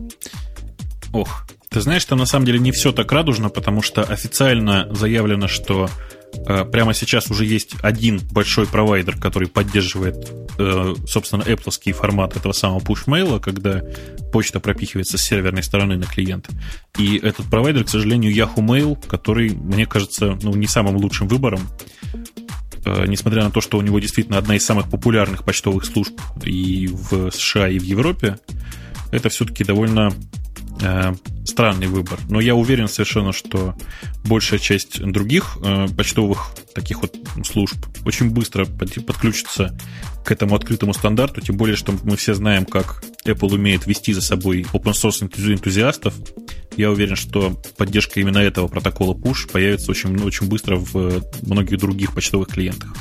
Ох, ты знаешь, что на самом деле не все так радужно, потому что официально заявлено, что прямо сейчас уже есть один большой провайдер, который поддерживает, э, собственно, Apple формат этого самого push-мейла, когда почта пропихивается с серверной стороны на клиента. И этот провайдер, к сожалению, Yahoo Mail, который, мне кажется, ну, не самым лучшим выбором, э, несмотря на то, что у него действительно одна из самых популярных почтовых служб и в США, и в Европе, это все-таки довольно э, странный выбор. Но я уверен совершенно, что большая часть других э, почтовых таких вот служб очень быстро под, подключится к этому открытому стандарту, тем более, что мы все знаем, как Apple умеет вести за собой open source энтузиастов. Я уверен, что поддержка именно этого протокола push появится очень, очень быстро в многих других почтовых клиентах.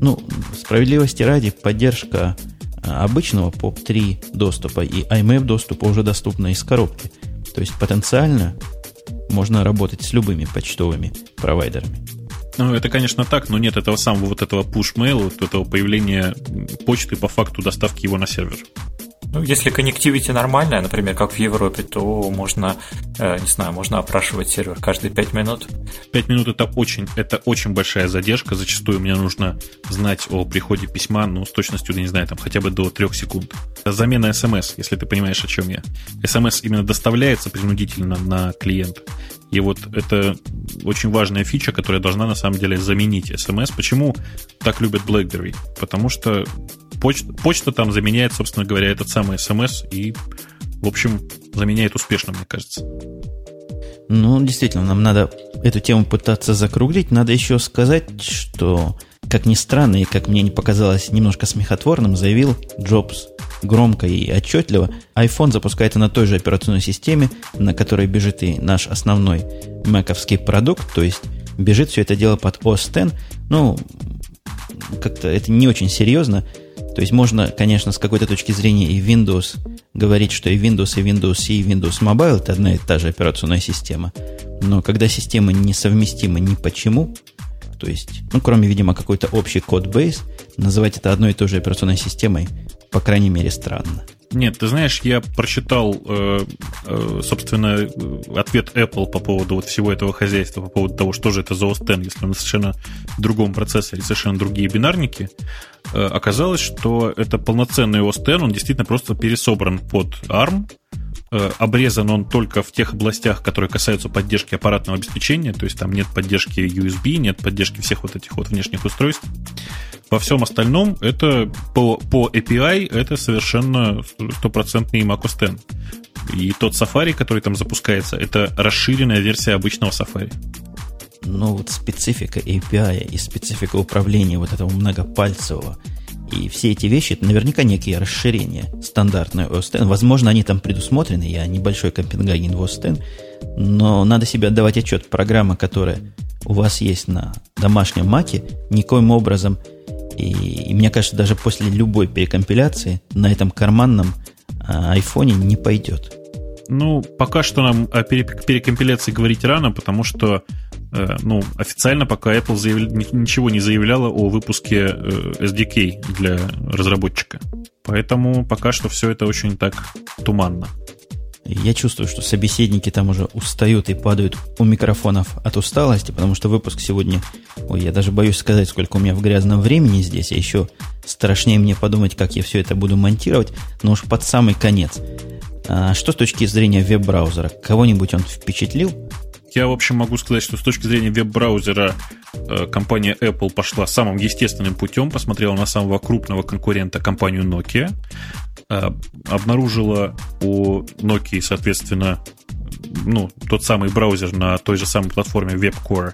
Ну, справедливости ради, поддержка обычного POP3 доступа и IMAP доступа уже доступна из коробки. То есть потенциально можно работать с любыми почтовыми провайдерами. Ну, это, конечно, так, но нет этого самого вот этого push-mail, вот этого появления почты по факту доставки его на сервер. Ну, если connectivity нормальная, например, как в Европе, то можно, э, не знаю, можно опрашивать сервер каждые 5 минут. 5 минут это очень, это очень большая задержка. Зачастую мне нужно знать о приходе письма, ну, с точностью, не знаю, там хотя бы до 3 секунд. Замена смс, если ты понимаешь, о чем я. смс именно доставляется принудительно на клиент. И вот это очень важная фича, которая должна на самом деле заменить смс. Почему так любят BlackBerry? Потому что почта, почта там заменяет, собственно говоря, этот самый смс и, в общем, заменяет успешно, мне кажется. Ну, действительно, нам надо эту тему пытаться закруглить. Надо еще сказать, что, как ни странно и как мне не показалось немножко смехотворным, заявил Джобс громко и отчетливо, iPhone запускается на той же операционной системе, на которой бежит и наш основной маковский продукт, то есть бежит все это дело под OS X. Ну, как-то это не очень серьезно. То есть можно, конечно, с какой-то точки зрения и Windows говорить, что и Windows, и Windows C, и Windows Mobile это одна и та же операционная система. Но когда системы несовместимы ни почему, то есть, ну, кроме, видимо, какой-то общий код-бейс, называть это одной и той же операционной системой, по крайней мере, странно. Нет, ты знаешь, я прочитал, э, э, собственно, ответ Apple по поводу вот всего этого хозяйства, по поводу того, что же это за OS X, если на совершенно другом процессоре, совершенно другие бинарники. Э, оказалось, что это полноценный OS X, он действительно просто пересобран под ARM, обрезан он только в тех областях, которые касаются поддержки аппаратного обеспечения, то есть там нет поддержки USB, нет поддержки всех вот этих вот внешних устройств. Во всем остальном это по, по API это совершенно стопроцентный Mac OS X. И тот Safari, который там запускается, это расширенная версия обычного Safari. Ну вот специфика API и специфика управления вот этого многопальцевого – и все эти вещи, это наверняка некие расширения стандартной OS X. Возможно, они там предусмотрены, я небольшой Копенгаген в OS X, но надо себе отдавать отчет. Программа, которая у вас есть на домашнем маке, никоим образом, и, и мне кажется, даже после любой перекомпиляции на этом карманном а, айфоне не пойдет. Ну, пока что нам о перекомпиляции говорить рано, потому что Э, ну, официально пока Apple заявля... ничего не заявляла о выпуске э, SDK для разработчика. Поэтому пока что все это очень так туманно. Я чувствую, что собеседники там уже устают и падают у микрофонов от усталости, потому что выпуск сегодня... Ой, я даже боюсь сказать, сколько у меня в грязном времени здесь, а еще страшнее мне подумать, как я все это буду монтировать, но уж под самый конец. А что с точки зрения веб-браузера? Кого-нибудь он впечатлил? Я, в общем, могу сказать, что с точки зрения веб-браузера э, компания Apple пошла самым естественным путем, посмотрела на самого крупного конкурента, компанию Nokia, обнаружила у Nokia, соответственно, ну, тот самый браузер на той же самой платформе WebCore,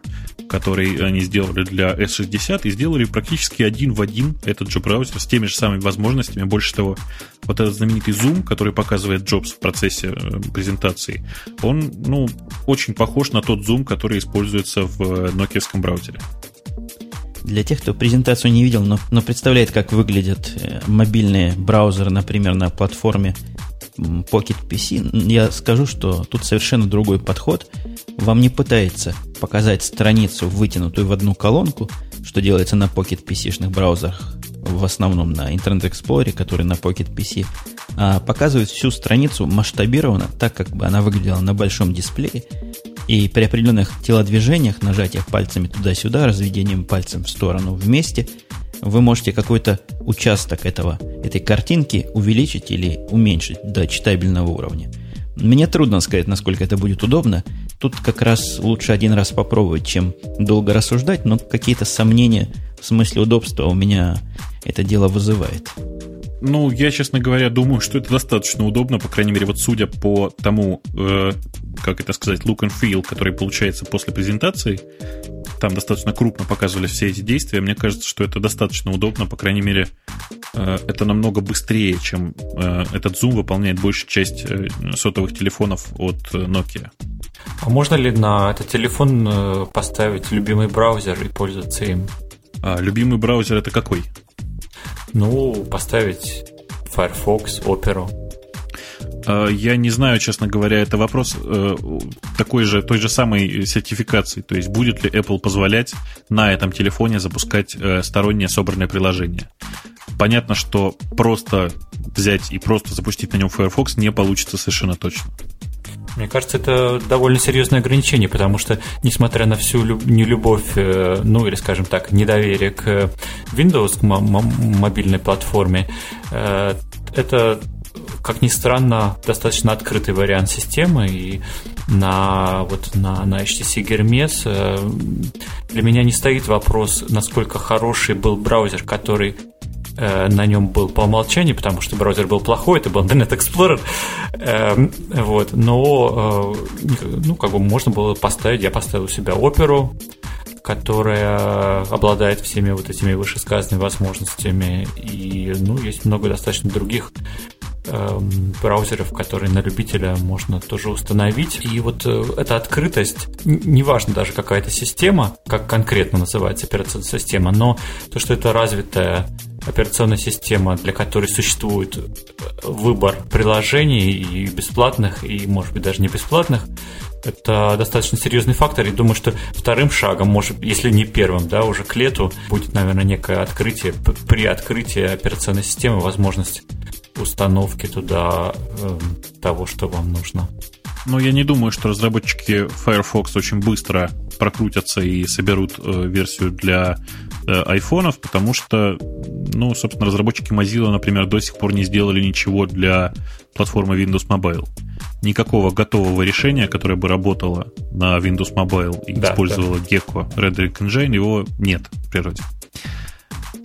который они сделали для S60, и сделали практически один в один этот же браузер с теми же самыми возможностями. Больше того, вот этот знаменитый Zoom, который показывает Джобс в процессе э, презентации, он, ну, очень похож на тот Zoom, который используется в нокиевском браузере. Для тех, кто презентацию не видел, но, но представляет, как выглядят э, мобильные браузеры, например, на платформе Pocket PC, я скажу, что тут совершенно другой подход. Вам не пытается показать страницу, вытянутую в одну колонку, что делается на Pocket PC-шных браузерах, в основном на Internet Explorer, который на Pocket PC, а показывает всю страницу масштабированно, так как бы она выглядела на большом дисплее, и при определенных телодвижениях, нажатиях пальцами туда-сюда, разведением пальцем в сторону вместе – вы можете какой-то участок этого, этой картинки увеличить или уменьшить до читабельного уровня. Мне трудно сказать, насколько это будет удобно. Тут как раз лучше один раз попробовать, чем долго рассуждать, но какие-то сомнения в смысле удобства у меня это дело вызывает. Ну, я, честно говоря, думаю, что это достаточно удобно, по крайней мере, вот судя по тому, э, как это сказать, look and feel, который получается после презентации, там достаточно крупно показывались все эти действия. Мне кажется, что это достаточно удобно, по крайней мере, э, это намного быстрее, чем э, этот Zoom выполняет большую часть э, сотовых телефонов от Nokia. А можно ли на этот телефон поставить любимый браузер и пользоваться им? А любимый браузер это какой? Ну, поставить Firefox, Opera. А, я не знаю, честно говоря, это вопрос э, такой же, той же самой сертификации. То есть будет ли Apple позволять на этом телефоне запускать э, стороннее собранное приложение. Понятно, что просто взять и просто запустить на нем Firefox не получится совершенно точно. Мне кажется, это довольно серьезное ограничение, потому что, несмотря на всю нелюбовь, э, ну или, скажем так, недоверие к Windows, к мобильной платформе, это как ни странно, достаточно открытый вариант системы, и на, вот, на, на HTC Hermes э, для меня не стоит вопрос, насколько хороший был браузер, который э, на нем был по умолчанию, потому что браузер был плохой, это был Internet Explorer, э, вот, но, ну, как бы можно было поставить, я поставил у себя оперу, которая обладает всеми вот этими вышесказанными возможностями. И, ну, есть много достаточно других Эм, браузеров, которые на любителя можно тоже установить. И вот э, эта открытость, неважно даже какая то система, как конкретно называется операционная система, но то, что это развитая операционная система, для которой существует э, выбор приложений и бесплатных, и, может быть, даже не бесплатных, это достаточно серьезный фактор, и думаю, что вторым шагом, может, если не первым, да, уже к лету будет, наверное, некое открытие, при открытии операционной системы возможность установки туда э, того, что вам нужно. Ну, я не думаю, что разработчики Firefox очень быстро прокрутятся и соберут э, версию для э, айфонов, потому что, ну, собственно, разработчики Mozilla, например, до сих пор не сделали ничего для платформы Windows Mobile. никакого готового решения, которое бы работало на Windows Mobile и да, использовало да. Gecko Red Engine, его нет в природе.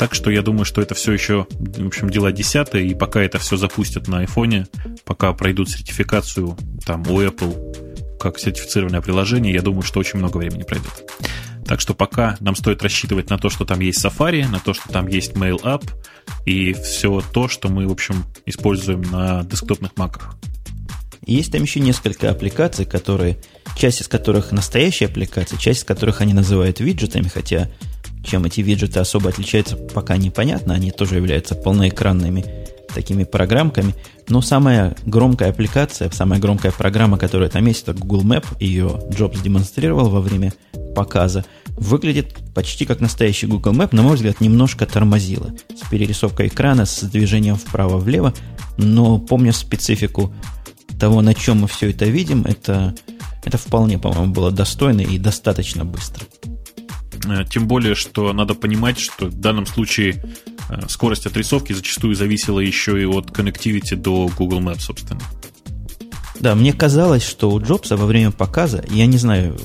Так что я думаю, что это все еще, в общем, дела десятые, и пока это все запустят на айфоне, пока пройдут сертификацию там у Apple как сертифицированное приложение, я думаю, что очень много времени пройдет. Так что пока нам стоит рассчитывать на то, что там есть Safari, на то, что там есть Mail App и все то, что мы, в общем, используем на десктопных маках. Есть там еще несколько аппликаций, которые, часть из которых настоящие аппликации, часть из которых они называют виджетами, хотя чем эти виджеты особо отличаются, пока непонятно. Они тоже являются полноэкранными такими программками. Но самая громкая аппликация, самая громкая программа, которая там есть, это Google Map. Ее Джобс демонстрировал во время показа. Выглядит почти как настоящий Google Map. На мой взгляд, немножко тормозило. С перерисовкой экрана, с движением вправо-влево. Но помня специфику того, на чем мы все это видим, это, это вполне, по-моему, было достойно и достаточно быстро. Э, тем более, что надо понимать, что в данном случае э, скорость отрисовки зачастую зависела еще и от connectivity до Google Maps, собственно. Да, мне казалось, что у Джобса во время показа, я не знаю,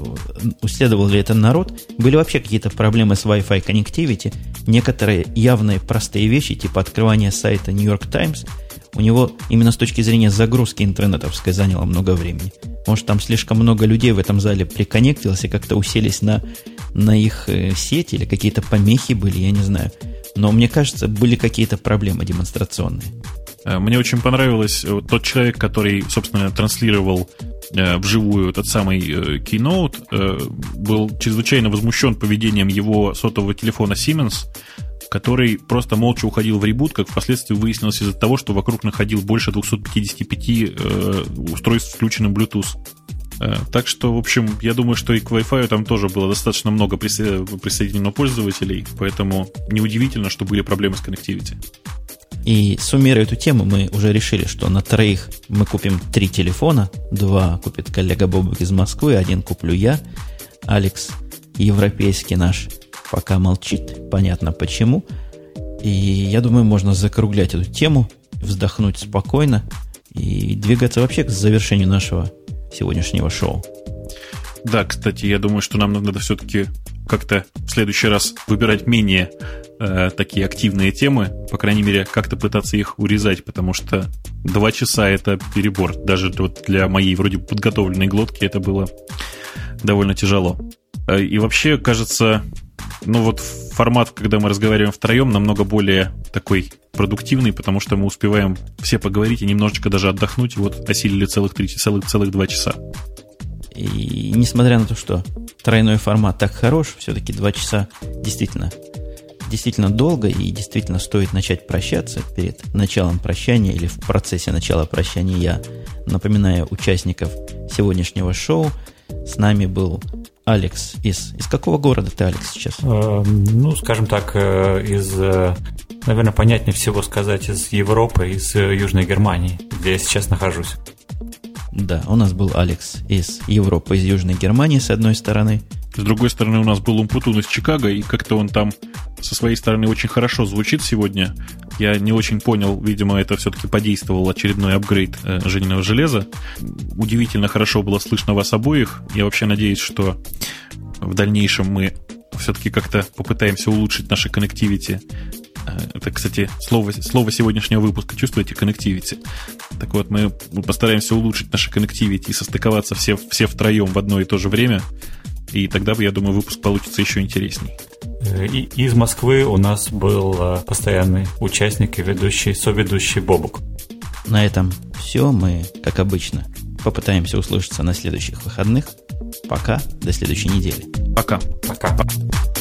исследовал ли это народ, были вообще какие-то проблемы с Wi-Fi connectivity, некоторые явные простые вещи, типа открывания сайта New York Times, у него именно с точки зрения загрузки интернетовской заняло много времени. Может, там слишком много людей в этом зале приконнектилось и как-то уселись на на их э, сеть или какие-то помехи были, я не знаю. Но мне кажется, были какие-то проблемы демонстрационные. Э, мне очень понравилось э, тот человек, который, собственно, транслировал вживую этот самый Keynote, был чрезвычайно возмущен поведением его сотового телефона Siemens, который просто молча уходил в ребут, как впоследствии выяснилось из-за того, что вокруг находил больше 255 устройств с включенным Bluetooth. Э, так что, в общем, я думаю, что и к Wi-Fi там тоже было достаточно много присоединено пользователей, поэтому неудивительно, что были проблемы с коннективити. И суммируя эту тему, мы уже решили, что на троих мы купим три телефона. Два купит коллега Бобок из Москвы, один куплю я. Алекс, европейский наш, пока молчит, понятно почему. И я думаю, можно закруглять эту тему, вздохнуть спокойно и двигаться вообще к завершению нашего сегодняшнего шоу. Да, кстати, я думаю, что нам надо все-таки как-то в следующий раз выбирать менее э, такие активные темы, по крайней мере, как-то пытаться их урезать, потому что два часа это перебор. Даже вот для моей вроде подготовленной глотки это было довольно тяжело. Э, и вообще, кажется, ну вот формат, когда мы разговариваем втроем, намного более такой продуктивный, потому что мы успеваем все поговорить и немножечко даже отдохнуть. Вот осилили целых, три, целых, целых два часа. И несмотря на то, что тройной формат так хорош, все-таки два часа действительно, действительно долго и действительно стоит начать прощаться перед началом прощания или в процессе начала прощания. Я напоминаю участников сегодняшнего шоу. С нами был Алекс из... Из какого города ты, Алекс, сейчас? Э, ну, скажем так, э, из... Э, наверное, понятнее всего сказать из Европы, из Южной Германии, где я сейчас нахожусь. Да, у нас был Алекс из Европы, из Южной Германии, с одной стороны. С другой стороны, у нас был Умпутун из Чикаго, и как-то он там со своей стороны очень хорошо звучит сегодня. Я не очень понял, видимо, это все-таки подействовал очередной апгрейд э, Жениного железа. Удивительно хорошо было слышно вас обоих. Я вообще надеюсь, что в дальнейшем мы все-таки как-то попытаемся улучшить наши коннективити. Э, это, кстати, слово, слово сегодняшнего выпуска. Чувствуете коннективити? Так вот, мы постараемся улучшить наши коннективити и состыковаться все, все втроем в одно и то же время. И тогда, я думаю, выпуск получится еще интересней. Э, и из Москвы у нас был э, постоянный участник и ведущий, соведущий Бобук. На этом все. Мы, как обычно, попытаемся услышаться на следующих выходных. Пока. До следующей недели. Пока. Пока. Пока.